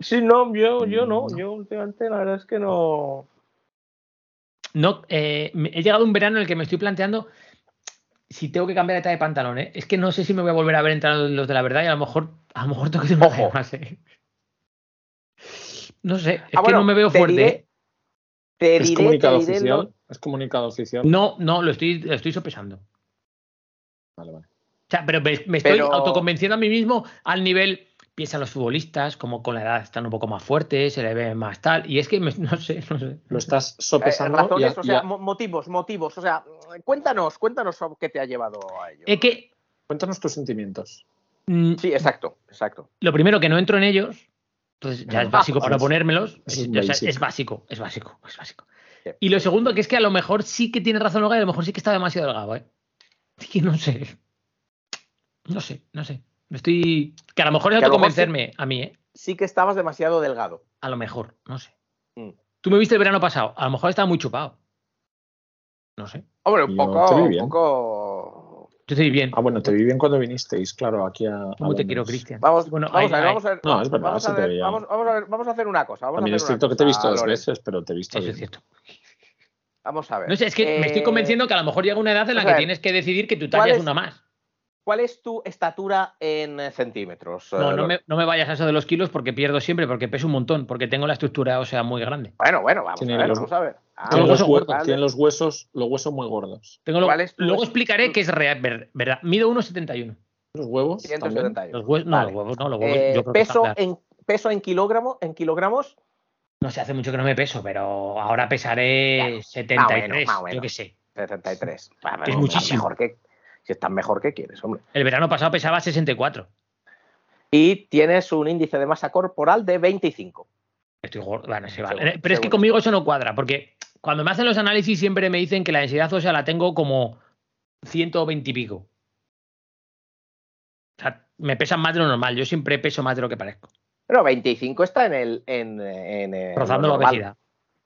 Sí, no, yo, yo no. No. Yo últimamente la verdad es que no... No, eh, he llegado a un verano en el que me estoy planteando si tengo que cambiar de talla de pantalón. ¿eh? Es que no sé si me voy a volver a ver entrar los de la verdad y a lo mejor, a lo mejor tengo que tener Ojo. más. ¿eh? No sé, es Ah, que bueno, no me veo te fuerte. diré- ¿eh? Te ¿Es diré, comunicado te diré oficial? lo- ¿Es comunicado oficial? No, no, lo estoy, lo estoy sopesando. Vale, vale. O sea, pero me, me estoy Pero- autoconvenciendo a mí mismo al nivel. Piensan los futbolistas, como con la edad están un poco más fuertes, se le ve más tal. Y es que me- no sé, no sé. Lo estás eh, sopesando razones, y a- o sea, motivos, motivos. O sea, cuéntanos, cuéntanos qué te ha llevado a ello. Es que Cuéntanos tus sentimientos. mm, Sí, exacto, exacto. lo primero que no entro en ellos, entonces ya es básico para ponérmelos. Es, es básico, es básico, es básico. Sí. Y lo segundo, que es que a lo mejor sí que tiene razón Olga y a lo mejor sí que está demasiado delgado, ¿eh? Que no sé. No sé, no sé. Me estoy. Que a lo mejor es autoconvencerme a mí, ¿eh? Sí que estabas demasiado delgado. A lo mejor, no sé. Mm. Tú me viste el verano pasado, a lo mejor estaba muy chupado. No sé. Hombre, un poco, un poco. Yo estoy bien. Ah, bueno, te vi bien cuando vinisteis, claro, aquí a. a ¿Cómo te quiero. Cristian? Vamos, Bueno, vamos a ver, vamos a ver. No, es verdad, vamos, a te ver, vamos, vamos a ver, vamos a hacer una cosa. Vamos También a es hacer cierto que te he visto dos veces, pero te he visto Eso bien. es cierto. Vamos a ver. No sé, es que me estoy Eh, convenciendo que a lo mejor llega una edad en la o que sea, tienes que decidir que tu ¿cuál talla es es- una más. ¿Cuál es tu estatura en centímetros? No, eh, no me, no me vayas a eso de los kilos porque pierdo siempre, porque peso un montón, porque tengo la estructura ósea muy grande. Bueno, bueno, vamos a ver, los- vamos a ver. Ah, Tienen los, son hue- gordos. tienen los huesos, los huesos muy gordos. Tengo lo- ¿Cuál es luego explicaré que es real, ver- verdad. Mido 1,71. Los huevos. también. 171. Los huevos, no, Vale. los huevos no, los huevos. Eh, yo creo que peso, están- en, peso en kilogramo, en kilogramos, No sé, hace mucho que no me peso, pero ahora pesaré Claro, 73, más o menos, más o yo qué sé. 73. Bueno, Que es muchísimo. Mejor que, si estás mejor que quieres, hombre. El verano pasado pesaba 64. Y tienes un índice de masa corporal de 25. Estoy gordo. Bueno, sí, vale. Pero es que conmigo eso no cuadra, porque cuando me hacen los análisis siempre me dicen que la densidad ósea la tengo como 120 y pico. O sea, me pesan más de lo normal. Yo siempre peso más de lo que parezco. Pero 25 está en el. En, en, en Rozando la obesidad.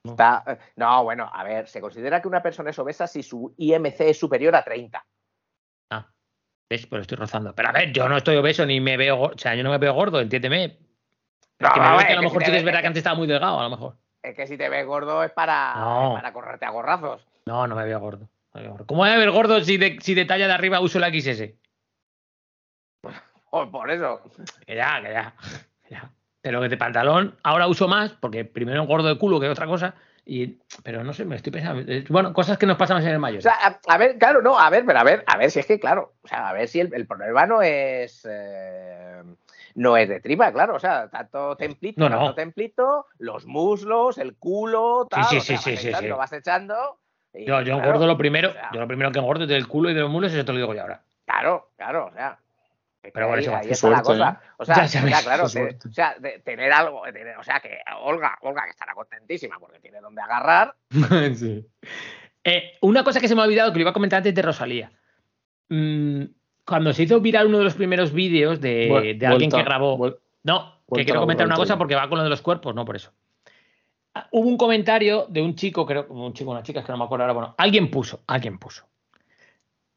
Está- eh, no, bueno, a ver, se considera que una persona es obesa si su IMC es superior a 30. Ah, ¿ves? Pues estoy rozando. Pero a ver, yo no estoy obeso ni me veo. O sea, yo no me veo gordo, entiéndeme. No, que me a veo ver, que a lo mejor sí que es ve- verdad que antes estaba muy delgado, a lo mejor. Es que si te ves gordo es para, No. para correrte a gorrazos. No, no me veo gordo. no me veo gordo. ¿Cómo voy a ver gordo si de, si de talla de arriba uso la XS? Oh, por eso. Que ya, que ya. ya. Pero que de pantalón ahora uso más, porque primero engordo de culo que otra cosa. Y, pero no sé, me estoy pensando. eh, Bueno, cosas que nos pasan en el mayor. O sea, a, a ver, claro, no, a ver, pero a ver, a ver si es que, claro, o sea, a ver si el, el problema no es. eh, no es de tripa, claro, o sea, tanto templito, No, no. tanto templito, los muslos, el culo, tal, sí, o sea, sí, vas sí, sí, echando, sí. vas echando. y, yo, yo claro, engordo lo primero, o sea, yo lo primero que engordo es del culo y de los mulos, eso te lo digo yo ahora. Claro, claro, o sea. Pero bueno, ahí, ahí está la cosa. ¿eh? O sea, Ya o sea, sabes, claro, te- o sea, de- tener algo, de tener- o sea, que Olga, Olga que estará contentísima porque tiene donde agarrar. Sí. Eh, una cosa que se me ha olvidado, que lo iba a comentar antes de Rosalía. Mm, cuando se hizo viral uno de los primeros vídeos de, alguien vuelta- que grabó. No, que vuelta quiero a la comentar una cosa porque va con lo de los cuerpos, no por eso. Ah, Hubo un comentario de un chico, creo, un chico, una chica, es que no me acuerdo ahora. Bueno, alguien puso, alguien puso.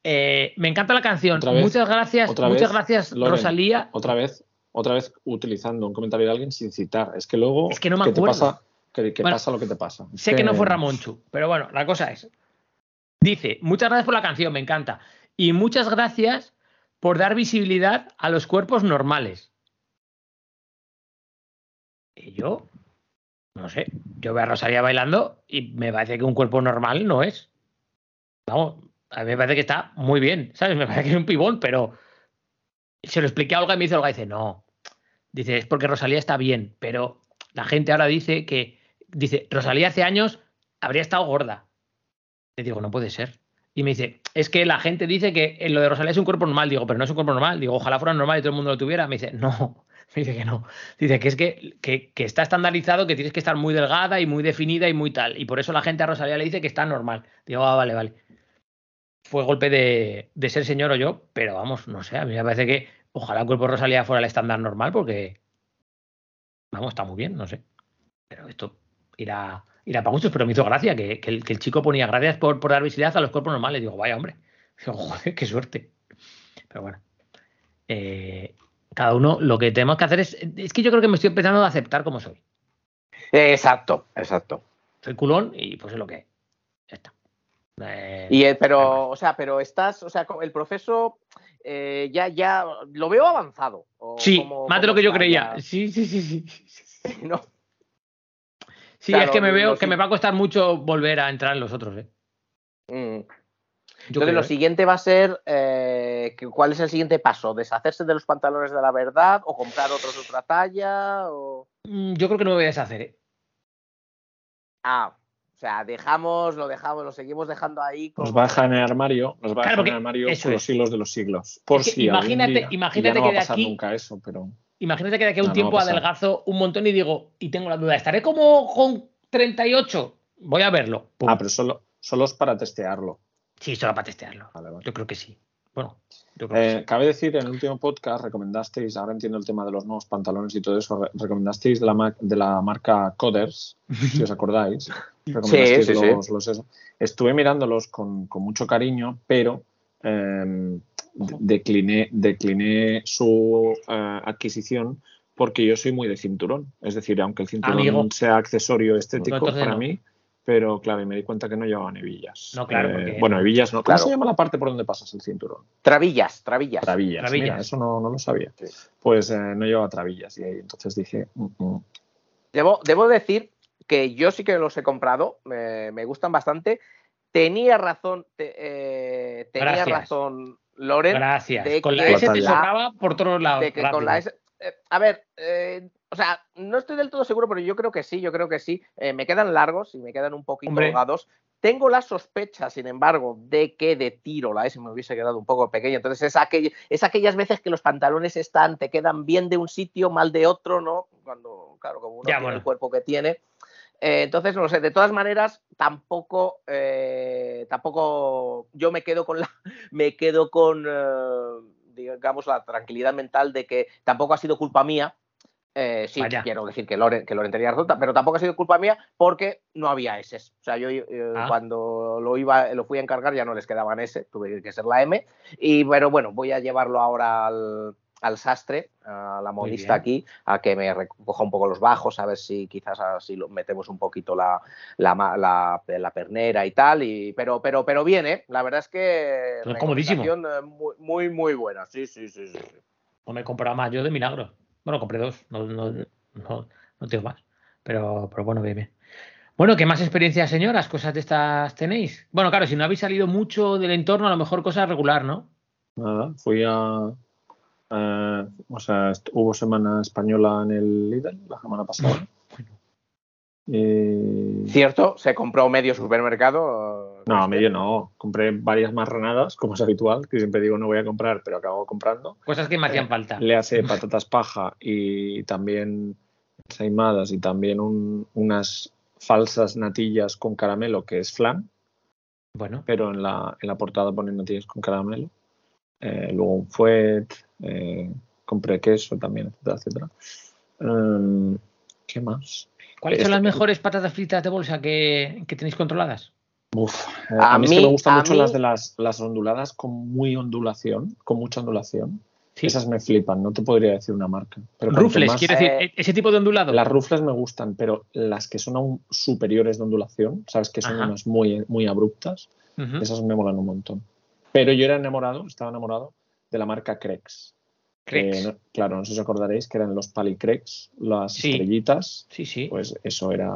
Eh, me encanta la canción. Otra vez, muchas gracias, otra muchas vez, gracias, Loren. Rosalía. Otra vez, otra vez utilizando un comentario de alguien sin citar. Es que luego. Es que no me ¿qué te acuerdo. pasa, que, que Bueno, pasa lo que te pasa. Es Sé que no fue Ramonchu, pero bueno, la cosa es. Dice, muchas gracias por la canción, me encanta. Y muchas gracias por dar visibilidad a los cuerpos normales. Y yo, no sé, yo veo a Rosalía bailando y me parece que un cuerpo normal no es. Vamos, a mí me parece que está muy bien, ¿sabes? Me parece que es un pibón, pero se lo expliqué a Olga y me dice Olga, dice, no. Dice, es porque Rosalía está bien, pero la gente ahora dice que, dice, Rosalía hace años habría estado gorda. Le digo, no puede ser. Y me dice, es que la gente dice que lo de Rosalía es un cuerpo normal. Digo, pero no es un cuerpo normal. Digo, ojalá fuera normal y todo el mundo lo tuviera. Me dice, no. Me dice que no. Dice que es que, que, que está estandarizado, que tienes que estar muy delgada y muy definida y muy tal. Y por eso la gente a Rosalía le dice que está normal. Digo, ah, vale, vale. Fue golpe de, de ser señor o yo, pero vamos, no sé. A mí me parece que ojalá el cuerpo de Rosalía fuera el estándar normal porque, vamos, está muy bien, no sé. Pero esto irá, irá para muchos, pero me hizo gracia que, que, el, que el chico ponía gracias por, por dar visibilidad a los cuerpos normales. Digo, vaya hombre. Digo, joder, qué suerte. Pero bueno. Eh, cada uno lo que tenemos que hacer es. Es que yo creo que me estoy empezando a aceptar como soy. Exacto, exacto. Soy culón y pues es lo que es. Ya está. Eh, Y, eh, pero, o sea, pero estás, o sea, el proceso eh, ya, ya lo veo avanzado. o sí, más de lo que yo creía. ya. Sí, sí, sí, sí. No, Sí, Claro, es que me veo que sí- me va a costar mucho volver a entrar en los otros, ¿eh? mm. Yo Entonces, creo, lo ¿eh? siguiente va a ser, eh, que- ¿cuál es el siguiente paso? ¿Deshacerse de los pantalones de la verdad o comprar otros de otra talla? O... Mm, Yo creo que no me voy a deshacer, ¿eh? Ah, o sea, dejamos, lo dejamos, lo seguimos dejando ahí. Nos como- va a dejar en el armario, nos va a Claro, dejar en el armario por es. los siglos de los siglos. Por Es que si algún imagínate- día- imagínate ya no que va a de pasar aquí- nunca eso, pero Imagínate que de aquí a un No, tiempo adelgazo un montón y digo, y tengo la duda, ¿estaré como con 38? Voy a verlo. Pum. ah, pero solo, solo es para testearlo. Sí, solo para testearlo. Vale, vale. Yo creo que sí. Bueno, yo creo que Eh, sí. cabe decir, en el último podcast recomendasteis, ahora entiendo el tema de los nuevos pantalones y todo eso, re- recomendasteis de la, de la marca Coders, si os acordáis. Recomendasteis sí, sí. los, los eso. Estuve mirándolos con, con mucho cariño, pero eh, de- decliné, decliné su eh, adquisición porque yo soy muy de cinturón. Es decir, aunque el cinturón Amigo. sea accesorio estético para no. mí, pero claro, y me di cuenta que no llevaban hebillas. No, claro, Eh, porque- Bueno, hebillas no. ¿Cómo Claro. se llama la parte por donde pasas el cinturón? Trabillas, trabillas. Trabillas. Trabillas. Mira, eso no, no lo sabía. Pues eh, no llevaba trabillas y ahí entonces dije, mm, mm. Debo, debo decir que yo sí que los he comprado, me, me gustan bastante. Tenía razón, te- eh, tenía Gracias. razón Loren. Gracias. de Con la S te sobraba por todos lados. de que con la S- eh, a ver, eh, o sea, no estoy del todo seguro, pero yo creo que sí, yo creo que sí. Eh, me quedan largos y me quedan un poquito Hombre. holgados. Tengo la sospecha, sin embargo, de que de tiro la S me hubiese quedado un poco pequeña. Entonces es, aquell- es aquellas veces que los pantalones están, te quedan bien de un sitio, mal de otro, ¿no? Cuando, claro, como uno Ya, tiene bueno. el cuerpo que tiene. Eh, entonces, no lo sé, de todas maneras, tampoco, eh, tampoco yo me quedo con la, me quedo con, eh, digamos, la tranquilidad mental de que tampoco ha sido culpa mía. Sí, Vaya. quiero decir que Loren, que Loren tenía razón, pero tampoco ha sido culpa mía porque no había S. O sea, yo Ah. cuando lo iba, lo fui a encargar ya no les quedaban S, tuve que ser la M. Y pero bueno, voy a llevarlo ahora al, al sastre, a la modista aquí, a que me recoja un poco los bajos, a ver si quizás así lo metemos un poquito la, la, la, la pernera y tal. Y, pero, pero, pero bien, ¿eh? La verdad es que. Pero comodísimo. recomendación, eh, Muy, muy, muy buena. Sí, sí, sí, sí. sí. No me he comprado más yo de milagro. Bueno, compré dos, no, no, no, no tengo más. Pero, pero bueno, bien, bien. Bueno, ¿qué más experiencias, señoras? ¿Cosas de estas tenéis? Bueno, claro, si no habéis salido mucho del entorno, a lo mejor cosas regular, ¿no? nada, fui a... eh, o sea, hubo semana española en el Lidl la semana pasada. Cierto, se compró medio supermercado. No, este. medio no. Compré varias marranadas, como es habitual, que siempre digo no voy a comprar, pero acabo comprando. Cosas que me hacían falta. Le hace patatas paja y también ensaimadas y también un- unas falsas natillas con caramelo, que es flan, Bueno, pero en la, en la portada ponen natillas con caramelo. Eh, luego un fuet, eh, compré queso también, etcétera, etcétera. Em, ¿Qué más? ¿cuáles son las mejores patatas fritas de bolsa que, que tenéis controladas? Uf, eh, A a, mí, es que mí- me gustan a mucho mí- las de las, las onduladas con muy ondulación, con mucha ondulación. Sí. Esas me flipan, no te podría decir una marca. Pero Rufles, más- quiero decir, Eh, e- ese tipo de ondulado. Las rufles me gustan, pero las que son aún superiores de ondulación, sabes que son Ajá. unas muy, muy abruptas, Ujú. esas me molan un montón. Pero yo era enamorado, estaba enamorado de la marca Crex. Crex. Eh, no- claro, no sé si os acordaréis que eran los Palicrex, las Sí. estrellitas. Sí, sí. Pues eso era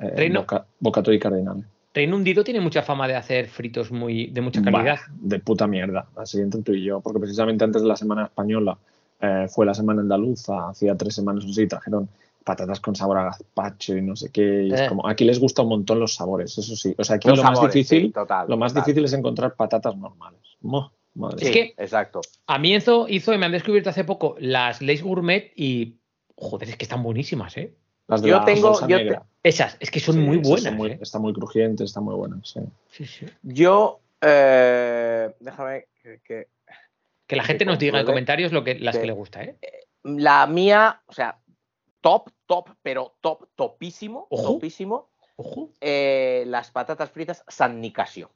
eh, Reino- Boca- Bocato y Cardinal. Reino Hundido tiene mucha fama de hacer fritos muy de mucha Bah, calidad. de puta mierda. La siguiente tú y yo, porque precisamente antes de la semana española eh, fue la semana andaluza, hacía tres semanas o así, trajeron patatas con sabor a gazpacho y no sé qué. y es Eh. como, aquí les gusta un montón los sabores, eso sí. O sea, aquí Los lo más difícil, sí, total, lo más total. difícil es encontrar patatas normales. Mo, madre Sí, Es que- exacto. A mí Enzo hizo y me han descubierto hace poco las Lays Gourmet y joder, es que están buenísimas, ¿eh? Las de Yo la tengo- yo te-. Esas, es que son Sí, muy buenas. muy- ¿eh? Está muy crujiente, está muy buena, sí. Sí, sí. Yo, eh, déjame que, que- Que la Que gente nos diga en comentarios lo que, las que- que le gusta, ¿eh? la mía, o sea, top, top, pero top, topísimo, Ojo. topísimo, Ojo, eh, las patatas fritas San Nicasio.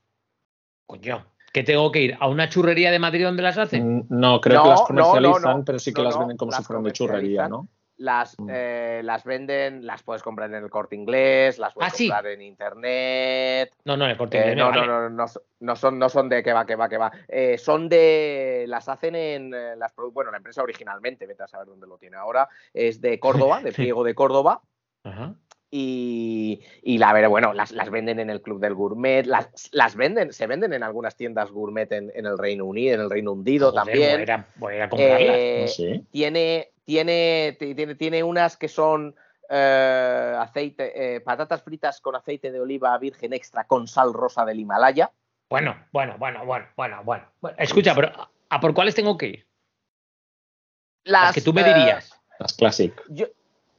coño. Que tengo que ir a una churrería de Madrid donde las hacen. Mm, No, creo No, que las comercializan, no, pero sí que no, las venden como si fueran de churrería. ¿no? Las, Mm. eh, las venden, las puedes comprar en el corte inglés, las puedes Ah, sí. comprar en internet. No, no, en el corte Eh, inglés no, vale. no, no, no, no son, no son de que va, que va, que va. Eh, son de. Las hacen en. eh, Las, bueno, la empresa originalmente, vete a saber dónde lo tiene ahora, es de Córdoba, de Pliego de Córdoba. Ajá. Y, y la verdad, bueno, las, las venden en el Club del Gourmet, las, las venden, se venden en algunas tiendas gourmet en, en el Reino Unido, en el Reino Hundido Joder, también. Voy a, ir a- voy a ir a comprarlas. Eh, tiene, tiene, ti- tiene, tiene unas que son eh, aceite, eh, patatas fritas con aceite de oliva virgen extra con sal rosa del Himalaya. Bueno, bueno, bueno, bueno, bueno, bueno. Escucha, pero ¿a- ¿a por cuáles tengo que ir? Las, Las que tú me eh, dirías. Las Classic. yo,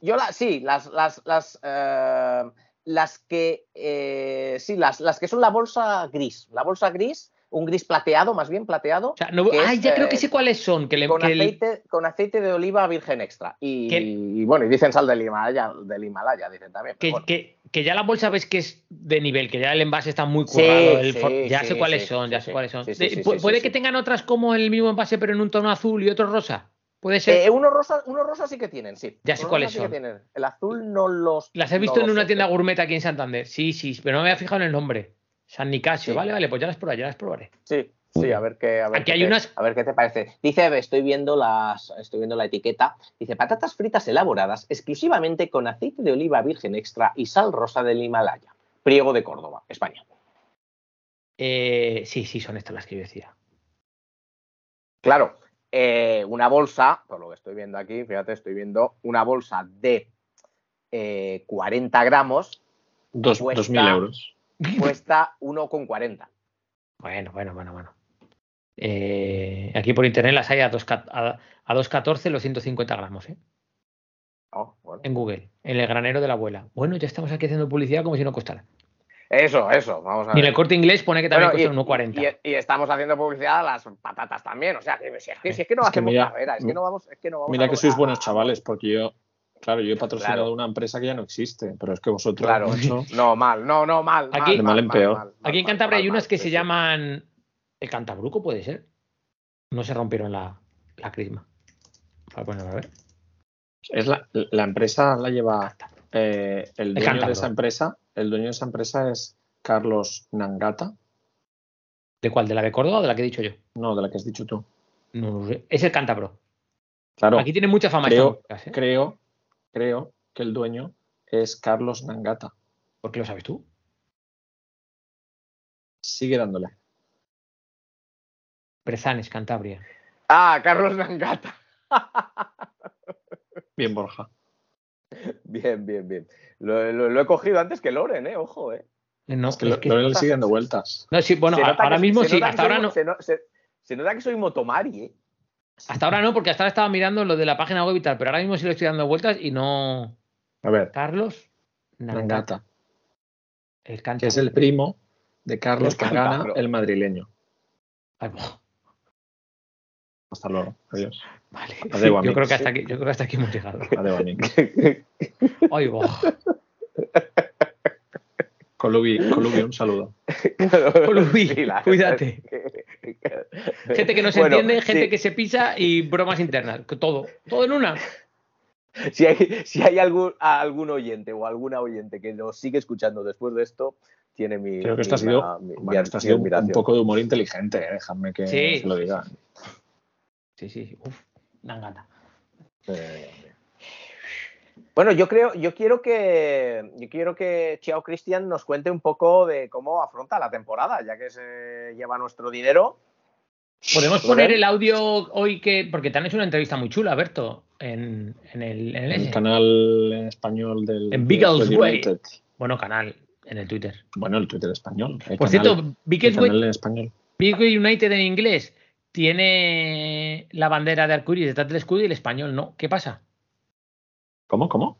yo la, sí, las, las, las, eh, las que eh, sí, las, las que son la bolsa gris. La bolsa gris, un gris plateado, más bien plateado. O sea, no, es, ya creo eh, que sé cuáles son. Que le, con, que el- aceite, con aceite de oliva virgen extra. Y, bueno, y dicen sal del Himalaya, del Himalaya dicen también. que, bueno. que- que ya la bolsa ves que es de nivel, que ya el envase está muy Sí, currado. sí, ya sí, sé cuáles son, ya sé cuáles son. ¿Puede que tengan otras como el mismo envase, pero en un tono azul y otro rosa? Puede ser. Eh, unos rosas unos rosas sí que tienen, sí. Ya sé cuáles sí que son. tienen. El azul no los. Las he no visto en una tienda gourmet aquí en Santander. Sí, sí, pero no me había fijado en el nombre. San Nicasio. Sí. Vale, vale, pues ya las probaré, ya las probaré. Sí, sí, a ver qué. A ver Aquí qué hay te- unas- A ver qué te parece. Dice, estoy viendo las, estoy viendo la etiqueta. Dice patatas fritas elaboradas exclusivamente con aceite de oliva virgen extra y sal rosa del Himalaya. Priego de Córdoba, España. Eh, sí, sí, son estas las que yo decía. Claro, eh, una bolsa, por lo que estoy viendo aquí, fíjate, estoy viendo una bolsa de eh, 40 gramos, Dos, Cuesta- 2.000 euros. cuesta 1,40. Bueno, bueno, bueno, bueno. Eh, aquí por internet las hay a 2.14 a, a 2.14 los 150 gramos, ¿eh? Oh, bueno. En Google, en el granero de la abuela. Bueno, ya estamos aquí haciendo publicidad como si no costara. Eso, eso, vamos a Y en ver. el corte inglés pone que también Bueno, cuesta 1.40. y- y estamos haciendo publicidad a las patatas también. O sea, que si es que, si es que no Es que hacemos mira, carrera, es que no vamos, es que no vamos Mira a que sois buenos chavales, porque yo, claro, yo he patrocinado Claro. una empresa que ya no existe, pero es que vosotros, Claro, macho, no, mal, no, no, mal. Aquí- De mal en peor. Aquí en Cantabria mal, hay unas que sí, se sí. llaman el Cantabruco, puede ser. No se rompieron la, la crisma. Voy a ponerlo a ver. es la, la empresa la lleva eh, el dueño de esa empresa, el dueño de esa empresa es Carlos Nangata, ¿De cuál? ¿De la de Córdoba o de la que he dicho yo? no, de la que has dicho tú. No. Es el Cántabro. Claro, Aquí tiene mucha fama creo, esta ¿eh? creo, creo que el dueño es Carlos Nangata. ¿Por qué lo sabes tú? Sigue dándole. Brezanes, Cantabria. Ah, Carlos Nangata. Bien, Borja. Bien, bien, bien. Lo, lo- lo he cogido antes que Loren, eh, ojo, eh. Eh, No, Es que es que- sigue dando vueltas. no, sí, bueno, a- ahora que- mismo sí, hasta ahora soy- no. Se, no- se- se nota que soy motomari, eh. Hasta ahora no, porque hasta ahora estaba mirando lo de la página web y tal, pero ahora mismo sí le estoy dando vueltas y no. A ver, Carlos Nangata. Nangata, El que es el primo de Carlos cántabro. el madrileño. Ay, Hasta luego. Adiós. vale. Adeu, yo creo que hasta aquí, yo creo que hasta aquí hemos llegado. Adeu, buah. Colubi, Colubi, un saludo. Colubi, Sí, cuídate. Gente que no se Bueno, entiende, gente sí. que se pisa y bromas internas. Todo. Todo en una. Si hay, si hay algún, algún oyente o alguna oyente que nos sigue escuchando después de esto, tiene mi. Creo que esto ha sido, mi- bueno, mi- esto ha sido un, poco de humor inteligente, eh, dejadme que Sí, se lo sí, diga. Sí, sí. Uf, dan gana. Eh, Bueno, yo creo, yo quiero que yo quiero que Chiao Cristian nos cuente un poco de cómo afronta la temporada, ya que se lleva nuestro dinero. Podemos ¿Lo poner el audio hoy que. Porque te han hecho una entrevista muy chula, Berto, en, en el, en el el ese. canal en español del En Beagles Way. United. Bueno, canal, en el Twitter. Bueno, el Twitter español. el Por canal- cierto, Biggest canal en español. Big United en inglés tiene la bandera de arcoíris detrás del escudo y el español no. ¿Qué pasa? ¿Cómo? ¿Cómo?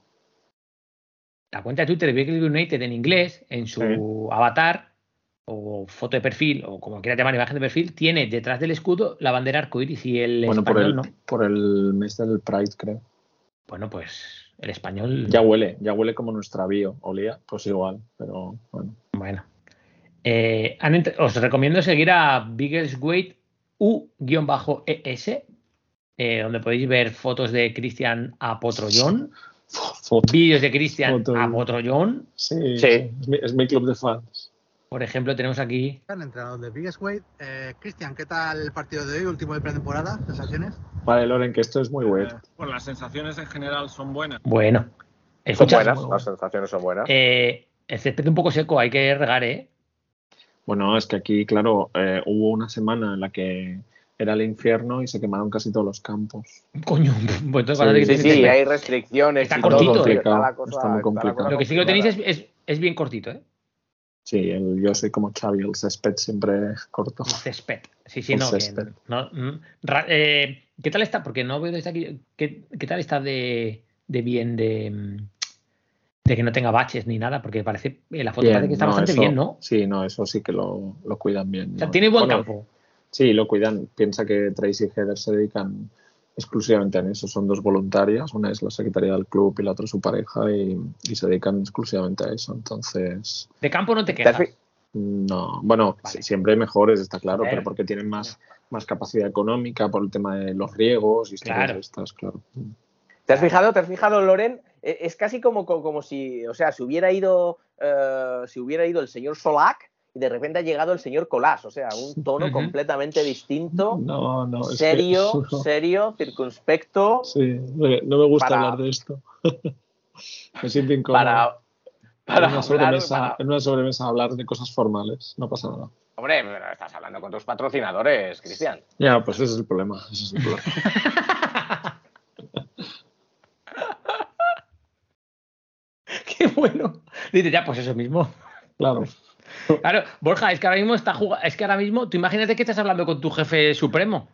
La cuenta de Twitter de Big United en inglés, en su Sí. avatar o foto de perfil, o como quieras llamar, imagen de perfil, tiene detrás del escudo la bandera arcoíris y el Bueno, por español el, no. por el mes del Pride, creo. Bueno, pues el español. Ya huele, ya huele como nuestra bio. Olía, pues igual, pero bueno. Bueno. Eh, os recomiendo seguir a Biggest Weight U-ES, eh, donde podéis ver fotos de Cristian Apotrollón, vídeos de Cristian. Apotrollón. Sí, Sí. Es, mi, es mi club de fans. Por ejemplo, tenemos aquí. El entrenador de Biggest Weight. Eh, Cristian, ¿qué tal el partido de hoy, último de pretemporada? ¿Sensaciones? Vale, Loren, que esto es muy. Bueno, las sensaciones en general son buenas. Bueno, Son escucha, buenas, las sensaciones son buenas. eh, el césped un poco seco, hay que regar, ¿eh? Bueno, es que aquí, claro, eh, hubo una semana en la que era el infierno y se quemaron casi todos los campos. Coño, pues entonces, Sí, sí, sí, césped. hay restricciones. Está y cortito, todo, eh. está la cosa- Está muy está la complicado. cosa Lo que sí que lo tenéis es, es, es bien cortito, ¿eh? Sí, el- yo soy como Xavi, el césped siempre corto. El césped. Sí, sí, El no. que césped. no, mm, ra- eh, ¿Qué tal está? Porque no veo desde aquí. ¿Qué, qué tal está de, de bien de, mm, de que no tenga baches ni nada? Porque parece. eh, la foto Bien, parece que está no, bastante eso- bien, ¿no? Sí, no, eso sí que lo, lo cuidan bien. O sea, ¿no? tiene buen Bueno, campo. Sí, lo cuidan. Piensa que Tracy y Heather se dedican exclusivamente a eso. Son dos voluntarias, una es la secretaria del club y la otra su pareja y, y se dedican exclusivamente a eso. Entonces, De campo no te ¿Te has quejas. fi- no, bueno, Vale. siempre hay mejores, está claro, pero porque tienen más, más capacidad económica por el tema de los riegos y Claro. estas, claro. ¿Te has fijado, te has fijado, Loren? Eh, Es casi como, como, como si, o sea, si hubiera ido, eh, si hubiera ido el señor Solac y de repente ha llegado el señor Colás, o sea, un tono completamente distinto, No, no, es que- serio, serio, circunspecto, Sí, no me gusta Para- hablar de esto. me siento incómodo. para, en, para una hablar, sobremesa, para- en una sobremesa hablar de cosas formales, no pasa nada. Hombre, pero estás hablando con tus patrocinadores, Cristian. Ya, pues ese es el problema. Ese es el problema. Qué bueno. Dice, ya, pues eso mismo. Claro. Claro, Borja, es que ahora mismo está jugando. Es que ahora mismo, tú imagínate que estás hablando con tu jefe supremo.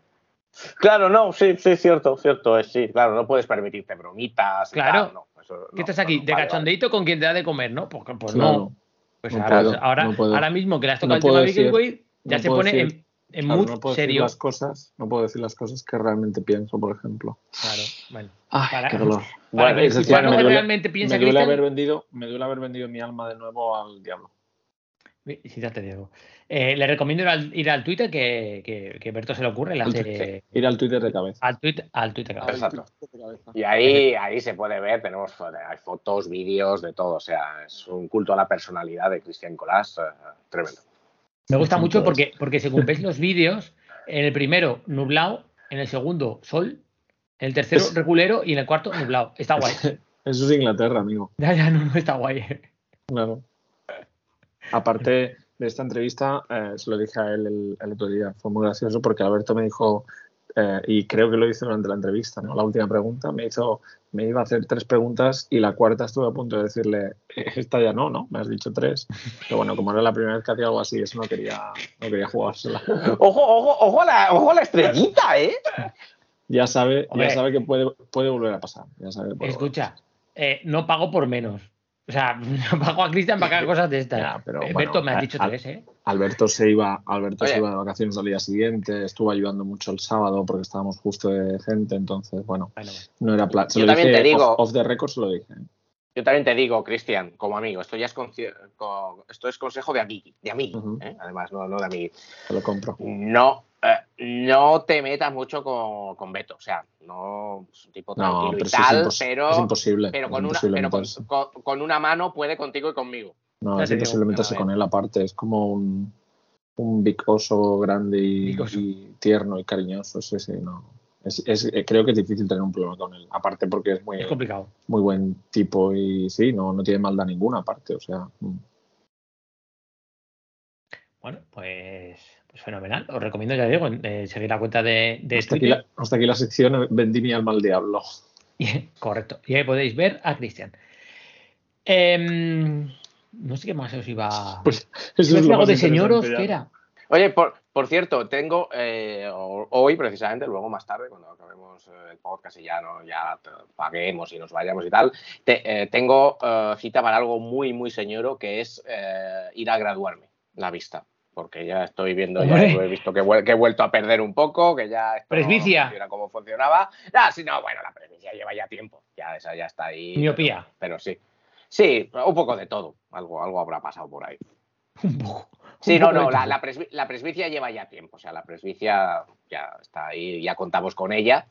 Claro, no, sí, sí, cierto, cierto, es, sí, claro, no puedes permitirte bromitas. Claro. tal, no, eso ¿Qué no, estás aquí? no, ¿De vale, cachondeito con quien te da de comer, no? Pues, pues Claro. no. Pues ahora, puedo, ahora, ahora mismo que le has tocado el tema de Way, ya se pone en, en Claro, mood no puedo decir las cosas, no puedo decir las cosas que realmente pienso, por ejemplo. Claro, bueno. Ay, Para- qué dolor. Para que decir, me que duele, realmente piensa me duele Cristian- haber vendido, me duele haber vendido mi alma de nuevo al diablo. Sí, ya te digo. Eh, le recomiendo ir al, ir al Twitter que, que, que Berto se le ocurre. Le hace, Twitter. Ir al Twitter de cabeza. al Twitter, al Twitter. claro. Exacto. Y ahí, ahí se puede ver, tenemos hay fotos, vídeos, de todo. O sea, es un culto a la personalidad de Cristian Colás, eh, tremendo. Me gusta mucho porque, porque según ves los vídeos, en el primero nublado, en el segundo sol, en el tercero Es- regulero y en el cuarto nublado. Está guay. Eso es Inglaterra, amigo. Ya, ya, no, no está guay. Claro. Aparte de esta entrevista, eh, se lo dije a él el, el otro día. Fue muy gracioso porque Alberto me dijo, eh, y creo que lo hice durante la entrevista, ¿no? La última pregunta me hizo, me iba a hacer tres preguntas y la cuarta estuve a punto de decirle, "Eh, esta ya no, ¿no? Me has dicho tres. Pero bueno, como era la primera vez que hacía algo así, eso no quería, no quería jugársela. Ojo, ojo, ojo a la, ojo a la estrellita, ¿eh? Ya sabe, ya sabe que puede, puede volver a pasar. Ya sabe que puede Escucha, eh, no pago por menos. O sea, pago a Cristian para que haga cosas de estas. Ya, pero Eh, bueno, me has a- dicho tres, ¿eh? Alberto se iba, Alberto se iba de vacaciones al día siguiente, estuvo ayudando mucho el sábado porque estábamos justo de gente, entonces bueno, Bueno, no era plan. Se Yo lo también dije te digo- off, off the record se lo dije. ¿eh? Yo también te digo, Cristian, como amigo, esto ya es, esto es consejo de amigo, de amigo, Ujú. ¿eh? además, no, no de amigo. Te lo compro. No, eh, no te metas mucho con, con Beto, o sea, no es un tipo No, tranquilo pero y es tal, impos- pero, es imposible. pero, es con, una, pero con, meterse. con- con una mano puede contigo y conmigo. No, es imposible meterse con él aparte. Es como un, un big oso grande y, Big oso. y tierno y cariñoso. Sí, sí, no. Es, es- eh, creo que es difícil tener un problema con él. Aparte porque es muy, Es complicado. muy buen tipo y sí, no, no tiene maldad ninguna aparte. O sea, mm. Bueno, pues fenomenal. Os recomiendo, ya digo, eh, seguir la cuenta de, de hasta, aquí la, hasta aquí la sección eh, vendí mi alma al diablo. Correcto. Y ahí podéis ver a Cristian. Em, no sé qué más os iba. Pues ¿Ibas eso a es lo algo de señoros? interesante ¿Qué ya. era? Oye, por, por cierto, tengo eh, ho- hoy precisamente, luego más tarde, cuando acabemos eh, el podcast y ya no ya te- paguemos y nos vayamos y tal, te- eh, tengo eh, cita para algo muy, muy señoro, que es eh, ir a graduarme la vista. Porque ya estoy viendo, ya he visto que, he vuelto a perder un poco, que ya Presbicia. no funciona como funcionaba. Ah, sí, no, bueno, la presbicia lleva ya tiempo, ya esa ya está ahí. Miopía. Pero, pero sí. Sí, un poco de todo. Algo, algo habrá pasado por ahí. Un poco. Sí, no, no, la, presbicia lleva ya tiempo, o sea, la presbicia ya está ahí, ya contamos con ella,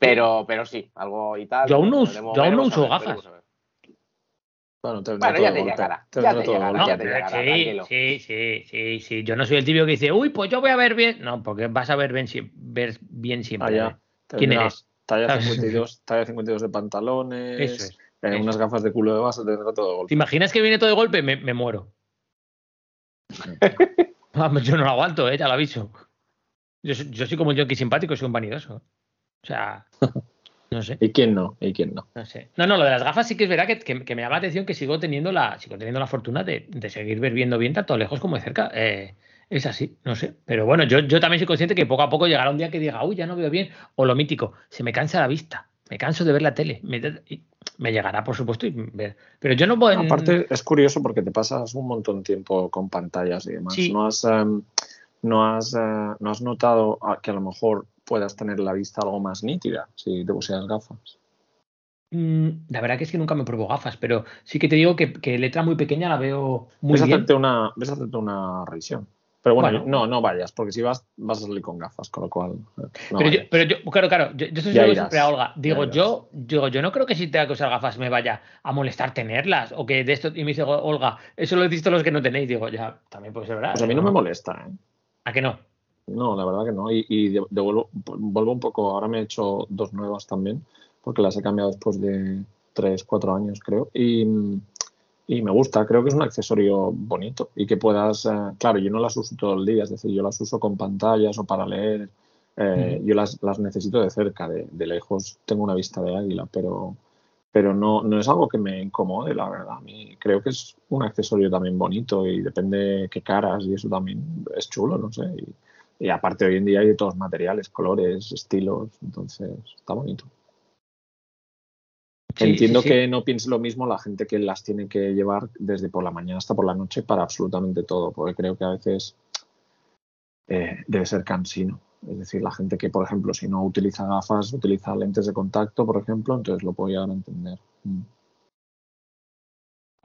pero, pero sí, algo y tal. Yo aún no uso- veremos- yo aún no uso ver, gafas. veremos. Bueno, te Bueno, ya te llegará, Te ya te llegará, ya te llegará, sí, sí, sí, sí, sí. Yo no soy el típico que dice, uy, pues yo voy a ver bien. No, porque vas a ver bien, si- ver bien siempre. Ah, ya. Te ¿Quién eres? Talla ¿Sabes? 52, talla 52 de pantalones, Eso es. eh, eso. unas gafas de culo de base, te vendrá todo de ¿Te golpe. imaginas que viene todo de golpe? Me, me muero. Vamos, yo no lo aguanto, ¿eh? ya lo aviso. Yo, soy- yo soy como un jockey simpático, soy un vanidoso. O sea, no sé. ¿Y quién no? ¿Y quién no? No sé. No, no, lo de las gafas sí que es verdad que, que- que me llama la atención que sigo teniendo la, sigo teniendo la fortuna de, de seguir ver- viendo bien tanto lejos como de cerca. Eh, es así, no sé. Pero bueno, yo, yo también soy consciente que poco a poco llegará un día que diga, uy, ya no veo bien. O lo mítico, se me cansa la vista. Me canso de ver la tele. Me, llegará, por supuesto, y ver. Pero yo no en- Aparte, es curioso porque te pasas un montón de tiempo con pantallas y demás. Sí. No, has, em, no, has, eh, no has notado a- que a lo mejor puedas tener la vista algo más nítida si te pusieras gafas. Mm, La verdad que es que nunca me pruebo gafas, pero sí que te digo que, que letra muy pequeña la veo muy ves, bien. hacerte una, ves a hacerte una revisión. Pero bueno, Bueno. no, no vayas, porque si vas, vas a salir con gafas, con lo cual. eh, no pero, yo, pero yo, claro, claro, yo, yo digo irás, siempre a Olga. Digo, yo, digo, yo no creo que si tenga que usar gafas me vaya a molestar tenerlas. O que de esto, y me dice Olga, eso lo decís todos los que no tenéis. Digo, ya, también puede ser verdad. Pues a mí no me molesta, ¿eh? ¿A que no? No, la verdad que no. Y, y de- devuelvo, vuelvo un poco. Ahora me he hecho dos nuevas también, porque las he cambiado después de tres, cuatro años, creo. Y, y me gusta. Creo que es un accesorio bonito y que puedas. eh, claro, yo no las uso todo el día, es decir, yo las uso con pantallas o para leer. eh, Yo las, las necesito de cerca, de, de lejos. Tengo una vista de águila, pero, pero no, no es algo que me incomode, la verdad. A mí creo que es un accesorio también bonito y depende qué caras y eso también es chulo, no sé. Y, y aparte hoy en día hay de todos materiales, colores, estilos, entonces está bonito. Sí, Entiendo sí, sí. que no piense lo mismo la gente que las tiene que llevar desde por la mañana hasta por la noche para absolutamente todo, porque creo que a veces eh, debe ser cansino. Es decir, la gente que, por ejemplo, si no utiliza gafas, utiliza lentes de contacto, por ejemplo, entonces lo puedo llegar a entender. Mm.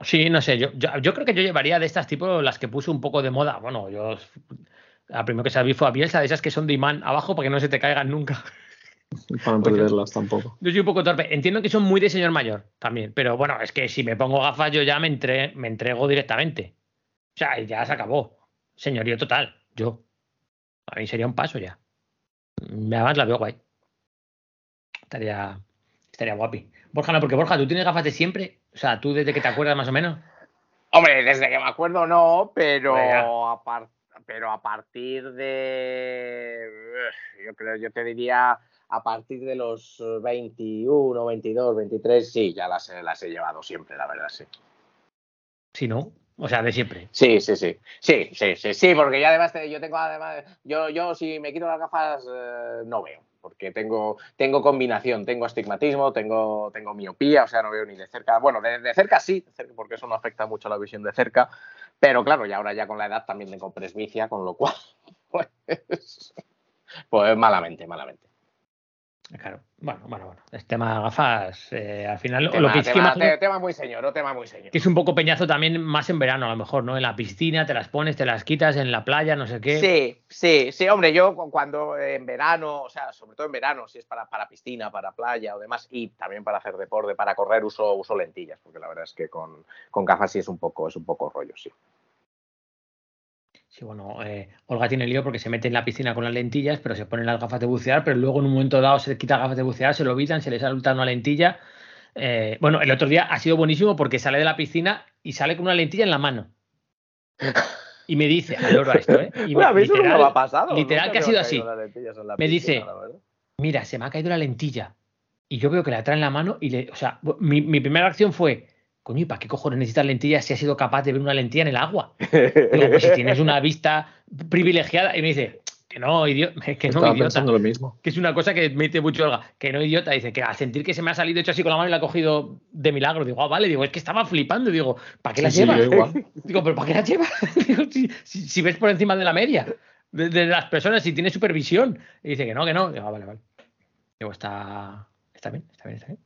Sí, no sé, yo, yo, yo creo que yo llevaría de estas tipo las que puse un poco de moda. Bueno, yo la primero que sabí fue a Bielsa, de esas que son de imán abajo para que no se te caigan nunca. Para no perderlas tampoco. Yo soy un poco torpe. Entiendo que son muy de señor mayor también, pero bueno, es que si me pongo gafas yo ya me, entre, me entrego directamente. O sea, ya se acabó. Señorío total, yo. A mí sería un paso ya. Además la veo guay. Estaría, estaría guapi. Borja no, porque Borja, ¿tú tienes gafas de siempre? O sea, tú desde que te acuerdas más o menos. Hombre, desde que me acuerdo no, pero Venga. a, par- pero a partir de, yo creo, yo te diría a partir de los 21, 22, 23, sí, ya las, he- las he llevado siempre, la verdad, sí. Si no, o sea, de siempre. Sí, sí, sí. Sí, sí, sí, sí, porque ya además te- yo tengo además, yo, yo si me quito las gafas eh, no veo, porque tengo, tengo combinación, tengo astigmatismo, tengo, tengo miopía, o sea, no veo ni de cerca. Bueno, de, de cerca sí, porque eso no afecta mucho a la visión de cerca, pero claro, y ahora ya con la edad también tengo presbicia, con lo cual, pues, pues malamente, malamente. Claro, bueno, bueno, bueno. Este tema de gafas, eh, al final tema, lo que es que tema- imagino te- tema muy señor, tema muy señor. que es un poco peñazo también más en verano, a lo mejor, ¿no? En la piscina, te las pones, te las quitas, en la playa, no sé qué. Sí, sí, sí, hombre, yo cu- cuando eh, en verano, o sea, sobre todo en verano, si es para, para piscina, para playa o demás, y también para hacer deporte, para correr, uso, uso lentillas, porque la verdad es que con, con gafas sí es un poco, es un poco rollo, sí. Sí, bueno, eh, Olga tiene lío porque se mete en la piscina con las lentillas, pero se ponen las gafas de bucear, pero luego en un momento dado se quita gafas de bucear, se lo evitan, se le salta una lentilla. Eh, bueno, el otro día ha sido buenísimo porque sale de la piscina y sale con una lentilla en la mano. Y me dice, adoro a esto, ¿eh? Y literal- no me ha pasado. Literal que ha sido así. Me dice, mira, se me ha caído la lentilla. Y yo veo que la trae en la mano y le, o sea, mi, mi primera reacción fue, coño, ¿y para qué cojones necesitas lentillas si has sido capaz de ver una lentilla en el agua? Digo, pues si tienes una vista privilegiada. Y me dice, que no, idiota, que no, Estaba idiota. pensando lo mismo. Que es una cosa que me dice mucho Olga, que no, idiota. Dice que al sentir que se me ha salido hecho así con la mano y la ha cogido de milagro. Digo, ah, vale, digo, es que estaba flipando. Digo, ¿para qué la Sí, llevas? igual. Digo, ¿pero para qué la llevas? Digo, si, si- si ves por encima de la media de, de las personas, si tienes supervisión. Y dice que no, que no. Digo, ah, vale, vale. Digo, está, está bien, está bien, está bien.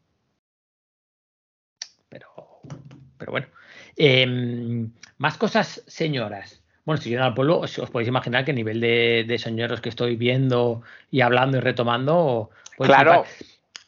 Pero, pero bueno. Em, más cosas, señoras. Bueno, si yo al pueblo, os, os podéis imaginar que el nivel de, de señoros que estoy viendo y hablando y retomando. podéis Claro.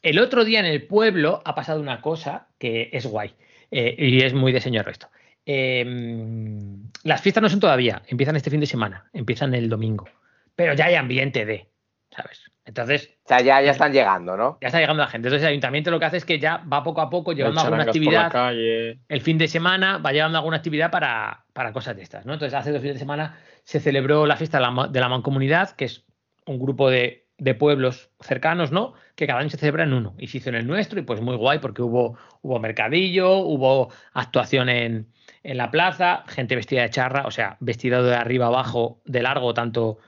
El otro día en el pueblo ha pasado una cosa que es guay eh, y es muy de señor esto. Em, las fiestas no son todavía, empiezan este fin de semana, empiezan el domingo, pero ya hay ambiente de, ¿sabes? Entonces, O sea, ya, ya están llegando, ¿no? ya está llegando la gente. Entonces el ayuntamiento lo que hace es que ya va poco a poco llevando alguna charangas por la actividad calle. el fin de semana va llevando alguna actividad para, para cosas de estas, ¿no? Entonces, hace dos fines de semana se celebró la fiesta de la, de la mancomunidad, que es un grupo de, de pueblos cercanos, ¿no? Que cada año se celebra en uno. Y se hizo en el nuestro, y pues muy guay, porque hubo, hubo mercadillo, hubo actuación en, en la plaza, gente vestida de charra, o sea, vestida de arriba abajo, de largo, tanto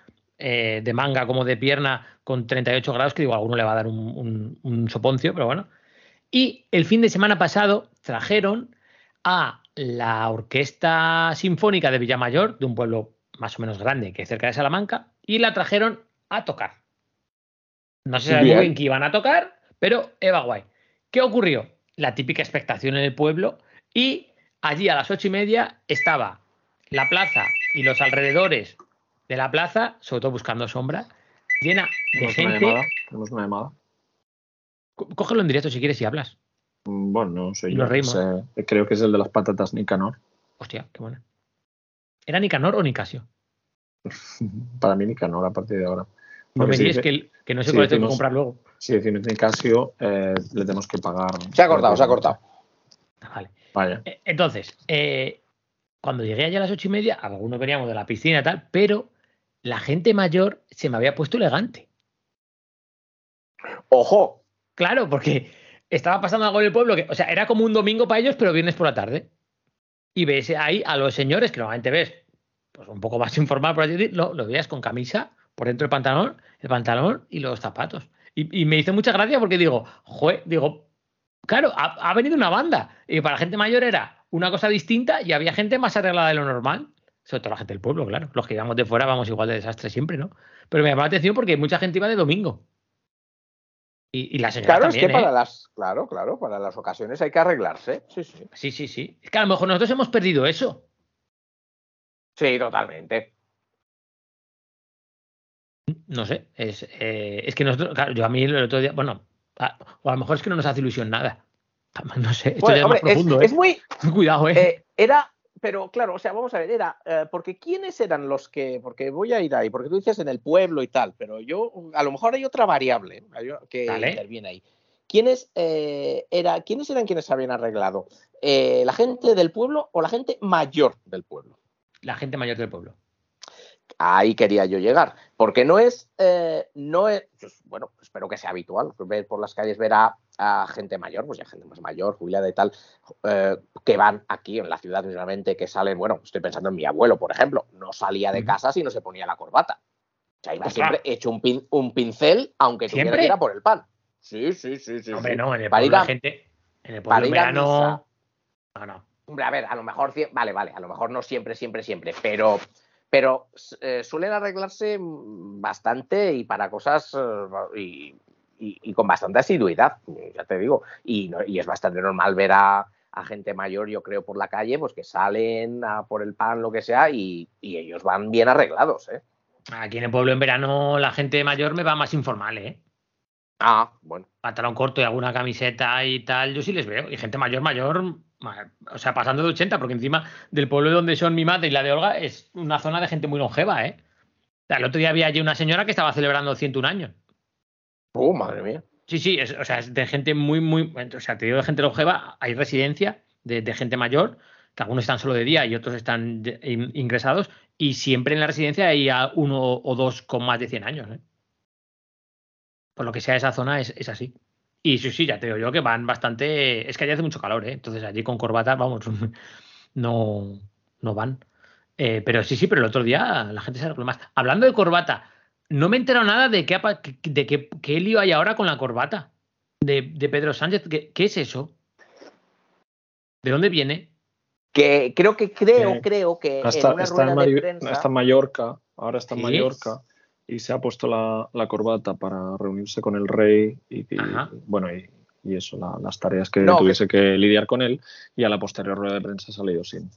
eh, de manga como de pierna, con 38 grados, que digo, a alguno le va a dar un, un- un soponcio, pero bueno. Y el fin de semana pasado trajeron a la Orquesta Sinfónica de Villamayor, de un pueblo más o menos grande que es cerca de Salamanca, y la trajeron a tocar. No se Bien. bien qué iban a tocar, pero Eva Guay. ¿Qué ocurrió? La típica expectación en el pueblo y allí a las ocho y media estaba la plaza y los alrededores de la plaza, sobre todo buscando sombra, llena de Tenemos una gente. llamada. Tenemos una llamada. Có- Cógelo en directo si quieres y hablas. Mm, Bueno, no sé Y yo. reímos. sé- creo que es el de las patatas Nicanor. Hostia, qué buena. ¿Era Nicanor o Nicasio? Para mí Nicanor a partir de ahora. No Porque me si digas dice- que, el- que no sé si cuál tengo que comprar luego. Si decimos Nicasio, eh, le tenemos que pagar. Se ha cortado, se ha cortado. Ah, Vale. Vaya. Eh, Entonces, eh, cuando llegué allá a las ocho y media, algunos veníamos de la piscina y tal, pero la gente mayor se me había puesto elegante. Ojo, Claro, porque estaba pasando algo en el pueblo que, o sea, era como un domingo para ellos, pero viernes por la tarde. Y ves ahí a los señores que normalmente ves, pues un poco más informal, por así decirlo, lo veías con camisa, por dentro el pantalón, el pantalón y los zapatos. Y, y me hizo mucha gracia porque digo, joder, digo, claro, ha, ha venido una banda. Y para la gente mayor era una cosa distinta y había gente más arreglada de lo normal. Sobre todo la gente del pueblo, claro. Los que íbamos de fuera vamos igual de desastre siempre, ¿no? Pero me llamó la atención porque mucha gente iba de domingo. Y, y la señora claro, es también, que para ¿eh? las, claro, claro, para las ocasiones hay que arreglarse. Sí, sí. Sí, sí, sí. Es que a lo mejor nosotros hemos perdido eso. Sí, totalmente. No sé. Es, eh, es que nosotros, claro, yo a mí el otro día, bueno, a, o a lo mejor es que no nos hace ilusión nada. No sé, esto Bueno, ya hombre, es más profundo, es, ¿eh? es muy. Cuidado, ¿eh? eh, era, pero claro, o sea, vamos a ver, era. eh, porque ¿quiénes eran los que.? Porque voy a ir ahí, porque tú dices en el pueblo y tal, pero yo. A lo mejor hay otra variable que interviene ahí. ¿Quiénes, eh, era, ¿Quiénes eran quienes habían arreglado? Eh, ¿La gente del pueblo o la gente mayor del pueblo? La gente mayor del pueblo. Ahí quería yo llegar, porque no es, eh, no es, pues, bueno, espero que sea habitual, ver por las calles ver a, a gente mayor, pues ya gente más mayor, jubilada y tal, eh, que van aquí en la ciudad mismamente, que salen, bueno, estoy pensando en mi abuelo, por ejemplo, no salía de casa si no se ponía la corbata. O sea, iba Ostras. siempre hecho un, pin- un pincel, aunque tuviera ¿Siempre? que ir a por el pan. Sí, sí, sí, sí. Hombre, sí. no, en el Para la gente. En el para ir a verano. misa. No, no. Hombre, a ver, a lo mejor, vale, vale, a lo mejor no siempre, siempre, siempre, pero, pero eh, suelen arreglarse bastante y para cosas eh, y, y- y con bastante asiduidad, ya te digo. Y, no- y es bastante normal ver a, a gente mayor, yo creo, por la calle, pues que salen a por el pan, lo que sea, y, ellos van bien arreglados, ¿eh? Aquí en el pueblo en verano la gente mayor me va más informal, ¿eh? Ah, bueno. Pantalón corto y alguna camiseta y tal, yo sí les veo. Y gente mayor, mayor, ma- o sea, pasando de 80, porque encima del pueblo donde son mi madre y la de Olga es una zona de gente muy longeva, ¿eh? O sea, el otro día había allí una señora que estaba celebrando 101 años. Oh, madre mía. Sí, sí, es, o sea, es de gente muy, muy. O sea, te digo de gente longeva, hay residencia de, de gente mayor, que algunos están solo de día y otros están de- in- ingresados, y siempre en la residencia hay a uno o dos con más de 100 años. ¿eh? Por lo que sea, esa zona es, es así. Y sí, sí, ya te digo yo que van bastante. Es que allí hace mucho calor, ¿eh? Entonces allí con corbata, vamos, no, no van. Eh, pero sí, sí, pero el otro día la gente se arregló más. Hablando de corbata, no me he enterado nada de qué, de qué, qué lío hay ahora con la corbata de, de Pedro Sánchez. ¿Qué, qué es eso? ¿De dónde viene? Que creo que, creo, Eh, creo que Está, en una está en rueda de Mari- prensa. está en Mallorca, ahora está en ¿Sí? Mallorca y se ha puesto la, la corbata para reunirse con el rey y, bueno y, y eso, la- las tareas que No, tuviese que lidiar con él y a la posterior rueda de prensa ha salido sin.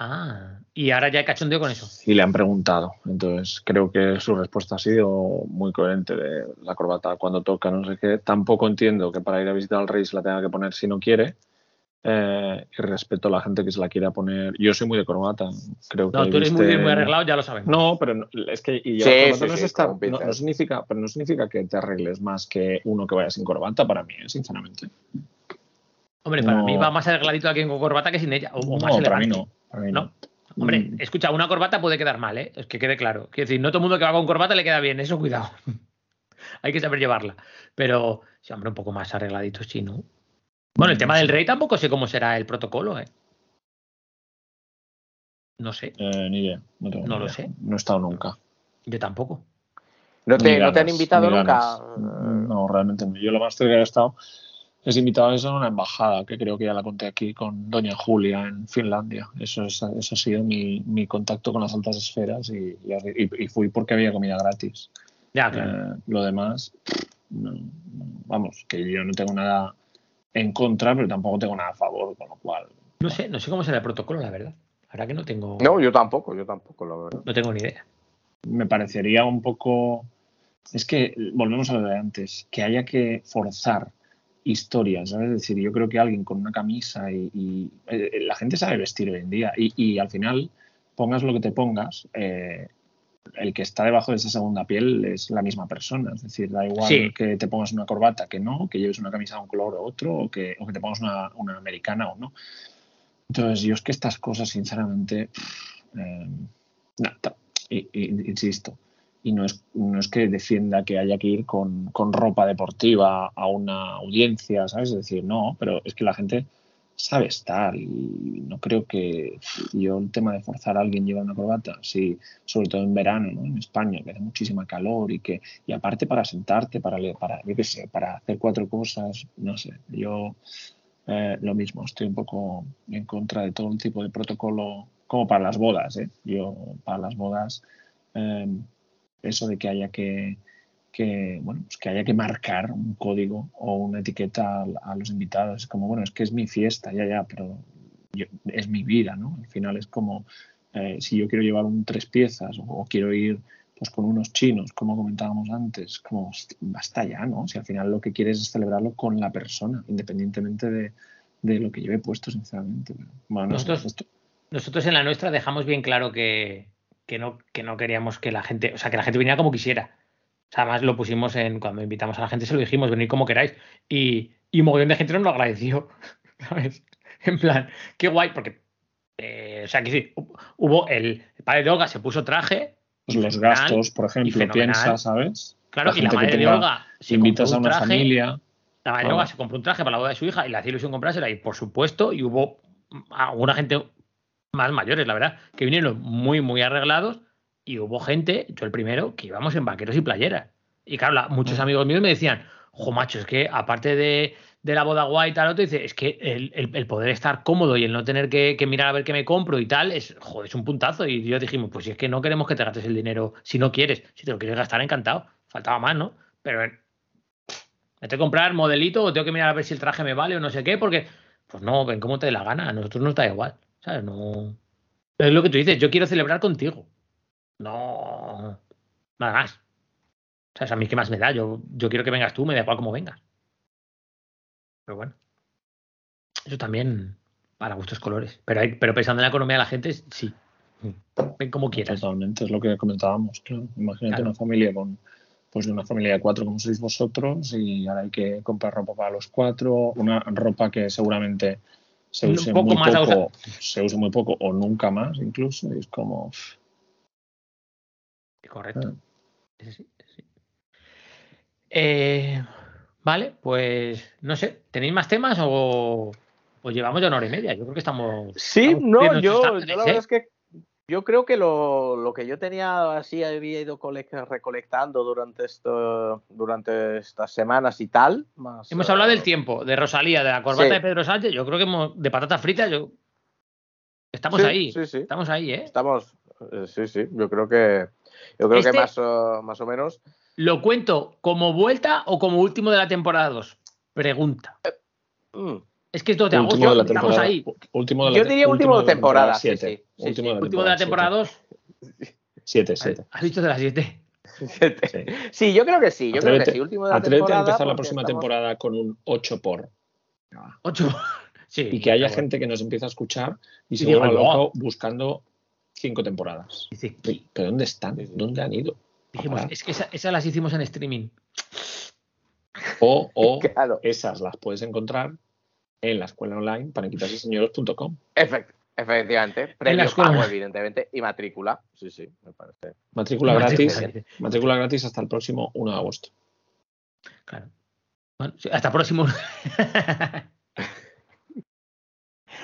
Ah, y ahora ya hay cachondeo con eso. Y le han preguntado, entonces creo que su respuesta ha sido muy coherente de la corbata cuando toca, no sé qué. Tampoco entiendo que para ir a visitar al rey se la tenga que poner si no quiere. Eh, y respeto a la gente que se la quiera poner. Yo soy muy de corbata, creo que No, tú eres muy, viste- muy arreglado, ya lo sabemos. No, pero no- es que y Sí, sí, no, es sí, como no- no significa, pero no significa que te arregles más que uno que vaya sin corbata para mí, eh, sinceramente. Hombre, para no. mí va más arregladito alguien con corbata que sin ella. O, o No, más para mí no. Para mí No. no. Hombre, Mm. escucha, una corbata puede quedar mal, ¿eh? Es que quede claro. Quiero decir, no todo el mundo que va con corbata le queda bien, eso cuidado. Hay que saber llevarla. Pero, sí, hombre, un poco más arregladito, sí, ¿no? Bueno, el tema del rey tampoco sé cómo será el protocolo, ¿eh? No sé, Eh, ni idea. No, tengo No ni lo idea. sé. No he estado nunca. yo tampoco. ¿No te, Ni ¿no te han invitado nunca? No, realmente no. Yo lo más cerca que he estado es invitado a eso en una embajada, que creo que ya la conté aquí con Doña Julia en Finlandia. Eso, es- eso ha sido mi, mi contacto con las altas esferas y, y- y- y fui porque había comida gratis. Ya, claro. Eh, lo demás, no, no, vamos, que yo no tengo nada en contra, pero tampoco tengo nada a favor, con lo cual. No sé, no sé cómo será el protocolo, la verdad. Ahora que no tengo, No, yo tampoco, yo tampoco, la verdad. no tengo ni idea. me parecería un poco. Es que volvemos a lo de antes, que haya que forzar historias, ¿sabes? Es decir, yo creo que alguien con una camisa y, y- eh, la gente sabe vestir hoy en día y, y al final, pongas lo que te pongas, eh, el que está debajo de esa segunda piel es la misma persona. Es decir, da igual Sí. que te pongas una corbata que no, que lleves una camisa de un color u otro, o que, o que te pongas una, una americana o no. Entonces, yo es que estas cosas, sinceramente, eh, no, y- y- insisto, y no es, no es que defienda que haya que ir con, con ropa deportiva a una audiencia, ¿sabes? Es decir, no, pero es que la gente sabe estar y no creo que yo el tema de forzar a alguien llevar una corbata, sí, sobre todo en verano, ¿no? En España, que hace muchísima calor y que y aparte para sentarte, para leer, para yo qué sé, para hacer cuatro cosas, no sé, yo eh, lo mismo, estoy un poco en contra de todo el tipo de protocolo, como para las bodas, ¿eh? Yo para las bodas eh, eso de que haya que, que, bueno, pues que haya que marcar un código o una etiqueta a, a los invitados. Es como, bueno, es que es mi fiesta, ya, ya, pero yo- es mi vida, ¿no? Al final es como, eh, si yo quiero llevar un tres piezas o, o quiero ir pues con unos chinos, como comentábamos antes, como "Host, basta ya, ¿no? Si al final lo que quieres es celebrarlo con la persona, independientemente de, de lo que lleve puesto, sinceramente. Bueno, Nosotros- esto- Nosotros en la nuestra dejamos bien claro que, que no, que no queríamos que la gente, o sea, que la gente viniera como quisiera. O sea, además lo pusimos en, cuando invitamos a la gente, se lo dijimos, venid como queráis. Y, y un mogollón de gente nos lo agradeció, ¿sabes? En plan, qué guay, porque, eh, o sea, que sí, hu- hubo el, el padre de Olga se puso traje. pues y los gastos, por ejemplo, piensa, ¿sabes? Claro, y la gente que madre de Olga se invitas compró a un una traje, familia. La madre de. Olga se compró un traje para la boda de su hija y le hacía ilusión comprársela y por supuesto, y hubo alguna gente más mayores, la verdad, que vinieron muy, muy arreglados y hubo gente, yo el primero, que íbamos en vaqueros y playeras. Y claro, la- muchos Mm. amigos míos me decían, jo, macho, es que aparte de, de la boda guay y tal, otro, dice, es que el, el- el poder estar cómodo y el no tener que, que mirar a ver qué me compro y tal, es, joder, es un puntazo. Y yo dijimos, pues si es que no queremos que te gastes el dinero si no quieres, si te lo quieres gastar, encantado. Faltaba más, ¿no? Pero Me tengo que comprar modelito o tengo que mirar a ver si el traje me vale o no sé qué, porque, pues no, ven cómo te dé la gana. A nosotros nos da igual. ¿Sabes? No. Es lo que tú dices, yo quiero celebrar contigo. No. Nada más. ¿Sabes? A mí qué más me da. Yo, yo quiero que vengas tú, me da igual cómo vengas. Pero bueno. Eso también para gustos colores. Pero, hay, pero pensando en la economía de la gente, sí. Ven como quieras. Totalmente, es lo que comentábamos. Claro. Imagínate Claro. una familia con, pues de una familia de cuatro como sois vosotros y ahora hay que comprar ropa para los cuatro, una ropa que seguramente se use poco muy poco, se use muy poco o nunca más incluso, y es como Correcto. Sí, sí, sí. Eh, vale, pues no sé, ¿tenéis más temas o, o llevamos ya una hora y media? Yo creo que estamos. Sí, estamos no, yo, yo la verdad ¿eh? es que yo creo que lo, lo que yo tenía así había ido colec- recolectando durante esto, durante estas semanas y tal. Más, Hemos eh, hablado del tiempo, de Rosalía, de la corbata Sí. de Pedro Sánchez. Yo creo que hemos- de patata frita, yo. Estamos Sí, ahí. sí, sí. Estamos ahí, ¿eh? Estamos, eh, sí, sí, yo creo que, yo creo Este- que más, o- más o menos. ¿Lo cuento como vuelta o como último de la temporada 2? Pregunta. mm, Es que es 2 de agosto, último de la estamos ahí. último de la Yo te- diría último de la temporada, sí, siete. sí, sí, último sí. de la Último de la temporada 2. 7, 7. Has dicho de las 7. Sí, yo creo que sí, yo creo que Atrévete, sí, último de la atrévete a empezar la próxima estamos- temporada con un 8 por 8. Sí, y que haya gente que nos empiece a escuchar y se Y diga, vuelva loco buscando cinco temporadas. Dice, ¿Pero dónde están? ¿Dónde han ido? Dijimos, es que esa- esas las hicimos en streaming. O, o Claro. esas las puedes encontrar en la escuela online panequitasyseñoros.com. Efect- efectivamente, escuela. pago, evidentemente, y matrícula. Sí, sí, me parece. Matrícula Matrícula, gratis. Matrícula gratis hasta el próximo 1 de agosto. Claro. Bueno, hasta próximo.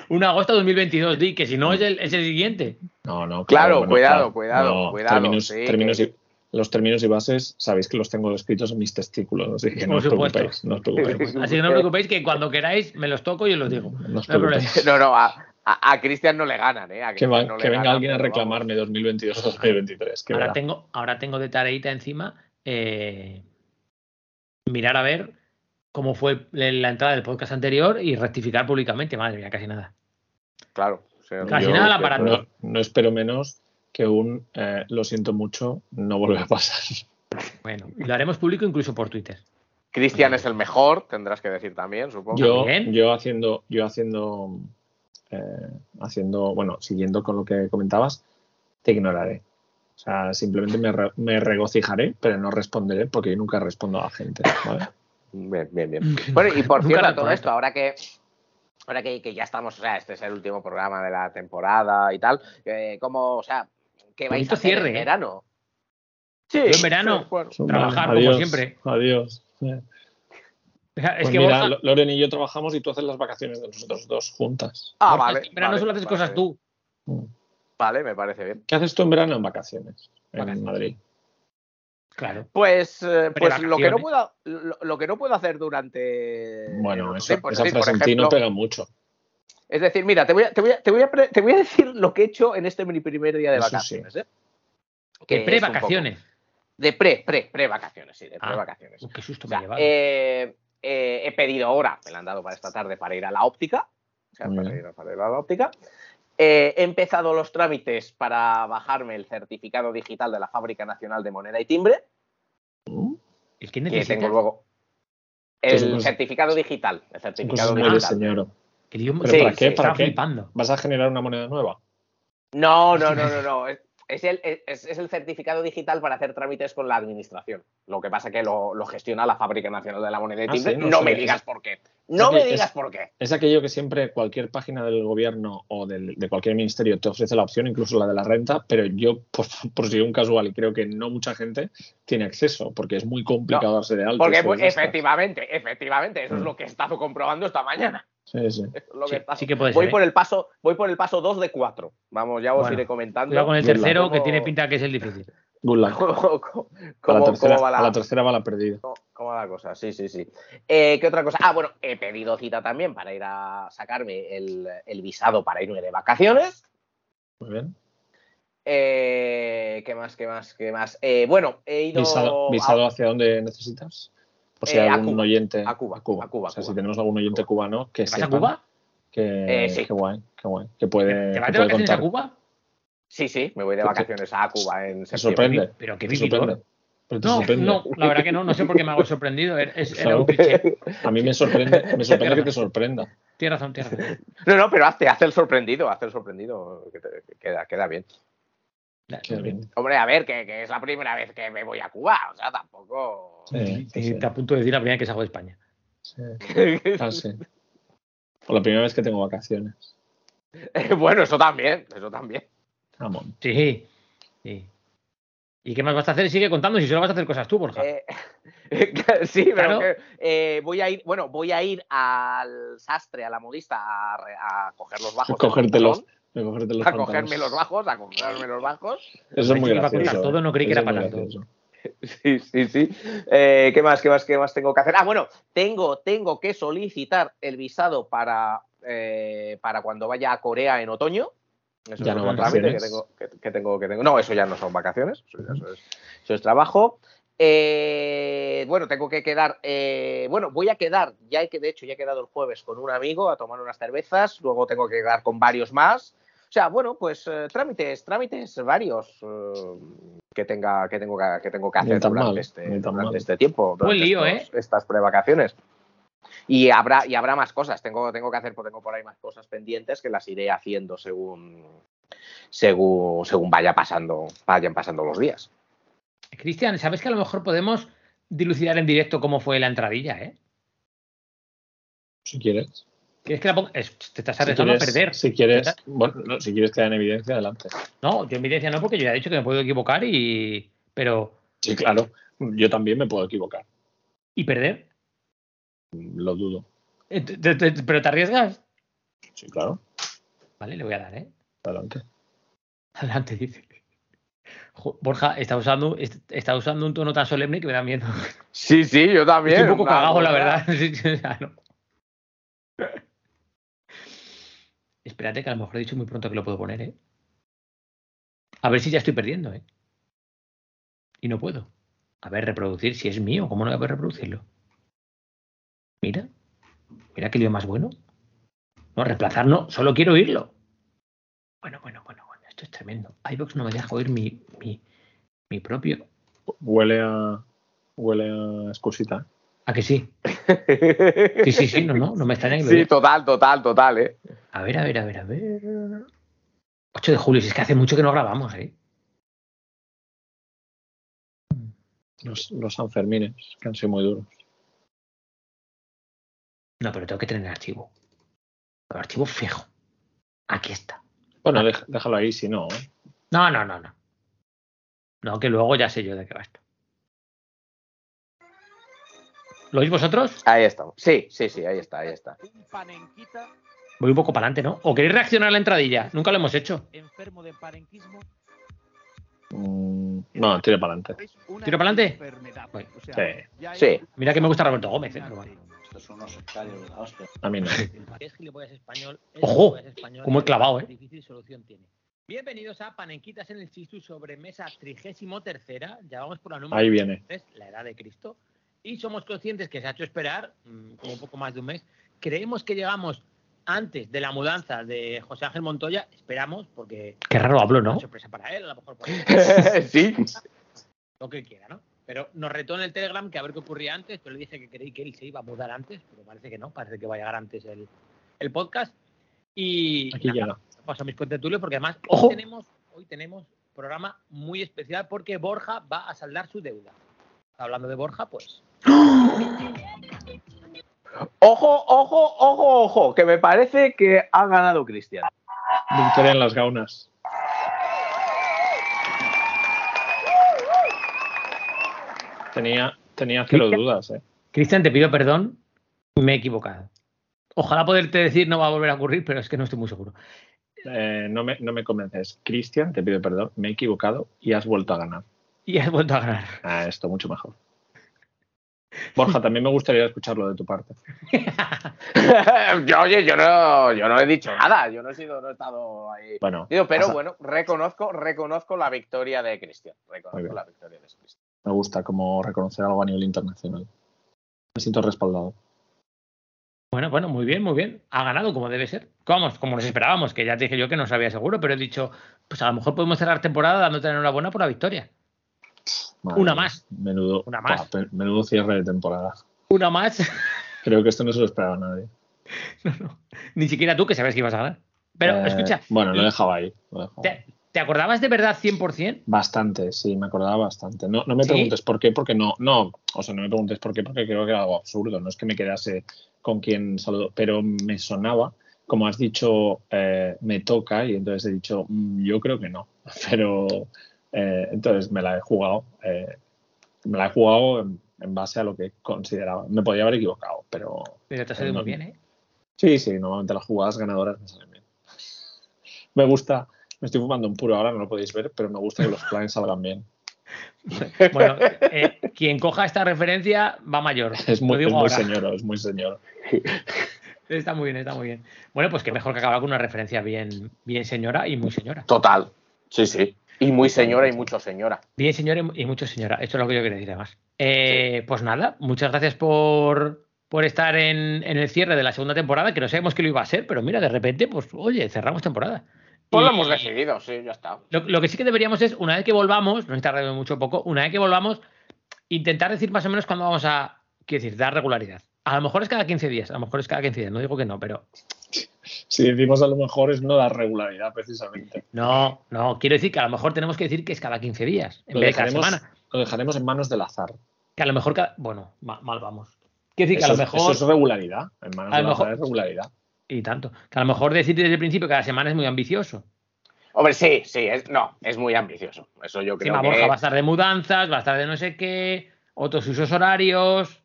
1 de agosto de 2022, di que si no es el, es el siguiente. No, no. Claro, cuidado, cuidado, no, cuidado, términos- sí, términos que- y- los términos y bases sabéis que los tengo escritos en mis testículos, así que no os preocupéis. No os preocupéis. Así que no os preocupéis que cuando queráis me los toco y os los digo. No os No hay problema. preocupéis. No, no, a, a, a Cristian no le ganan, ¿eh? A Que, Cristian va- no le que venga ganan, alguien a reclamarme 2022 o 2023. Que Ahora verá. tengo, ahora tengo de tareita encima eh, mirar a ver cómo fue la entrada del podcast anterior y rectificar públicamente. Madre mía, casi nada. Claro. o sea, Casi nada la aparato. No, no espero menos que un eh, lo siento mucho, no vuelve a pasar. Bueno, lo haremos público incluso por Twitter. Cristian es el mejor, tendrás que decir también, supongo. Yo, También. yo haciendo, yo haciendo, eh, haciendo, bueno, siguiendo con lo que comentabas, te ignoraré. O sea, simplemente me, re- me regocijaré, pero no responderé porque yo nunca respondo a la gente. ¿vale? Bien, bien, bien. Bueno, y por cierto, todo esto, ahora que ahora que, que ya estamos, o sea, este es el último programa de la temporada y tal, eh, ¿cómo, o sea, qué vais Bonito a hacer cierre, en ¿eh? verano? Sí, Yo en verano, sí, bueno. trabajar Adiós, como siempre. Adiós. Eh, Es pues que mira, Lo- Loren y yo trabajamos y tú haces las vacaciones de nosotros dos juntas. Ah, vale. en verano vale, solo haces vale, cosas tú. Vale, me parece bien. ¿Qué haces tú en verano en vacaciones? En. Madrid. Claro. Pues, eh, pues lo que no Prevacaciones. puedo lo, lo que no puedo hacer durante Bueno, eso, tiempo, es esa por frase en ti no pega mucho. Es decir, mira, te voy a, te voy a, te voy a, te voy a decir lo que he hecho en este mi primer día de Eso vacaciones. ¿eh? De Que es un pre-vacaciones. De pre, pre, pre vacaciones, sí, de Ah. pre vacaciones. Uy, qué susto O sea, me he llevado. eh, eh, he pedido hora, me la han dado para esta tarde para ir a la óptica. O sea, para ir, para ir a la óptica. Eh, he empezado los trámites para bajarme el certificado digital de la Fábrica Nacional de Moneda y Timbre, ¿El que tengo luego. El certificado digital. El certificado digital. señor. ¿Pero Sí, para qué? sí, ¿Para qué? flipando. ¿Vas a generar una moneda nueva? No, no, no, no, no. Es, es el, es, es el certificado digital para hacer trámites con la administración. Lo que pasa que lo, lo gestiona la Fábrica Nacional de la Moneda y Ah, Timbre. sí, no no me digas es- por qué. No me es- digas por qué. Es aquello que siempre cualquier página del gobierno o del- de cualquier ministerio te ofrece la opción, incluso la de la renta, pero yo, por, por si un casual, y creo que no mucha gente tiene acceso, porque es muy complicado No, darse de alta. Porque pues, efectivamente, efectivamente, eso es Mm. lo que he estado comprobando esta mañana. Sí, sí. Eso es lo que Sí, he estado- sí que puede voy ser, por ¿eh? el paso, voy por el paso 2 de 4. Vamos, ya os Bueno, iré comentando. Cuidado con el Good luck. tercero, que ¿Cómo- tiene pinta que es el difícil. ¿Cómo, cómo- a, la cómo- tercera, va a la, tercera va la perdida. ¿Cómo, va la cosa? Sí, sí, sí. Eh, ¿Qué otra cosa? Ah, bueno, he pedido cita también para ir a sacarme el, el visado para irme de vacaciones. Muy bien. Eh, ¿Qué más? ¿Qué más? ¿Qué más? Eh, bueno, he ido. ¿Visado, a- visado hacia dónde necesitas? Hay Eh, a algún Cuba, oyente. a Cuba, a Cuba, O sea, Cuba. si tenemos algún oyente cubano que ¿Te vas a sepan Cuba? Que, Eh, sí. Qué guay, qué guay. Que puede, ¿Te vas de vacaciones a. Cuba? Sí, sí, me voy de Te- vacaciones a Cuba en Te septiembre. sorprende. Pero qué te sorprende. Pero te No, sorprende. no, la verdad que no, no sé por qué me hago sorprendido. Es, es- era Claro. un cliché. A mí me sorprende, me sorprende que te sorprenda. Tienes razón, tienes razón. No, no, pero hazte, hazte el sorprendido, hazte el sorprendido, que, te- que queda, queda bien. Hombre, a ver, que, que es la primera vez que me voy a Cuba, o sea, tampoco... Sí, sí. Te apunto de decir la primera vez que salgo de España. Sí. Ah, sí. O la primera vez que tengo vacaciones. bueno, eso también, eso también. Vamos. Sí, sí. ¿Y qué más vas a hacer? Sigue contando si solo vas a hacer cosas tú, Borja. Eh, sí, Claro. pero que, eh, voy a ir, bueno, voy a ir al sastre, a la modista, a, a coger los bajos. del Cogerte los a cogerme los bajos, a cogerme los bajos. Eso es muy gracioso. todo, ¿eh? no creí que era para tanto. Sí, sí, sí. Eh, ¿Qué más, qué más, qué más tengo que hacer? Ah, bueno, tengo, tengo que solicitar el visado para, eh, para cuando vaya a Corea en otoño. Eso Ya es no trámite que vacaciones. tengo, que, que tengo, que tengo. No, eso ya no son vacaciones, eso, ya- eso es, eso es trabajo. Eh, bueno, tengo que quedar. eh, bueno, voy a quedar, ya he que de hecho ya he quedado el jueves con un amigo a tomar unas cervezas, luego tengo que quedar con varios más. O sea, bueno, pues eh, trámites, trámites varios eh, que tenga, que tengo que, que tengo que hacer durante, mal, este, durante este tiempo. Buen durante lío, estos- Estas prevacaciones. Y habrá, y habrá más cosas. Tengo, tengo que hacer, pues tengo por ahí más cosas pendientes que las iré haciendo según, según, según vaya pasando, vayan pasando los días. Cristian, ¿sabes que a lo mejor podemos dilucidar en directo cómo fue la entradilla, eh? Si quieres. ¿Quieres que la ponga? Es- te estás Si arriesgando a perder. si quieres, bueno, no, si quieres quedar en evidencia, adelante. No, yo en evidencia no, porque yo ya he dicho que me puedo equivocar y. Pero. Sí, claro. Yo también me puedo equivocar. ¿Y perder? Lo dudo. Eh, te- te- te- ¿Pero te arriesgas? Sí, claro. Vale, le voy a dar, ¿eh? Adelante. Adelante, dice. Borja está usando, est- está usando un tono tan solemne que me da miedo. Sí, sí, yo también. Estoy un poco cagado, la verdad. Sí, sí, o sea, no. Espérate, que a lo mejor he dicho muy pronto que lo puedo poner, ¿eh? A ver si ya estoy perdiendo, ¿eh? Y no puedo. A ver, reproducir, si es mío, ¿cómo no voy a reproducirlo? Mira. Mira qué lío más bueno. No, reemplazar no, solo quiero oírlo. Bueno, bueno, bueno, bueno, esto es tremendo. iVox no me deja oír mi, mi, mi propio. Huele a. Huele a excusita. ¿A que sí? Sí, sí, sí, no, no, no me extraña que lo Sí, total, total, total, ¿eh? A ver, a ver, a ver, a ver. 8 de julio, si es que hace mucho que no grabamos, ¿eh? Los, los Sanfermines, que han sido muy duros. No, pero tengo que tener el archivo. El archivo fijo. Aquí está. Bueno, déjalo ahí si no. ¿eh? No, no, no, no. No, que luego ya sé yo de qué va esto. ¿Lo oís vosotros? Ahí estamos. Sí, sí, sí, ahí está, ahí está. Un panenquita Voy un poco para adelante, ¿no? ¿O queréis reaccionar a la entradilla? Nunca lo hemos hecho. enfermo de panenquismo Mm, no, tire para adelante. ¿Tiro para adelante? O sea, Sí. Sí. Mira que me gusta Roberto Gómez, ¿eh? Estos son unos sectarios de la hostia. A mí no. Ojo, cómo he clavado, ¿eh? Difícil solución tiene. Bienvenidos a Panenquitas en el Chistu sobre mesa trigésimo tercera. Ya vamos por la número Ahí viene. 3, la edad de Cristo. Y somos conscientes que se ha hecho esperar mm, como un poco más de un mes. Creemos que llegamos antes de la mudanza de José Ángel Montoya. Esperamos, porque. Qué raro hablo, Una ¿no? sorpresa para él, a lo mejor sí. lo que quiera, ¿no? Pero nos retó en el Telegram que a ver qué ocurría antes. Yo le dije que creí que él se iba a mudar antes, pero parece que no, parece que va a llegar antes el, el podcast. Y Aquí nada, paso a mis contertulios porque además Ojo. hoy tenemos, hoy tenemos programa muy especial porque Borja va a saldar su deuda. Hablando de Borja, pues Ojo, ojo, ojo, ojo, que me parece que ha ganado Cristian. Victoria en las gaunas. Tenía, tenía cero dudas, ¿eh? Cristian, te pido perdón, me he equivocado. Ojalá poderte decir no va a volver a ocurrir, pero es que no estoy muy seguro. Eh, no, me, no me convences. Cristian, te pido perdón, me he equivocado y has vuelto a ganar. Y has vuelto a ganar. Ah, esto mucho mejor. Borja, también me gustaría escucharlo de tu parte. Yo, oye, yo no, yo no he dicho nada, yo no he sido, no he estado ahí. Bueno, pero pasa- bueno, reconozco, reconozco la victoria de Cristian. Reconozco la victoria de Cristian. me gusta como reconocer algo a nivel internacional. Me siento respaldado. Bueno, bueno, muy bien, muy bien. Ha ganado como debe ser. Vamos, como nos esperábamos, que ya te dije yo que no sabía seguro, pero he dicho, pues a lo mejor podemos cerrar temporada dándote enhorabuena por la victoria. Madre Una más. Menudo, Una más. Menudo cierre de temporada. Una más. Creo que esto no se lo esperaba nadie. Ni siquiera tú que sabes que ibas a ganar. Pero Eh, escucha, Bueno, lo dejaba ahí. lo dejaba. ¿te, te acordabas de verdad 100%? Bastante, sí, me acordaba bastante. No, no me ¿Sí? preguntes por qué, porque no, no, o sea, no me preguntes por qué, porque creo que era algo absurdo. No es que me quedase con quien saludo, pero me sonaba, como has dicho, eh, me toca, y entonces he dicho, "Mm, yo creo que no. Pero eh, entonces me la he jugado, eh, me la he jugado en, en base a lo que consideraba. Me podía haber equivocado, pero Pero te ha salido no- muy bien, ¿eh? Sí, sí, normalmente las jugadas ganadoras me salen bien. Me gusta, me estoy fumando un puro ahora, no lo podéis ver, pero me gusta que los planes salgan bien. Bueno, eh, quien coja esta referencia va mayor. Es muy, digo es muy señor, es muy señor. Está muy bien, está muy bien. Bueno, pues que mejor que acabar con una referencia bien, bien señora y muy señora. Total. Sí, sí. Y muy señora y mucho señora. Bien señora y mucho señora. Esto es lo que yo quería decir además. Eh, Pues nada, muchas gracias por, por estar en, en el cierre de la segunda temporada, que no sabemos que lo iba a ser, pero mira, de repente, pues oye, cerramos temporada. Pues lo hemos decidido, sí, ya está. Lo, lo que sí que deberíamos es, una vez que volvamos, no está tardando mucho poco, una vez que volvamos, intentar decir más o menos cuándo vamos a, quiero decir, dar regularidad. A lo mejor es cada 15 días, a lo mejor es cada 15 días, no digo que no, pero Si decimos a lo mejor es no dar regularidad, precisamente. no, no, quiero decir que a lo mejor tenemos que decir que es cada 15 días, en Lo vez de cada dejaremos, semana. lo dejaremos en manos del azar. Que a lo mejor cada, bueno, ma- mal vamos. Quiero decir que a lo mejor, eso es regularidad. En manos a lo del azar mejor- es regularidad. y tanto, que a lo mejor decir desde el principio cada semana es muy ambicioso. Hombre, sí, sí, es, no, es muy ambicioso. Eso yo creo que... Borja va a estar de mudanzas, va a estar de no sé qué, otros usos horarios.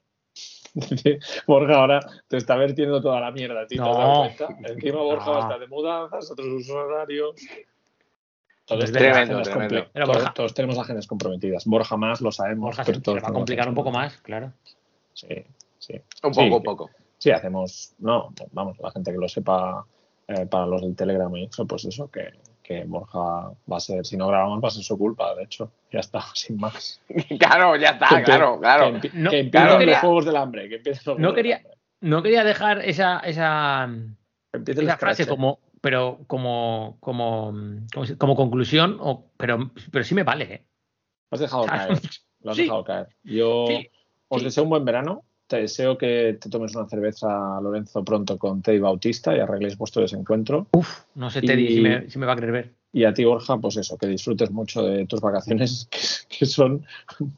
Borja ahora te está vertiendo toda la mierda, tío. ¿te has No. dado cuenta? Encima Borja No. va a estar de mudanzas, otros usos horarios. Todos tremendo, todos- tenemos agendas comprometidas. Borja más, lo sabemos. Borja pero se todos va a complicar un poco más, claro. Sí, sí. Un Sí, poco, un poco. Sí, hacemos. No, vamos, la gente que lo sepa eh, para los del Telegram y eso, pues eso, que, que Borja va a ser, si no grabamos, va a ser su culpa, de hecho. Ya está, sin más. Claro, ya está, Que- claro, claro. Que, No- que empiecen no los quería- juegos del hambre. Que empiecen los no quería- hambre. No quería dejar esa, esa, esa frase scratch. como, pero como, como, como, si- como conclusión, o, pero, pero sí me vale, ¿eh? Lo has dejado caer. Lo has Sí. dejado caer. Yo Sí, os sí. deseo un buen verano. Te deseo que te tomes una cerveza, Lorenzo, pronto con Teddy Bautista y arregléis vuestro desencuentro. Uf, no sé, Teddy, Y- si, me, si me va a querer ver. Y a ti, Borja, pues eso, que disfrutes mucho de tus vacaciones, que, que son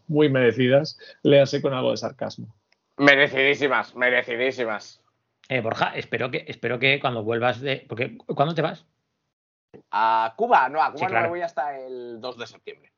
muy merecidas. Léase con algo de sarcasmo. Merecidísimas, merecidísimas. Eh, Borja, espero que, espero que cuando vuelvas de. Porque, ¿Cuándo te vas? A Cuba, no, a Cuba Sí, no claro. me voy hasta el 2 de septiembre.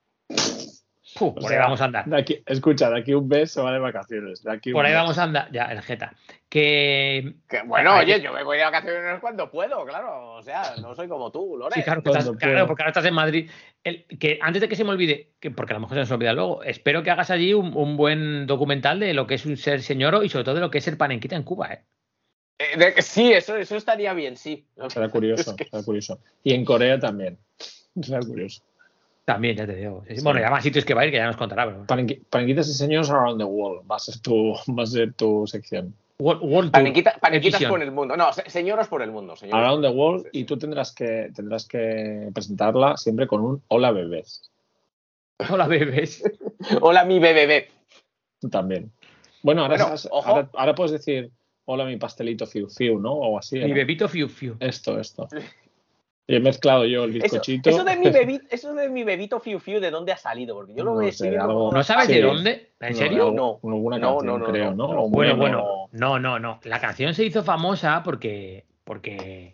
Por ahí vamos a andar. De aquí, escucha, de aquí un mes se va de vacaciones. De aquí un Por ahí mes. vamos a andar. Ya, el Jeta. Que. Que, bueno, oye, yo me voy de vacaciones cuando puedo, claro. O sea, no soy como tú, Lore. Sí, claro, estás- claro, porque ahora estás en Madrid. El- que antes de que se me olvide, que porque a lo mejor se nos olvida luego, espero que hagas allí un, un buen documental de lo que es un ser señoro y sobre todo de lo que es el panenquita en Cuba. ¿eh? Eh, de- sí, eso, eso estaría bien, sí. Será curioso, Es que- será curioso. Y en Corea también. Será curioso. También, ya te digo. Sí. Bueno, y además sitios que va a ir, que ya nos contará. Pero... Panenquitas y señores around the world. Va a ser tu, va a ser tu sección. World, World Edition. por el mundo. No, se- señoros por el mundo, señores. Around the world. Sí, sí. Y tú tendrás que, tendrás que presentarla siempre con un hola bebés. Hola, bebés. Hola, mi bebé. Tú también. Bueno, ahora, Bueno, ahora, ahora puedes decir hola mi pastelito fiu fiu, ¿no? O así. Mi ¿no? bebito Fiu Fiu. Esto, esto. Y he mezclado yo el Eso, bizcochito. eso de mi bebito, eso de mi bebito fiu fiu, ¿de dónde ha salido? Porque yo lo No he sé, algo- ¿No sabes Sí. de dónde? ¿En serio? No. Alguna No, canción, no, no, creo, no. ¿no? O Bueno, bueno, no, no, no. La canción se hizo famosa porque, porque,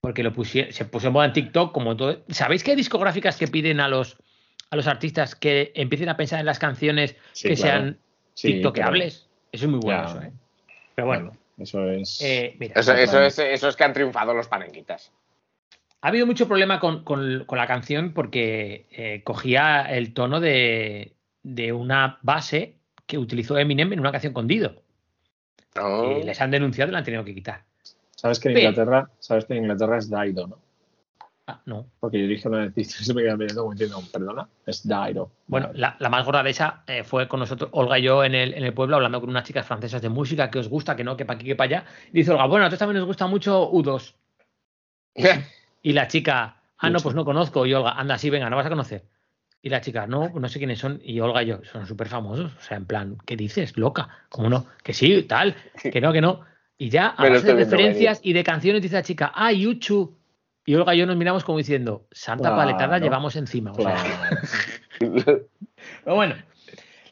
porque lo pusieron, se puso en moda en TikTok como todo. ¿Sabéis que hay discográficas que piden a los, a los artistas que empiecen a pensar en las canciones Sí, que claro. sean Sí, tiktokeables? Eso es muy bueno, Ya. eso, ¿eh? Pero bueno, Bueno, eso es. eh, mira, Eso, eso es, eso es que han triunfado los panenquitas. Ha habido mucho problema con, con- con la canción porque eh, cogía el tono de, de una base que utilizó Eminem en una canción con Dido. Y les han denunciado y la han tenido que quitar. Sabes que en Pero- Inglaterra, sabes que en Inglaterra es Daido, ¿no? Ah, no. Porque yo dije una vez y se me queda mirando como diciendo, perdona, es Dairo. Bueno, la, la más gorda de esa eh, fue con nosotros, Olga y yo, en el, en el pueblo, hablando con unas chicas francesas de música que os gusta, que no, que para aquí, que para allá. Y dice Olga, bueno, a nosotros también nos gusta mucho U2. y la chica, ah, no, pues no conozco. Y Olga, anda, sí, venga, no vas a conocer. Y la chica, no, no sé quiénes son. Y Olga y yo, son súper famosos. O sea, en plan, ¿qué dices? Loca. ¿Cómo no? Que sí, tal, que no, que no. Y ya, a base de referencias y de canciones, dice la chica, ah, Yuchu. Y Olga y yo nos miramos como diciendo, santa paletada llevamos encima. O sea, pero bueno,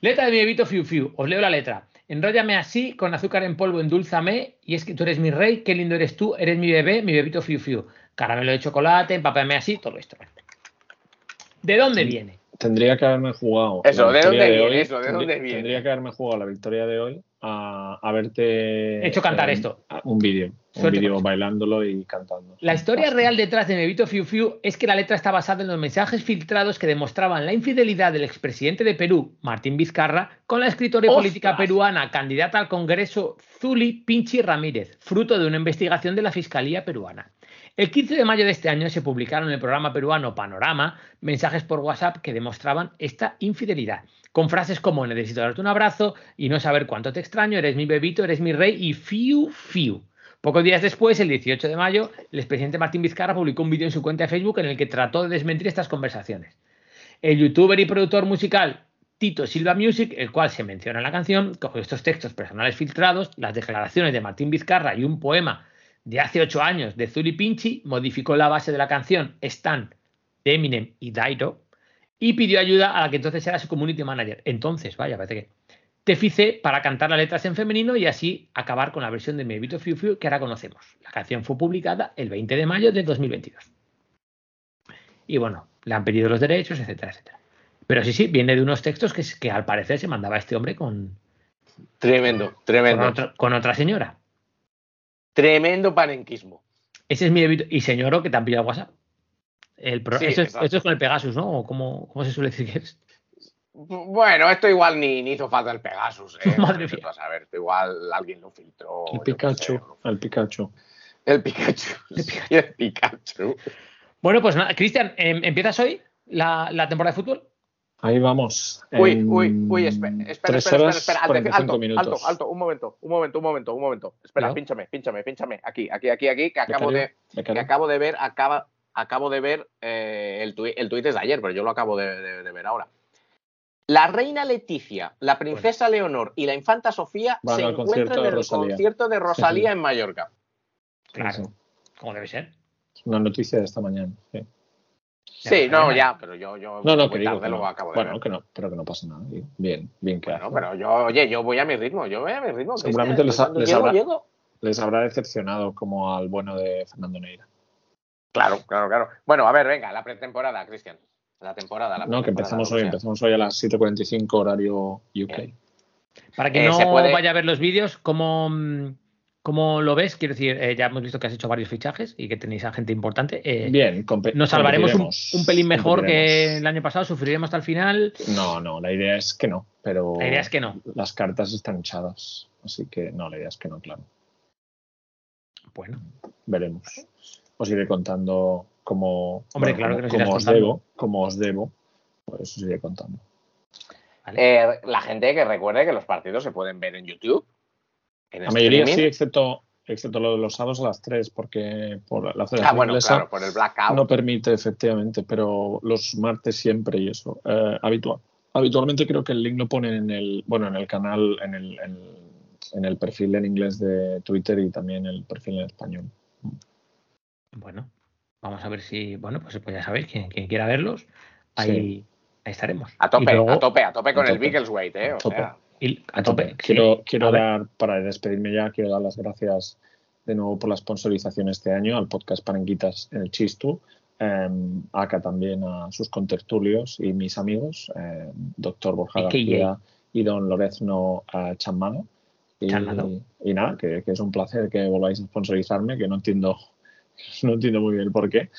letra de mi bebito Fiu Fiu. Os leo la letra. Enróllame así, con azúcar en polvo, endulzame. Y es que tú eres mi rey, qué lindo eres tú, eres mi bebé, mi bebito Fiu Fiu. Caramelo de chocolate, empapame así, todo esto. ¿De dónde viene? Tendría que haberme jugado. Eso, ¿de dónde viene hoy, eso? ¿De tendría- dónde viene? Tendría que haberme jugado la victoria de hoy a, a verte. Hecho cantar eh, esto. Un vídeo. Un vídeo bailándolo y cantando. La historia real detrás de Mi Bebito Fiu Fiu es que la letra está basada en los mensajes filtrados que demostraban la infidelidad del expresidente de Perú, Martín Vizcarra, con la escritora y política peruana, candidata al Congreso, Zuli Pinchi Ramírez, fruto de una investigación de la Fiscalía peruana. El 15 de mayo de este año se publicaron en el programa peruano Panorama mensajes por WhatsApp que demostraban esta infidelidad, con frases como necesito darte un abrazo y no saber cuánto te extraño, eres mi bebito, eres mi rey y fiu fiu. Pocos días después, el 18 de mayo, el expresidente Martín Vizcarra publicó un vídeo en su cuenta de Facebook en el que trató de desmentir estas conversaciones. El youtuber y productor musical Tito Silva Music, el cual se menciona en la canción, cogió estos textos personales filtrados, las declaraciones de Martín Vizcarra y un poema de hace ocho años de Zuli Pinchi, modificó la base de la canción Stan de Eminem y Dairo y pidió ayuda a la que entonces era su community manager. Entonces, vaya, parece que te fice para cantar las letras en femenino y así acabar con la versión de Mi Bebito Fiu Fiu que ahora conocemos. La canción fue publicada el 20 de mayo de 2022. Y bueno, le han pedido los derechos, etcétera, etcétera. Pero sí, sí, viene de unos textos que, que al parecer se mandaba este hombre con, Tremendo, con, tremendo. otro- con otra señora. Tremendo panenquismo. Ese es mi bebito. Y señoro que te han pillado WhatsApp. El pro- Sí, eso, es, exacto. esto es con el Pegasus, ¿no? ¿O cómo, cómo se suele decir que es? Bueno, esto igual ni, ni hizo falta el Pegasus. ¿eh? Madre mía. a saber, esto igual alguien lo filtró. El yo qué Pikachu. sé. El Pikachu. El Pikachu. el Pikachu. Bueno, pues nada, Cristian, em, ¿empiezas hoy la, la temporada de fútbol? Ahí vamos. Uy, En uy, uy, espera, espera, espera, espera, espera, 45 alto, minutos. alto, alto, un momento, un momento, un momento, un momento. Espera, pínchame, pínchame, pínchame. Aquí, aquí, aquí, aquí, que acabo de, que acabo de ver, acaba, acabo de ver eh, el tuit, el tuit es de ayer, pero yo lo acabo de, de- de ver ahora. La reina Leticia, la princesa Leonor y la infanta Sofía se encuentran en el Rosalía. concierto de Rosalía en Mallorca. Claro, como debe ser. Una noticia de esta mañana. sí. Sí, no, reina. ya, pero yo, yo No, no, muy que digo que lo no. acabo de Bueno, ver. que no, pero que no pasa nada. digo. Bien, bien que Bueno, hace. pero yo, oye, yo voy a mi ritmo, yo voy a mi ritmo. Seguramente les ha- les llego, habrá- llego. Les habrá decepcionado como al bueno de Fernando Neira. Claro, claro, claro. Bueno, a ver, venga, la pretemporada, Cristian. La temporada. La No, que pretemporada, empezamos hoy, empezamos hoy a las 7.45 horario UK. Bien. Para quien Eh, no se puede- vaya a ver los vídeos, ¿cómo, mm, cómo lo ves? Quiero decir, eh, ya hemos visto que has hecho varios fichajes y que tenéis a gente importante. Eh, Bien, nos salvaremos un, pelín mejor que el año pasado, sufriremos hasta el final. No, no, la idea es que no, pero La idea es que no. las cartas están echadas, así que no, la idea es que no, claro. Bueno, Veremos. Os iré contando cómo, Hombre, bueno, claro cómo- os contando. debo, cómo os debo, pues os iré contando. Eh, la gente que recuerde que los partidos se pueden ver en YouTube. En La mayoría streaming. sí, excepto, excepto lo de los sábados a las 3, porque por la Federación Ah, bueno, claro, por el blackout. no permite, efectivamente, pero los martes siempre y eso, eh, habitual. Habitualmente creo que el link lo ponen en el, bueno, en el canal, en el, en, en el perfil en inglés de Twitter y también el perfil en español. bueno, vamos a ver si, bueno, pues, pues ya sabéis, quien, quien quiera verlos, ahí, ahí estaremos. A tope, luego- a tope, a tope con a el tope. Bigglesweight, ¿eh? A O tope. sea, y- a tope. sí. Quiero, A dar, para despedirme ya, quiero dar las gracias de nuevo por la sponsorización este año al podcast Parenquitas en el Chistu. eh, acá también a sus contertulios y mis amigos, eh, doctor Borja. García y don Lorezno eh, Chamano. Y, nada, que, que es un placer que volváis a sponsorizarme, que no entiendo, no entiendo muy bien el por qué.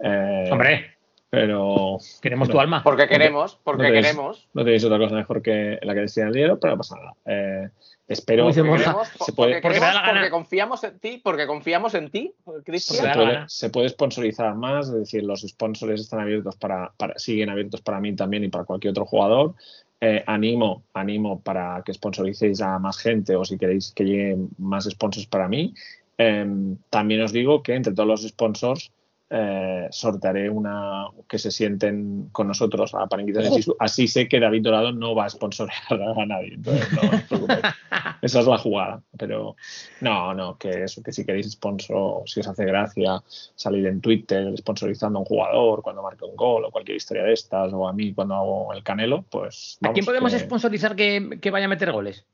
Eh, Hombre, Pero. Queremos tu alma. Porque queremos, porque no tenéis- queremos. No tenéis otra cosa mejor que la que decía el dinero, pero no pasa nada. Eh, espero. Que. Queremos, se porque, puede, porque queremos, gana. porque confiamos en ti, porque confiamos en ti, Porque se, puede, se puede sponsorizar más, es decir, los sponsors están abiertos para, para- siguen abiertos para mí también y para cualquier otro jugador. Eh, animo, animo para que sponsoricéis a más gente o si queréis que lleguen más sponsors para mí. Em, también os digo que entre todos los sponsors eh, sortearé una que se sienten con nosotros a Parenquitas de Sisu. Así sé que David Dorado no va a sponsorear a nadie. Entonces, no os preocupéis. Esa es la jugada. Pero no, no, que eso, que si queréis sponsor, si os hace gracia salir en Twitter sponsorizando a un jugador cuando marca un gol o cualquier historia de estas, o a mí cuando hago el canelo, pues. ¿A quién vamos, podemos que- sponsorizar que, que vaya a meter goles?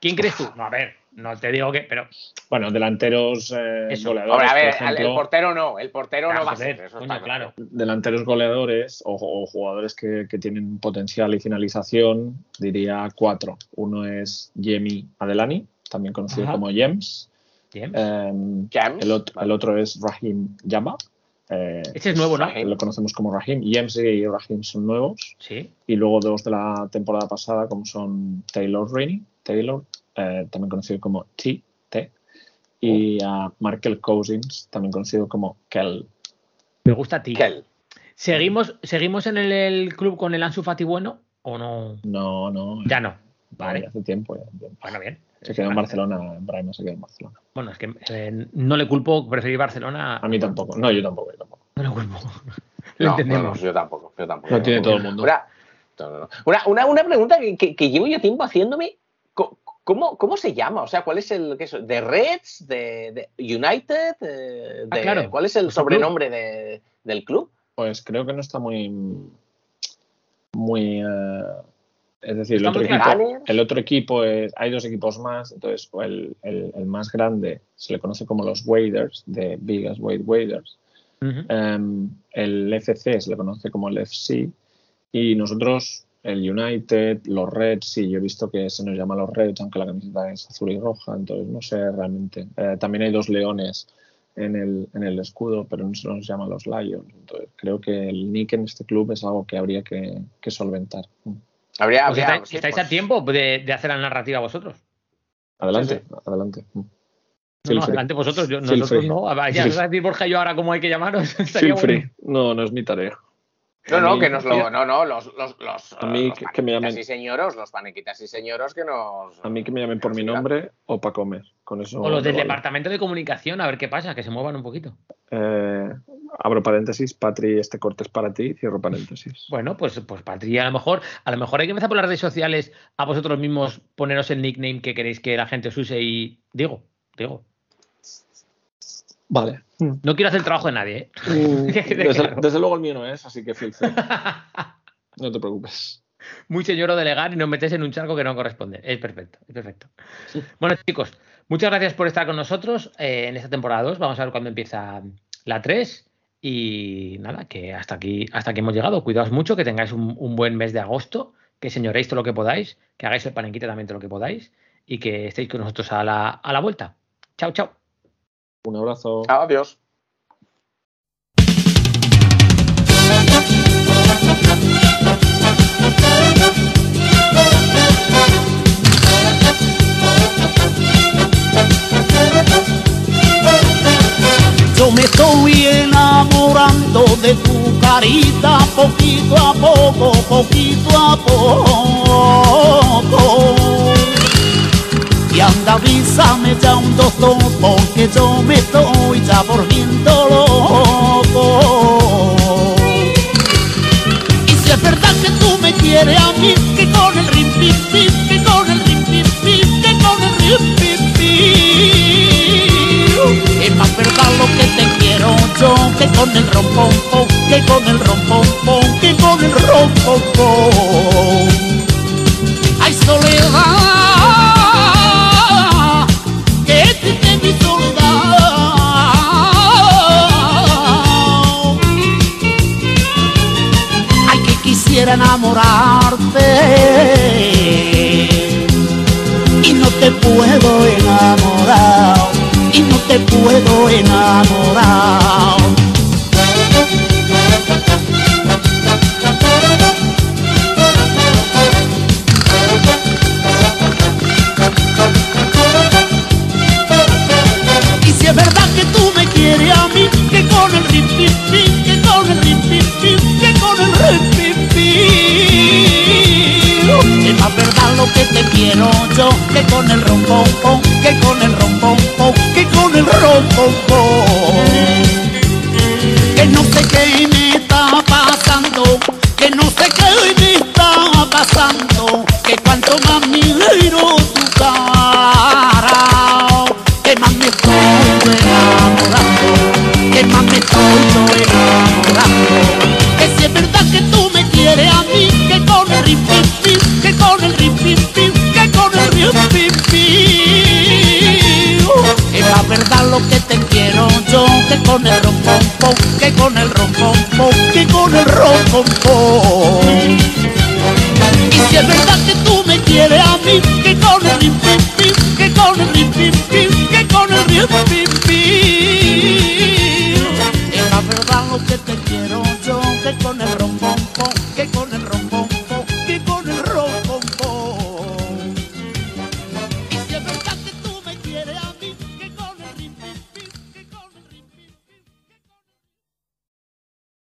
¿Quién crees tú? No, a ver, no te digo que, pero Bueno, delanteros eh, Eso. goleadores. Hombre, a ver, por ejemplo, el portero no, el portero no va a ser, eso coño, está claro. delanteros goleadores o, o jugadores que, que tienen potencial y finalización, diría cuatro. Uno es Jemi Adelani, también conocido Ajá. como James. James. Em, James, el, otro, el otro es Rahim Yama. Eh, Ese es nuevo, ¿no? Lo conocemos como Rahim. James y Rahim son nuevos. Sí. Y luego dos de la temporada pasada, como son Taylor Rainey, Taylor, eh, también conocido como T, T, y a Markel Cousins, también conocido como Kel. Me gusta. Kel. ¿Seguimos, ¿Seguimos en el, el club con el Ansu Fati bueno o no? No, no. Ya no. Vale. Hace tiempo. ya. Bueno, bien. Se quedó en Barcelona, Brahima se quedó en Barcelona. Bueno, es que eh, no le culpo preferir Barcelona. A mí tampoco. No, yo tampoco, yo tampoco. No le culpo. Lo No, entendemos. no, yo tampoco, yo tampoco. Lo tiene todo el mundo. Una, no, no, no. Una, una- una pregunta que, que- que llevo yo tiempo haciéndome. ¿Cómo, cómo se llama? O sea, ¿cuál es el qué es? de Reds, de, de United? eh, Ah, de- claro. ¿Cuál es el Pues el sobrenombre de- del club? Pues creo que no está muy. Muy. eh, es decir, el otro, equipo, el otro equipo es. Hay dos equipos más. Entonces, el, el- el más grande se le conoce como los Waders, de Biggest Wade Waders. Em, el FC se le conoce como el FC. Y nosotros, el United, los Reds, sí, yo he visto que se nos llama los Reds, aunque la camiseta es azul y roja. Entonces, no sé realmente. Eh, también hay dos leones en el, en el escudo, pero no se nos llama los Lions. Entonces, creo que el nick en este club es algo que habría que, que solventar. Habría, Pues estáis sí, estáis pues, a tiempo de, de hacer la narrativa vosotros. Adelante, adelante. No, no, adelante vosotros. Yo, nosotros free. no. Feel ¿vas a decir Borja y yo ahora cómo hay que llamaros? Feel free. bueno. No, no es mi tarea. No, A no, mí- que nos lo. No, no, los, los, los, A mí los que- que me llamen- y señoros, los panequitas y señoros que nos. A mí que me llamen por mi nombre o para comer. Con eso. O los del vale. departamento de comunicación, a ver qué pasa, que se muevan un poquito. Eh, abro paréntesis, Patri, este corte es para ti, cierro paréntesis. Bueno, pues, pues Patria, a lo mejor, a lo mejor hay que empezar por las redes sociales a vosotros mismos poneros el nickname que queréis que la gente os use y digo, digo. Vale. No quiero hacer el trabajo de nadie, ¿eh? Mm, desde, luego el mío no es, así que free. No te preocupes. Muy señor delegar y nos metes en un charco que no corresponde. Es perfecto, es perfecto. Bueno, chicos, muchas gracias por estar con nosotros eh, en esta temporada 2. Vamos a ver cuándo empieza la 3. Y nada, que hasta aquí, hasta aquí hemos llegado. Cuidaos mucho, que tengáis un, un buen mes de agosto, que señoréis todo lo que podáis, que hagáis el panenquite también todo lo que podáis y que estéis con nosotros a la, a la vuelta. Chao, chao. Un abrazo. Adiós. Yo me estoy enamorando de tu carita poquito a poco, poquito a poco. Y anda, avísame ya un doctor, porque yo me estoy ya volviendo loco. Y si es verdad que tú me quieres a mí, que con el rim pim pim, que con el rim pim, que con el rim pim. Es más verdad lo que que con el rom pom pom, que con el rom pom pom, que con el rom pom pom. Ay soledad, que triste mi soledad. Ay que quisiera enamorarte y no te puedo enamorar y no te puedo enamorar Es más verdad lo que te quiero yo que con el rompón, que con el rompón, que con el rompón. Que no sé qué que con el rompón, que con el rompón, que con el rompón. Y si es verdad que tú me quieres a mí, que con el pim pim, que con el pim pim, que con el pim pim pim. Es la verdad lo que te quiero yo, que con el rompón.